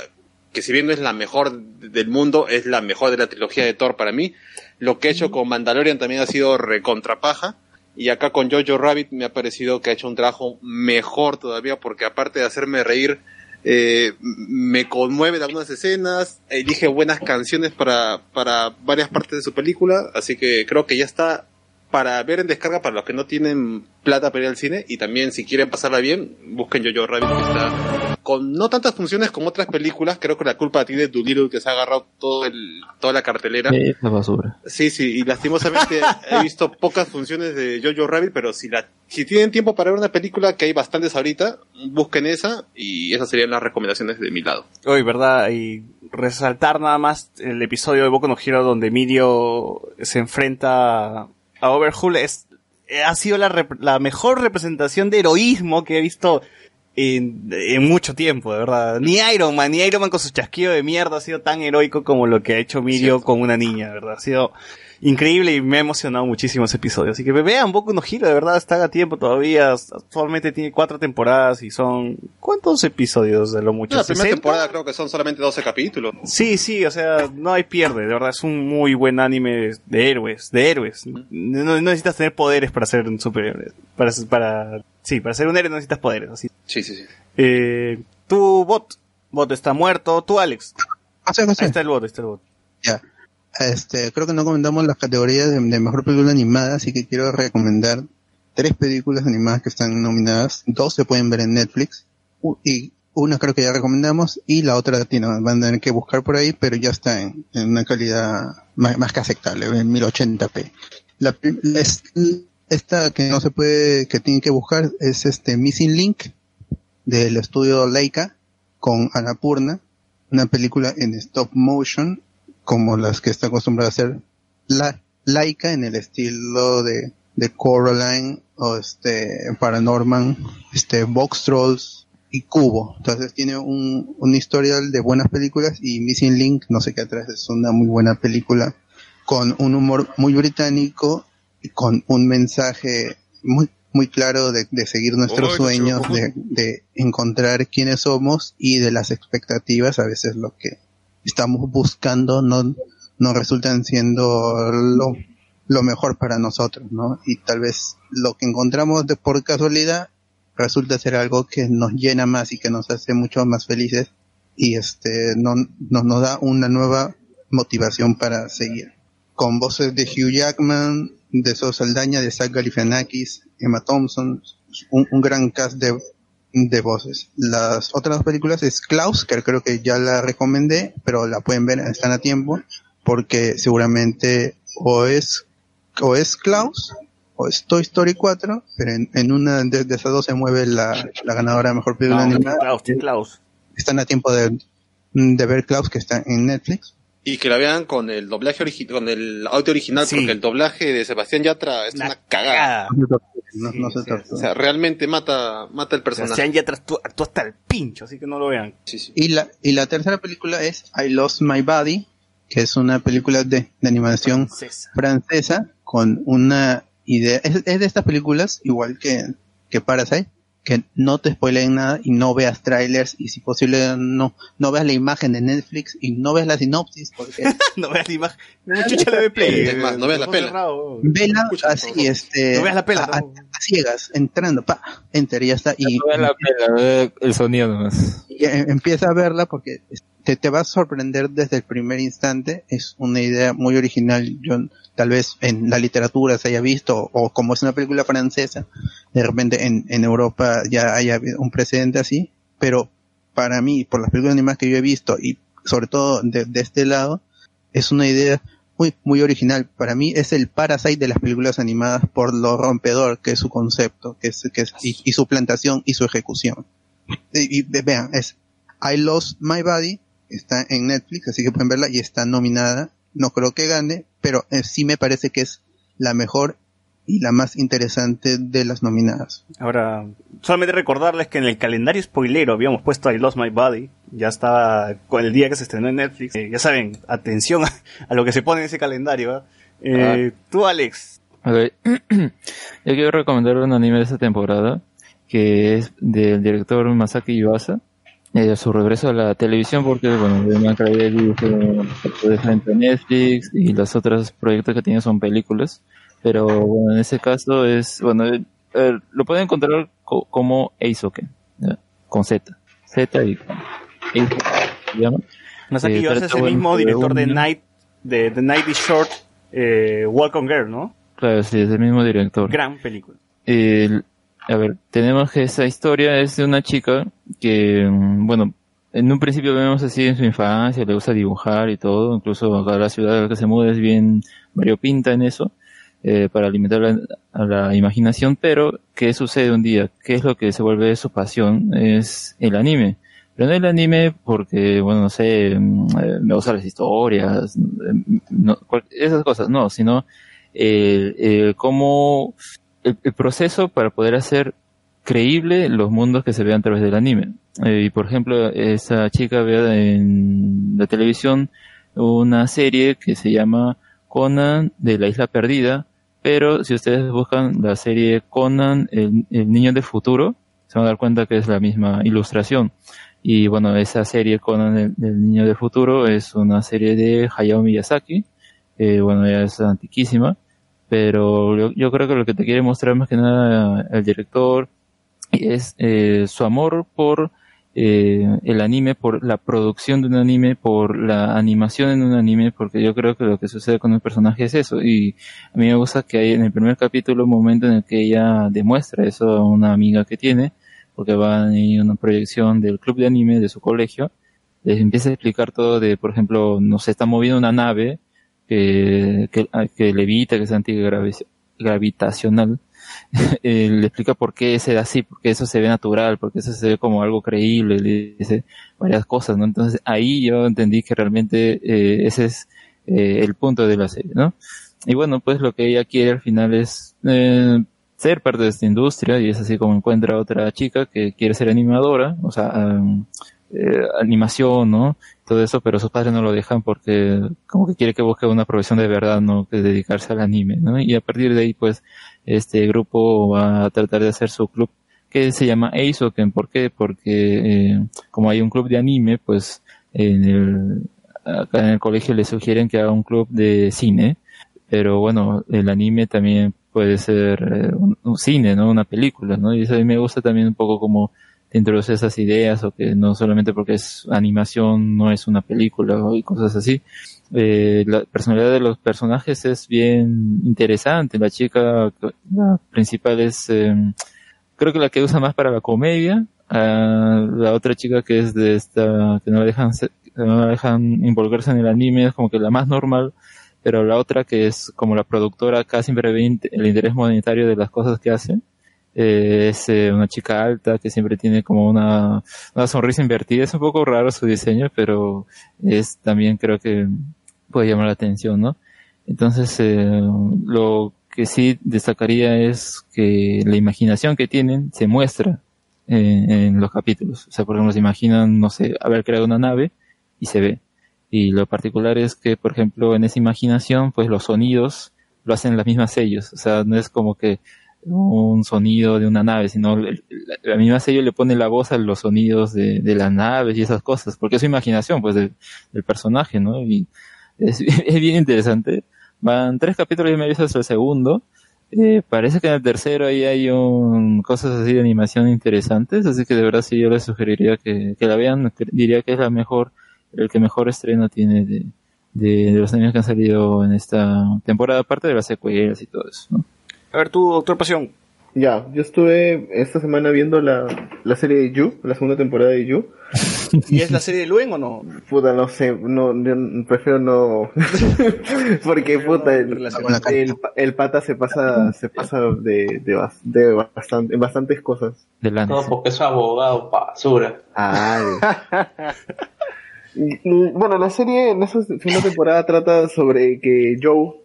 que si bien no es la mejor del mundo, es la mejor de la trilogía de Thor para mí. Lo que ha hecho con Mandalorian también ha sido recontrapaja. Y acá con Jojo Rabbit me ha parecido que ha hecho un trabajo mejor todavía, porque aparte de hacerme reír, eh, me conmueve en algunas escenas, elige buenas canciones para, para varias partes de su película, así que creo que ya está para ver en descarga para los que no tienen plata para ir al cine y también si quieren pasarla bien, busquen Jojo Rabbit que está con no tantas funciones como otras películas, creo que la culpa tiene Doolittle que se ha agarrado todo el, toda la cartelera. Es la basura. Sí, sí, y lastimosamente [LAUGHS] he visto pocas funciones de Jojo Rabbit, pero si la si tienen tiempo para ver una película, que hay bastantes ahorita, busquen esa y esas serían las recomendaciones de mi lado. Hoy, ¿verdad? Y resaltar nada más el episodio de Boku no Hero donde Mirio se enfrenta a Overhaul es ha sido la, rep- la mejor representación de heroísmo que he visto en, en mucho tiempo, de verdad. Ni Iron Man, ni Iron Man con su chasquido de mierda ha sido tan heroico como lo que ha hecho Mirio con una niña, de verdad. Ha sido increíble y me ha emocionado muchísimo ese episodio. Así que vean Boku no Hero, de verdad, está a tiempo todavía. Actualmente tiene cuatro temporadas y son... ¿Cuántos episodios de lo mucho? La primera 60? temporada creo que son solamente 12 capítulos. Sí, sí, o sea, no hay pierde, de verdad, es un muy buen anime de héroes, de héroes. No, no necesitas tener poderes para ser un superhéroe. Para, para, sí, para ser un héroe no necesitas poderes, así. Sí, sí, sí. Eh, tu bot, bot está muerto, tú Alex. Ah, sí, sí. Ahí está el bot, ahí está el bot. Ya. Este, creo que no comentamos las categorías de, mejor película animada, así que quiero recomendar tres películas animadas que están nominadas. Dos se pueden ver en Netflix y una creo que ya recomendamos y la otra tiene, van a tener que buscar por ahí, pero ya está en, una calidad más, que aceptable, en 1080p. La, esta que no se puede, que tienen que buscar es este Missing Link del estudio Leica con Annapurna, una película en stop motion como las que está acostumbrada a hacer la Laika en el estilo de, de Coraline o este Paranorman, este Box Trolls y Cubo. Entonces tiene un, un historial de buenas películas y Missing Link, no sé qué atrás, es una muy buena película con un humor muy británico y con un mensaje muy muy claro de, de seguir nuestros sueños, de, de encontrar quiénes somos y de las expectativas, a veces lo que estamos buscando no, no resultan siendo lo, lo mejor para nosotros, ¿no? Y tal vez lo que encontramos de, por casualidad resulta ser algo que nos llena más y que nos hace mucho más felices y este no, nos, nos da una nueva motivación para seguir. Con voces de Hugh Jackman, de So Saldaña, de Zach Galifianakis, Emma Thompson, un gran cast de, de voces. Las otras películas es Klaus, que creo que ya la recomendé, pero la pueden ver, están a tiempo, porque seguramente o es, o es Klaus, o es Toy Story 4, pero en, en una de, de esas dos se mueve la, la ganadora de mejor película No, animada. Klaus, Klaus. Están a tiempo de, de ver Klaus, que está en Netflix. Y que la vean con el doblaje original, con el audio original, porque el doblaje de Sebastián Yatra es una, cagada. No, no se O sea, realmente mata, mata el personaje. Sebastián Yatra actúa, actúa hasta el pincho, así que no lo vean. Y la, y la tercera película es I Lost My Body, que es una película de, de animación francesa con una idea. Es, es de estas películas, igual que, que Parasite, que no te spoileen nada y no veas trailers y si posible no, no veas la imagen de Netflix y no veas la sinopsis porque [LAUGHS] no veas la imagen. No chucha le ve play. Es más, no veas la pela. vela así, este, No veas la pela, a, a- a ciegas, entrando, pa, enter y ya está. Y, No ve la pela, ve el sonido nomás. y eh, empieza a verla porque te, te va a sorprender desde el primer instante. Es una idea muy original. Yo tal vez en la literatura se haya visto o como es una película francesa, de repente en, en Europa ya haya un precedente así. Pero para mí, por las películas animadas que yo he visto y sobre todo de, de este lado, es una idea muy, muy original. Para mí es el Parasite de las películas animadas por lo rompedor que es su concepto, que es, que es, y, su plantación y su ejecución. Y, y ve- vean, es I Lost My Body, está en Netflix, así que pueden verla y está nominada. No creo que gane, pero eh, sí me parece que es la mejor y la más interesante de las nominadas. Ahora, solamente recordarles que en el calendario spoilero habíamos puesto I Lost My Body. Ya estaba con el día que se estrenó en Netflix. Eh, ya saben, atención a, a lo que se pone en ese calendario. ¿ah? Eh, Tú, Alex. [CLEARS THROAT] Yo quiero recomendar un anime de esta temporada que es del director Masaki Yuasa. Eh, su regreso a la televisión porque, bueno, Crybaby fue de frente a Netflix y los otros proyectos que tiene son películas. Pero, bueno, en ese caso es, bueno, eh, eh, lo pueden encontrar co- como Eisoken, con Z. Z y se llama. Masaki Eh, es el mismo de director de Night, de The Night is Short, eh, on Girl, ¿no? Claro, sí, es el mismo director. Gran película. El- a ver, tenemos que esa historia es de una chica que, mm, bueno, en un principio vemos así en su infancia, le gusta dibujar y todo, incluso acá la ciudad a la que se muda es bien variopinta en eso, eh, para alimentar la- a la imaginación, pero ¿qué sucede un día? ¿Qué es lo que se vuelve su pasión? Es el anime. Pero no el anime porque, bueno, no sé, mm, eh, me gustan las historias, mm, no, cual- esas cosas, no, sino el, el cómo el, el proceso para poder hacer creíble los mundos que se vean a través del anime. Eh, y por ejemplo, esa chica ve en la televisión una serie que se llama Conan de la Isla Perdida, pero si ustedes buscan la serie Conan, el, el niño del futuro, se van a dar cuenta que es la misma ilustración. Y bueno, esa serie Conan del niño del futuro es una serie de Hayao Miyazaki, eh, bueno, ya es antiquísima, pero yo, creo que lo que te quiere mostrar más que nada el director es eh, su amor por eh, el anime, por la producción de un anime, por la animación en un anime, porque yo creo que lo que sucede con el personaje es eso. Y a mí me gusta que hay en el primer capítulo un momento en el que ella demuestra eso a una amiga que tiene, porque va en una proyección del club de anime de su colegio, les empieza a explicar todo de, por ejemplo, no se está moviendo una nave que, que, que levita, que es antigravitacional, [LAUGHS] eh, le explica por qué se así, porque eso se ve natural, porque eso se ve como algo creíble, le dice varias cosas, ¿no? Entonces ahí yo entendí que realmente eh, ese es eh, el punto de la serie, ¿no? Y bueno, pues lo que ella quiere al final es eh, ser parte de esta industria y es así como encuentra a otra chica que quiere ser animadora, o sea, animación, ¿no? Todo eso, pero sus padres no lo dejan porque como que quiere que busque una profesión de verdad, ¿no? Que dedicarse al anime, ¿no? Y a partir de ahí, pues, este grupo va a tratar de hacer su club que se llama Eisoken. ¿Por qué? Porque eh, como hay un club de anime, pues, en el, acá en el colegio le sugieren que haga un club de cine, pero bueno, el anime también puede ser eh, un, un cine, ¿no? Una película, ¿no? Y eso a mí me gusta también un poco como introduce esas ideas o que no solamente porque es animación no es una película y cosas así. Eh, la personalidad de los personajes es bien interesante. La chica, la principal es, eh, creo que la que usa más para la comedia. La otra chica que es de esta, que no la dejan, no la dejan involucrarse en el anime es como que la más normal pero la otra que es como la productora acá siempre ve el interés monetario de las cosas que hace eh, es eh, una chica alta que siempre tiene como una, una sonrisa invertida. Es un poco raro su diseño pero es también creo que puede llamar la atención no entonces eh, lo que sí destacaría es que la imaginación que tienen se muestra en, en los capítulos. O sea por ejemplo se imaginan no sé haber creado una nave y se ve. Y lo particular es que, por ejemplo, en esa imaginación, pues los sonidos lo hacen las mismas sellos. O sea, no es como que un sonido de una nave, sino la, la misma sello le pone la voz a los sonidos de, de las naves y esas cosas, porque es su imaginación, pues, del, personaje, ¿no? Y [LAUGHS] es, bien interesante. Van tres capítulos y me visto hasta el segundo. Eh, parece que en el tercero ahí hay un, cosas así de animación interesantes, así que de verdad sí yo les sugeriría que, la vean, diría que es la mejor el que mejor estreno tiene de, de, los animes que han salido en esta temporada, aparte de las secuelas y todo eso. ¿no? A ver, tú, doctor Pasión. Ya, yo estuve esta semana viendo la, la serie de Yu, la segunda temporada de Yu. [LAUGHS] ¿Y es la serie de Luen o no? Puta, no sé, no, no prefiero no. [LAUGHS] Porque puta, el, el, el, pata se pasa, se pasa de, de, de bastante, en bastantes cosas. De no, porque es abogado basura. Ay. [LAUGHS] Bueno, la serie en esa segunda temporada trata sobre que Joe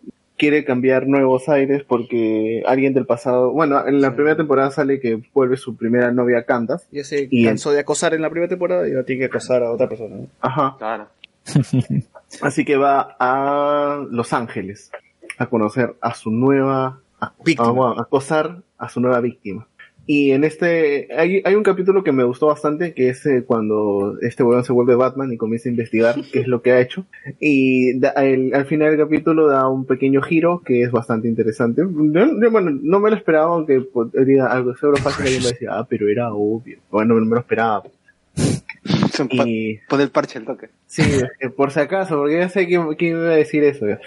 quiere cambiar nuevos aires porque alguien del pasado, bueno, en la sí. primera temporada sale que vuelve su primera novia Cantas. Ya se y cansó en... de acosar en la primera temporada y ahora tiene que acosar a otra persona. ¿no? Ajá. Claro. [LAUGHS] Así que va a Los Ángeles a conocer a su nueva, a, a, a acosar a su nueva víctima. Y en este, hay, hay un capítulo que me gustó bastante, que es eh, cuando este weón se vuelve Batman y comienza a investigar [LAUGHS] qué es lo que ha hecho. Y da, el, al final del capítulo da un pequeño giro que es bastante interesante. Yo, yo, bueno, no me lo esperaba, aunque podría algo seguro fácil y me decía, ah, pero era obvio. Bueno, no me lo esperaba. Y, Pon el parche al toque. sí, por si acaso, porque ya sé quién, quién iba a decir eso. ya.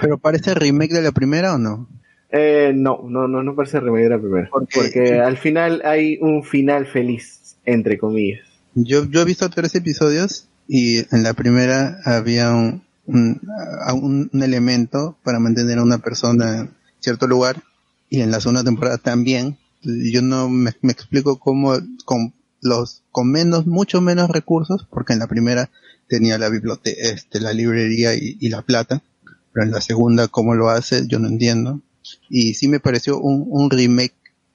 ¿Pero parece remake de la primera o no? Eh, no, no, no, no parece remake de la primera. Porque- Porque al final hay un final feliz, entre comillas. Yo, yo he visto tres episodios y en la primera había un, un, a- un- un elemento para mantener a una persona en cierto lugar y en la segunda temporada también. Yo no me, me explico cómo con los con menos, mucho menos recursos, porque en la primera tenía la biblioteca, este, la librería y, y la plata, pero en la segunda cómo lo hace yo no entiendo. Y sí me pareció un, un remake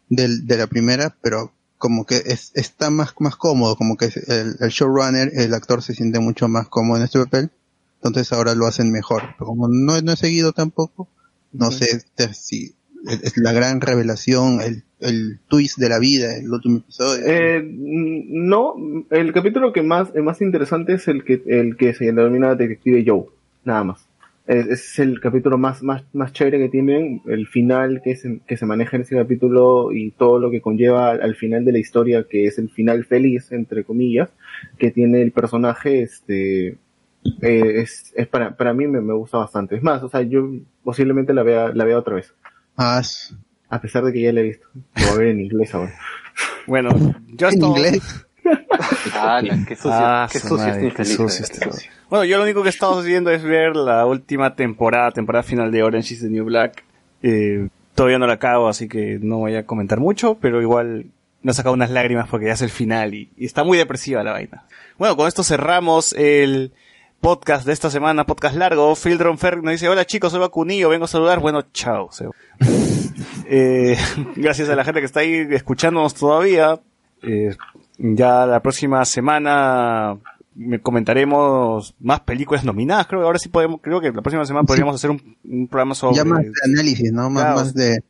del, de la primera, pero como que es, está más, más cómodo, como que el, el showrunner, el actor se siente mucho más cómodo en este papel, entonces ahora lo hacen mejor. Pero como no, no he seguido tampoco, no sé si es la gran revelación, el, el twist de la vida, el último episodio. Eh, no, el capítulo que más, el más interesante es el que, el que se denomina Detective Joe, nada más. Es, es el capítulo más, más, más chévere que tienen, el final que se, que se maneja en ese capítulo y todo lo que conlleva al, al final de la historia, que es el final feliz, entre comillas, que tiene el personaje, este, eh, es, es para, para mí me, me gusta bastante. Es más, o sea, yo posiblemente la vea, la vea otra vez. Ah, s- A pesar de que ya la he visto. Lo voy a ver en inglés ahora. [LAUGHS] Bueno, yo en estoy... inglés. [LAUGHS] ¡Qué sucio! Ah, ¡Qué su sucio madre, este qué sucio este. Bueno, yo lo único que he estado haciendo es ver la última temporada, temporada final de Orange is the New Black. Eh, todavía no la acabo, así que no voy a comentar mucho, pero igual me ha sacado unas lágrimas porque ya es el final y, está muy depresiva la vaina. Bueno, con esto cerramos el podcast de esta semana, podcast largo. Fildron Fer nos dice, hola chicos, soy Vacunillo, vengo a saludar. Bueno, chao. [LAUGHS] Eh, gracias a la gente que está ahí escuchándonos todavía. Eh, ya la próxima semana comentaremos más películas nominadas. Creo que ahora sí podemos, creo que la próxima semana podríamos hacer un, un programa sobre Ya más de análisis, ¿no? Más, Claro. más de...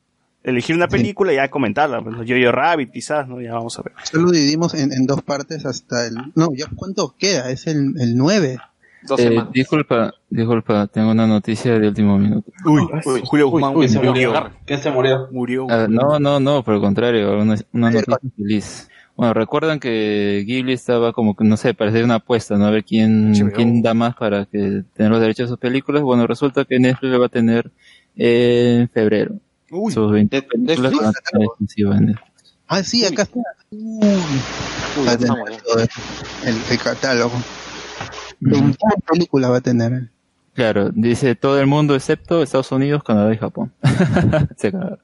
elegir una película y ya comentarla. Pues, Yo-Yo Rabbit, quizás, ¿no? Ya vamos a ver. Solo dividimos en, en dos partes hasta el... No, ya cuánto queda, es el, el 9. Dos Eh, semanas. disculpa, disculpa, tengo una noticia de último minuto. Uy, Uy, Julio Guzmán Uy, se murió. murió. ¿Quién se murió? Murió. Ah, no, no, no, por el contrario, una, una noticia feliz. Bueno, recuerdan que Ghibli estaba como que, no sé, parecía una apuesta, ¿no? A ver quién, HBO. quién da más para que tener los derechos de sus películas. Bueno, resulta que Netflix lo va a tener en febrero. Uy, Sus 20 ¿de- películas Netflix? van a tener exclusiva en Netflix. Ah, sí, acá está. Uy, Uy, va a tener el, el catálogo. 21 películas va a tener. Claro, dice todo el mundo excepto Estados Unidos, Canadá y Japón. [LAUGHS] Se cagaron.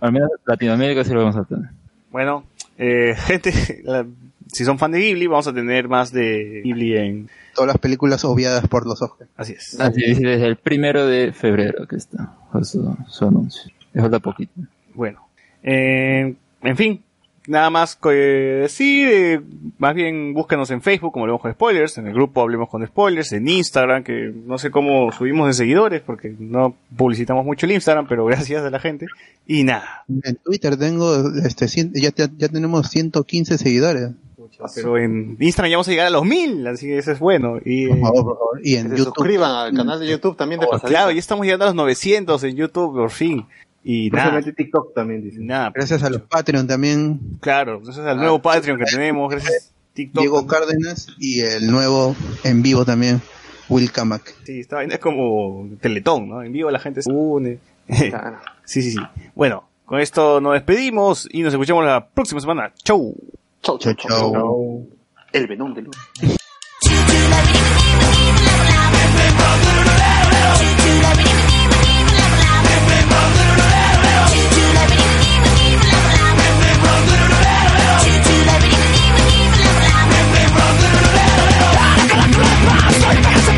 Al menos Latinoamérica sí lo vamos a tener. Bueno, eh, [LAUGHS] gente, la- si son fan de Ghibli, vamos a tener más de Ghibli en... Todas las películas obviadas por los Oscars. Así es. Así dice desde el primero de febrero que está su, su anuncio. Le falta poquito. Bueno, eh, en fin, nada más que decir. eh, más bien búsquenos en Facebook como Hablemos con Spoilers, en el grupo Hablemos con Spoilers, en Instagram, que no sé cómo subimos de seguidores porque no publicitamos mucho el Instagram, pero [LAUGHS] gracias a la gente. Y nada, En Twitter tengo, este, cien- ya, ya, tenemos 115 seguidores. pero en Instagram ya vamos a llegar a los mil, así que eso es bueno. Y, Por favor, por favor. Y en Que se YouTube. suscriban al canal de YouTube también de oh, claro, ya estamos llegando a los 900 en YouTube por fin. Y nada, TikTok también dicen. nada, Gracias a los Patreon también. claro, gracias al nuevo Patreon que tenemos, gracias a TikTok. Diego Cárdenas y el nuevo en vivo también, Will Kamak. Sí, esta vaina es como Teletón, ¿no? En vivo la gente se une. [LAUGHS] Claro. sí, sí, sí. Bueno, con esto nos despedimos y nos escuchamos la próxima semana. Chau. Chau, chau, Chau, chau. chau. El la Blah, blah,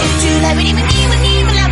Did you love it even, even, even?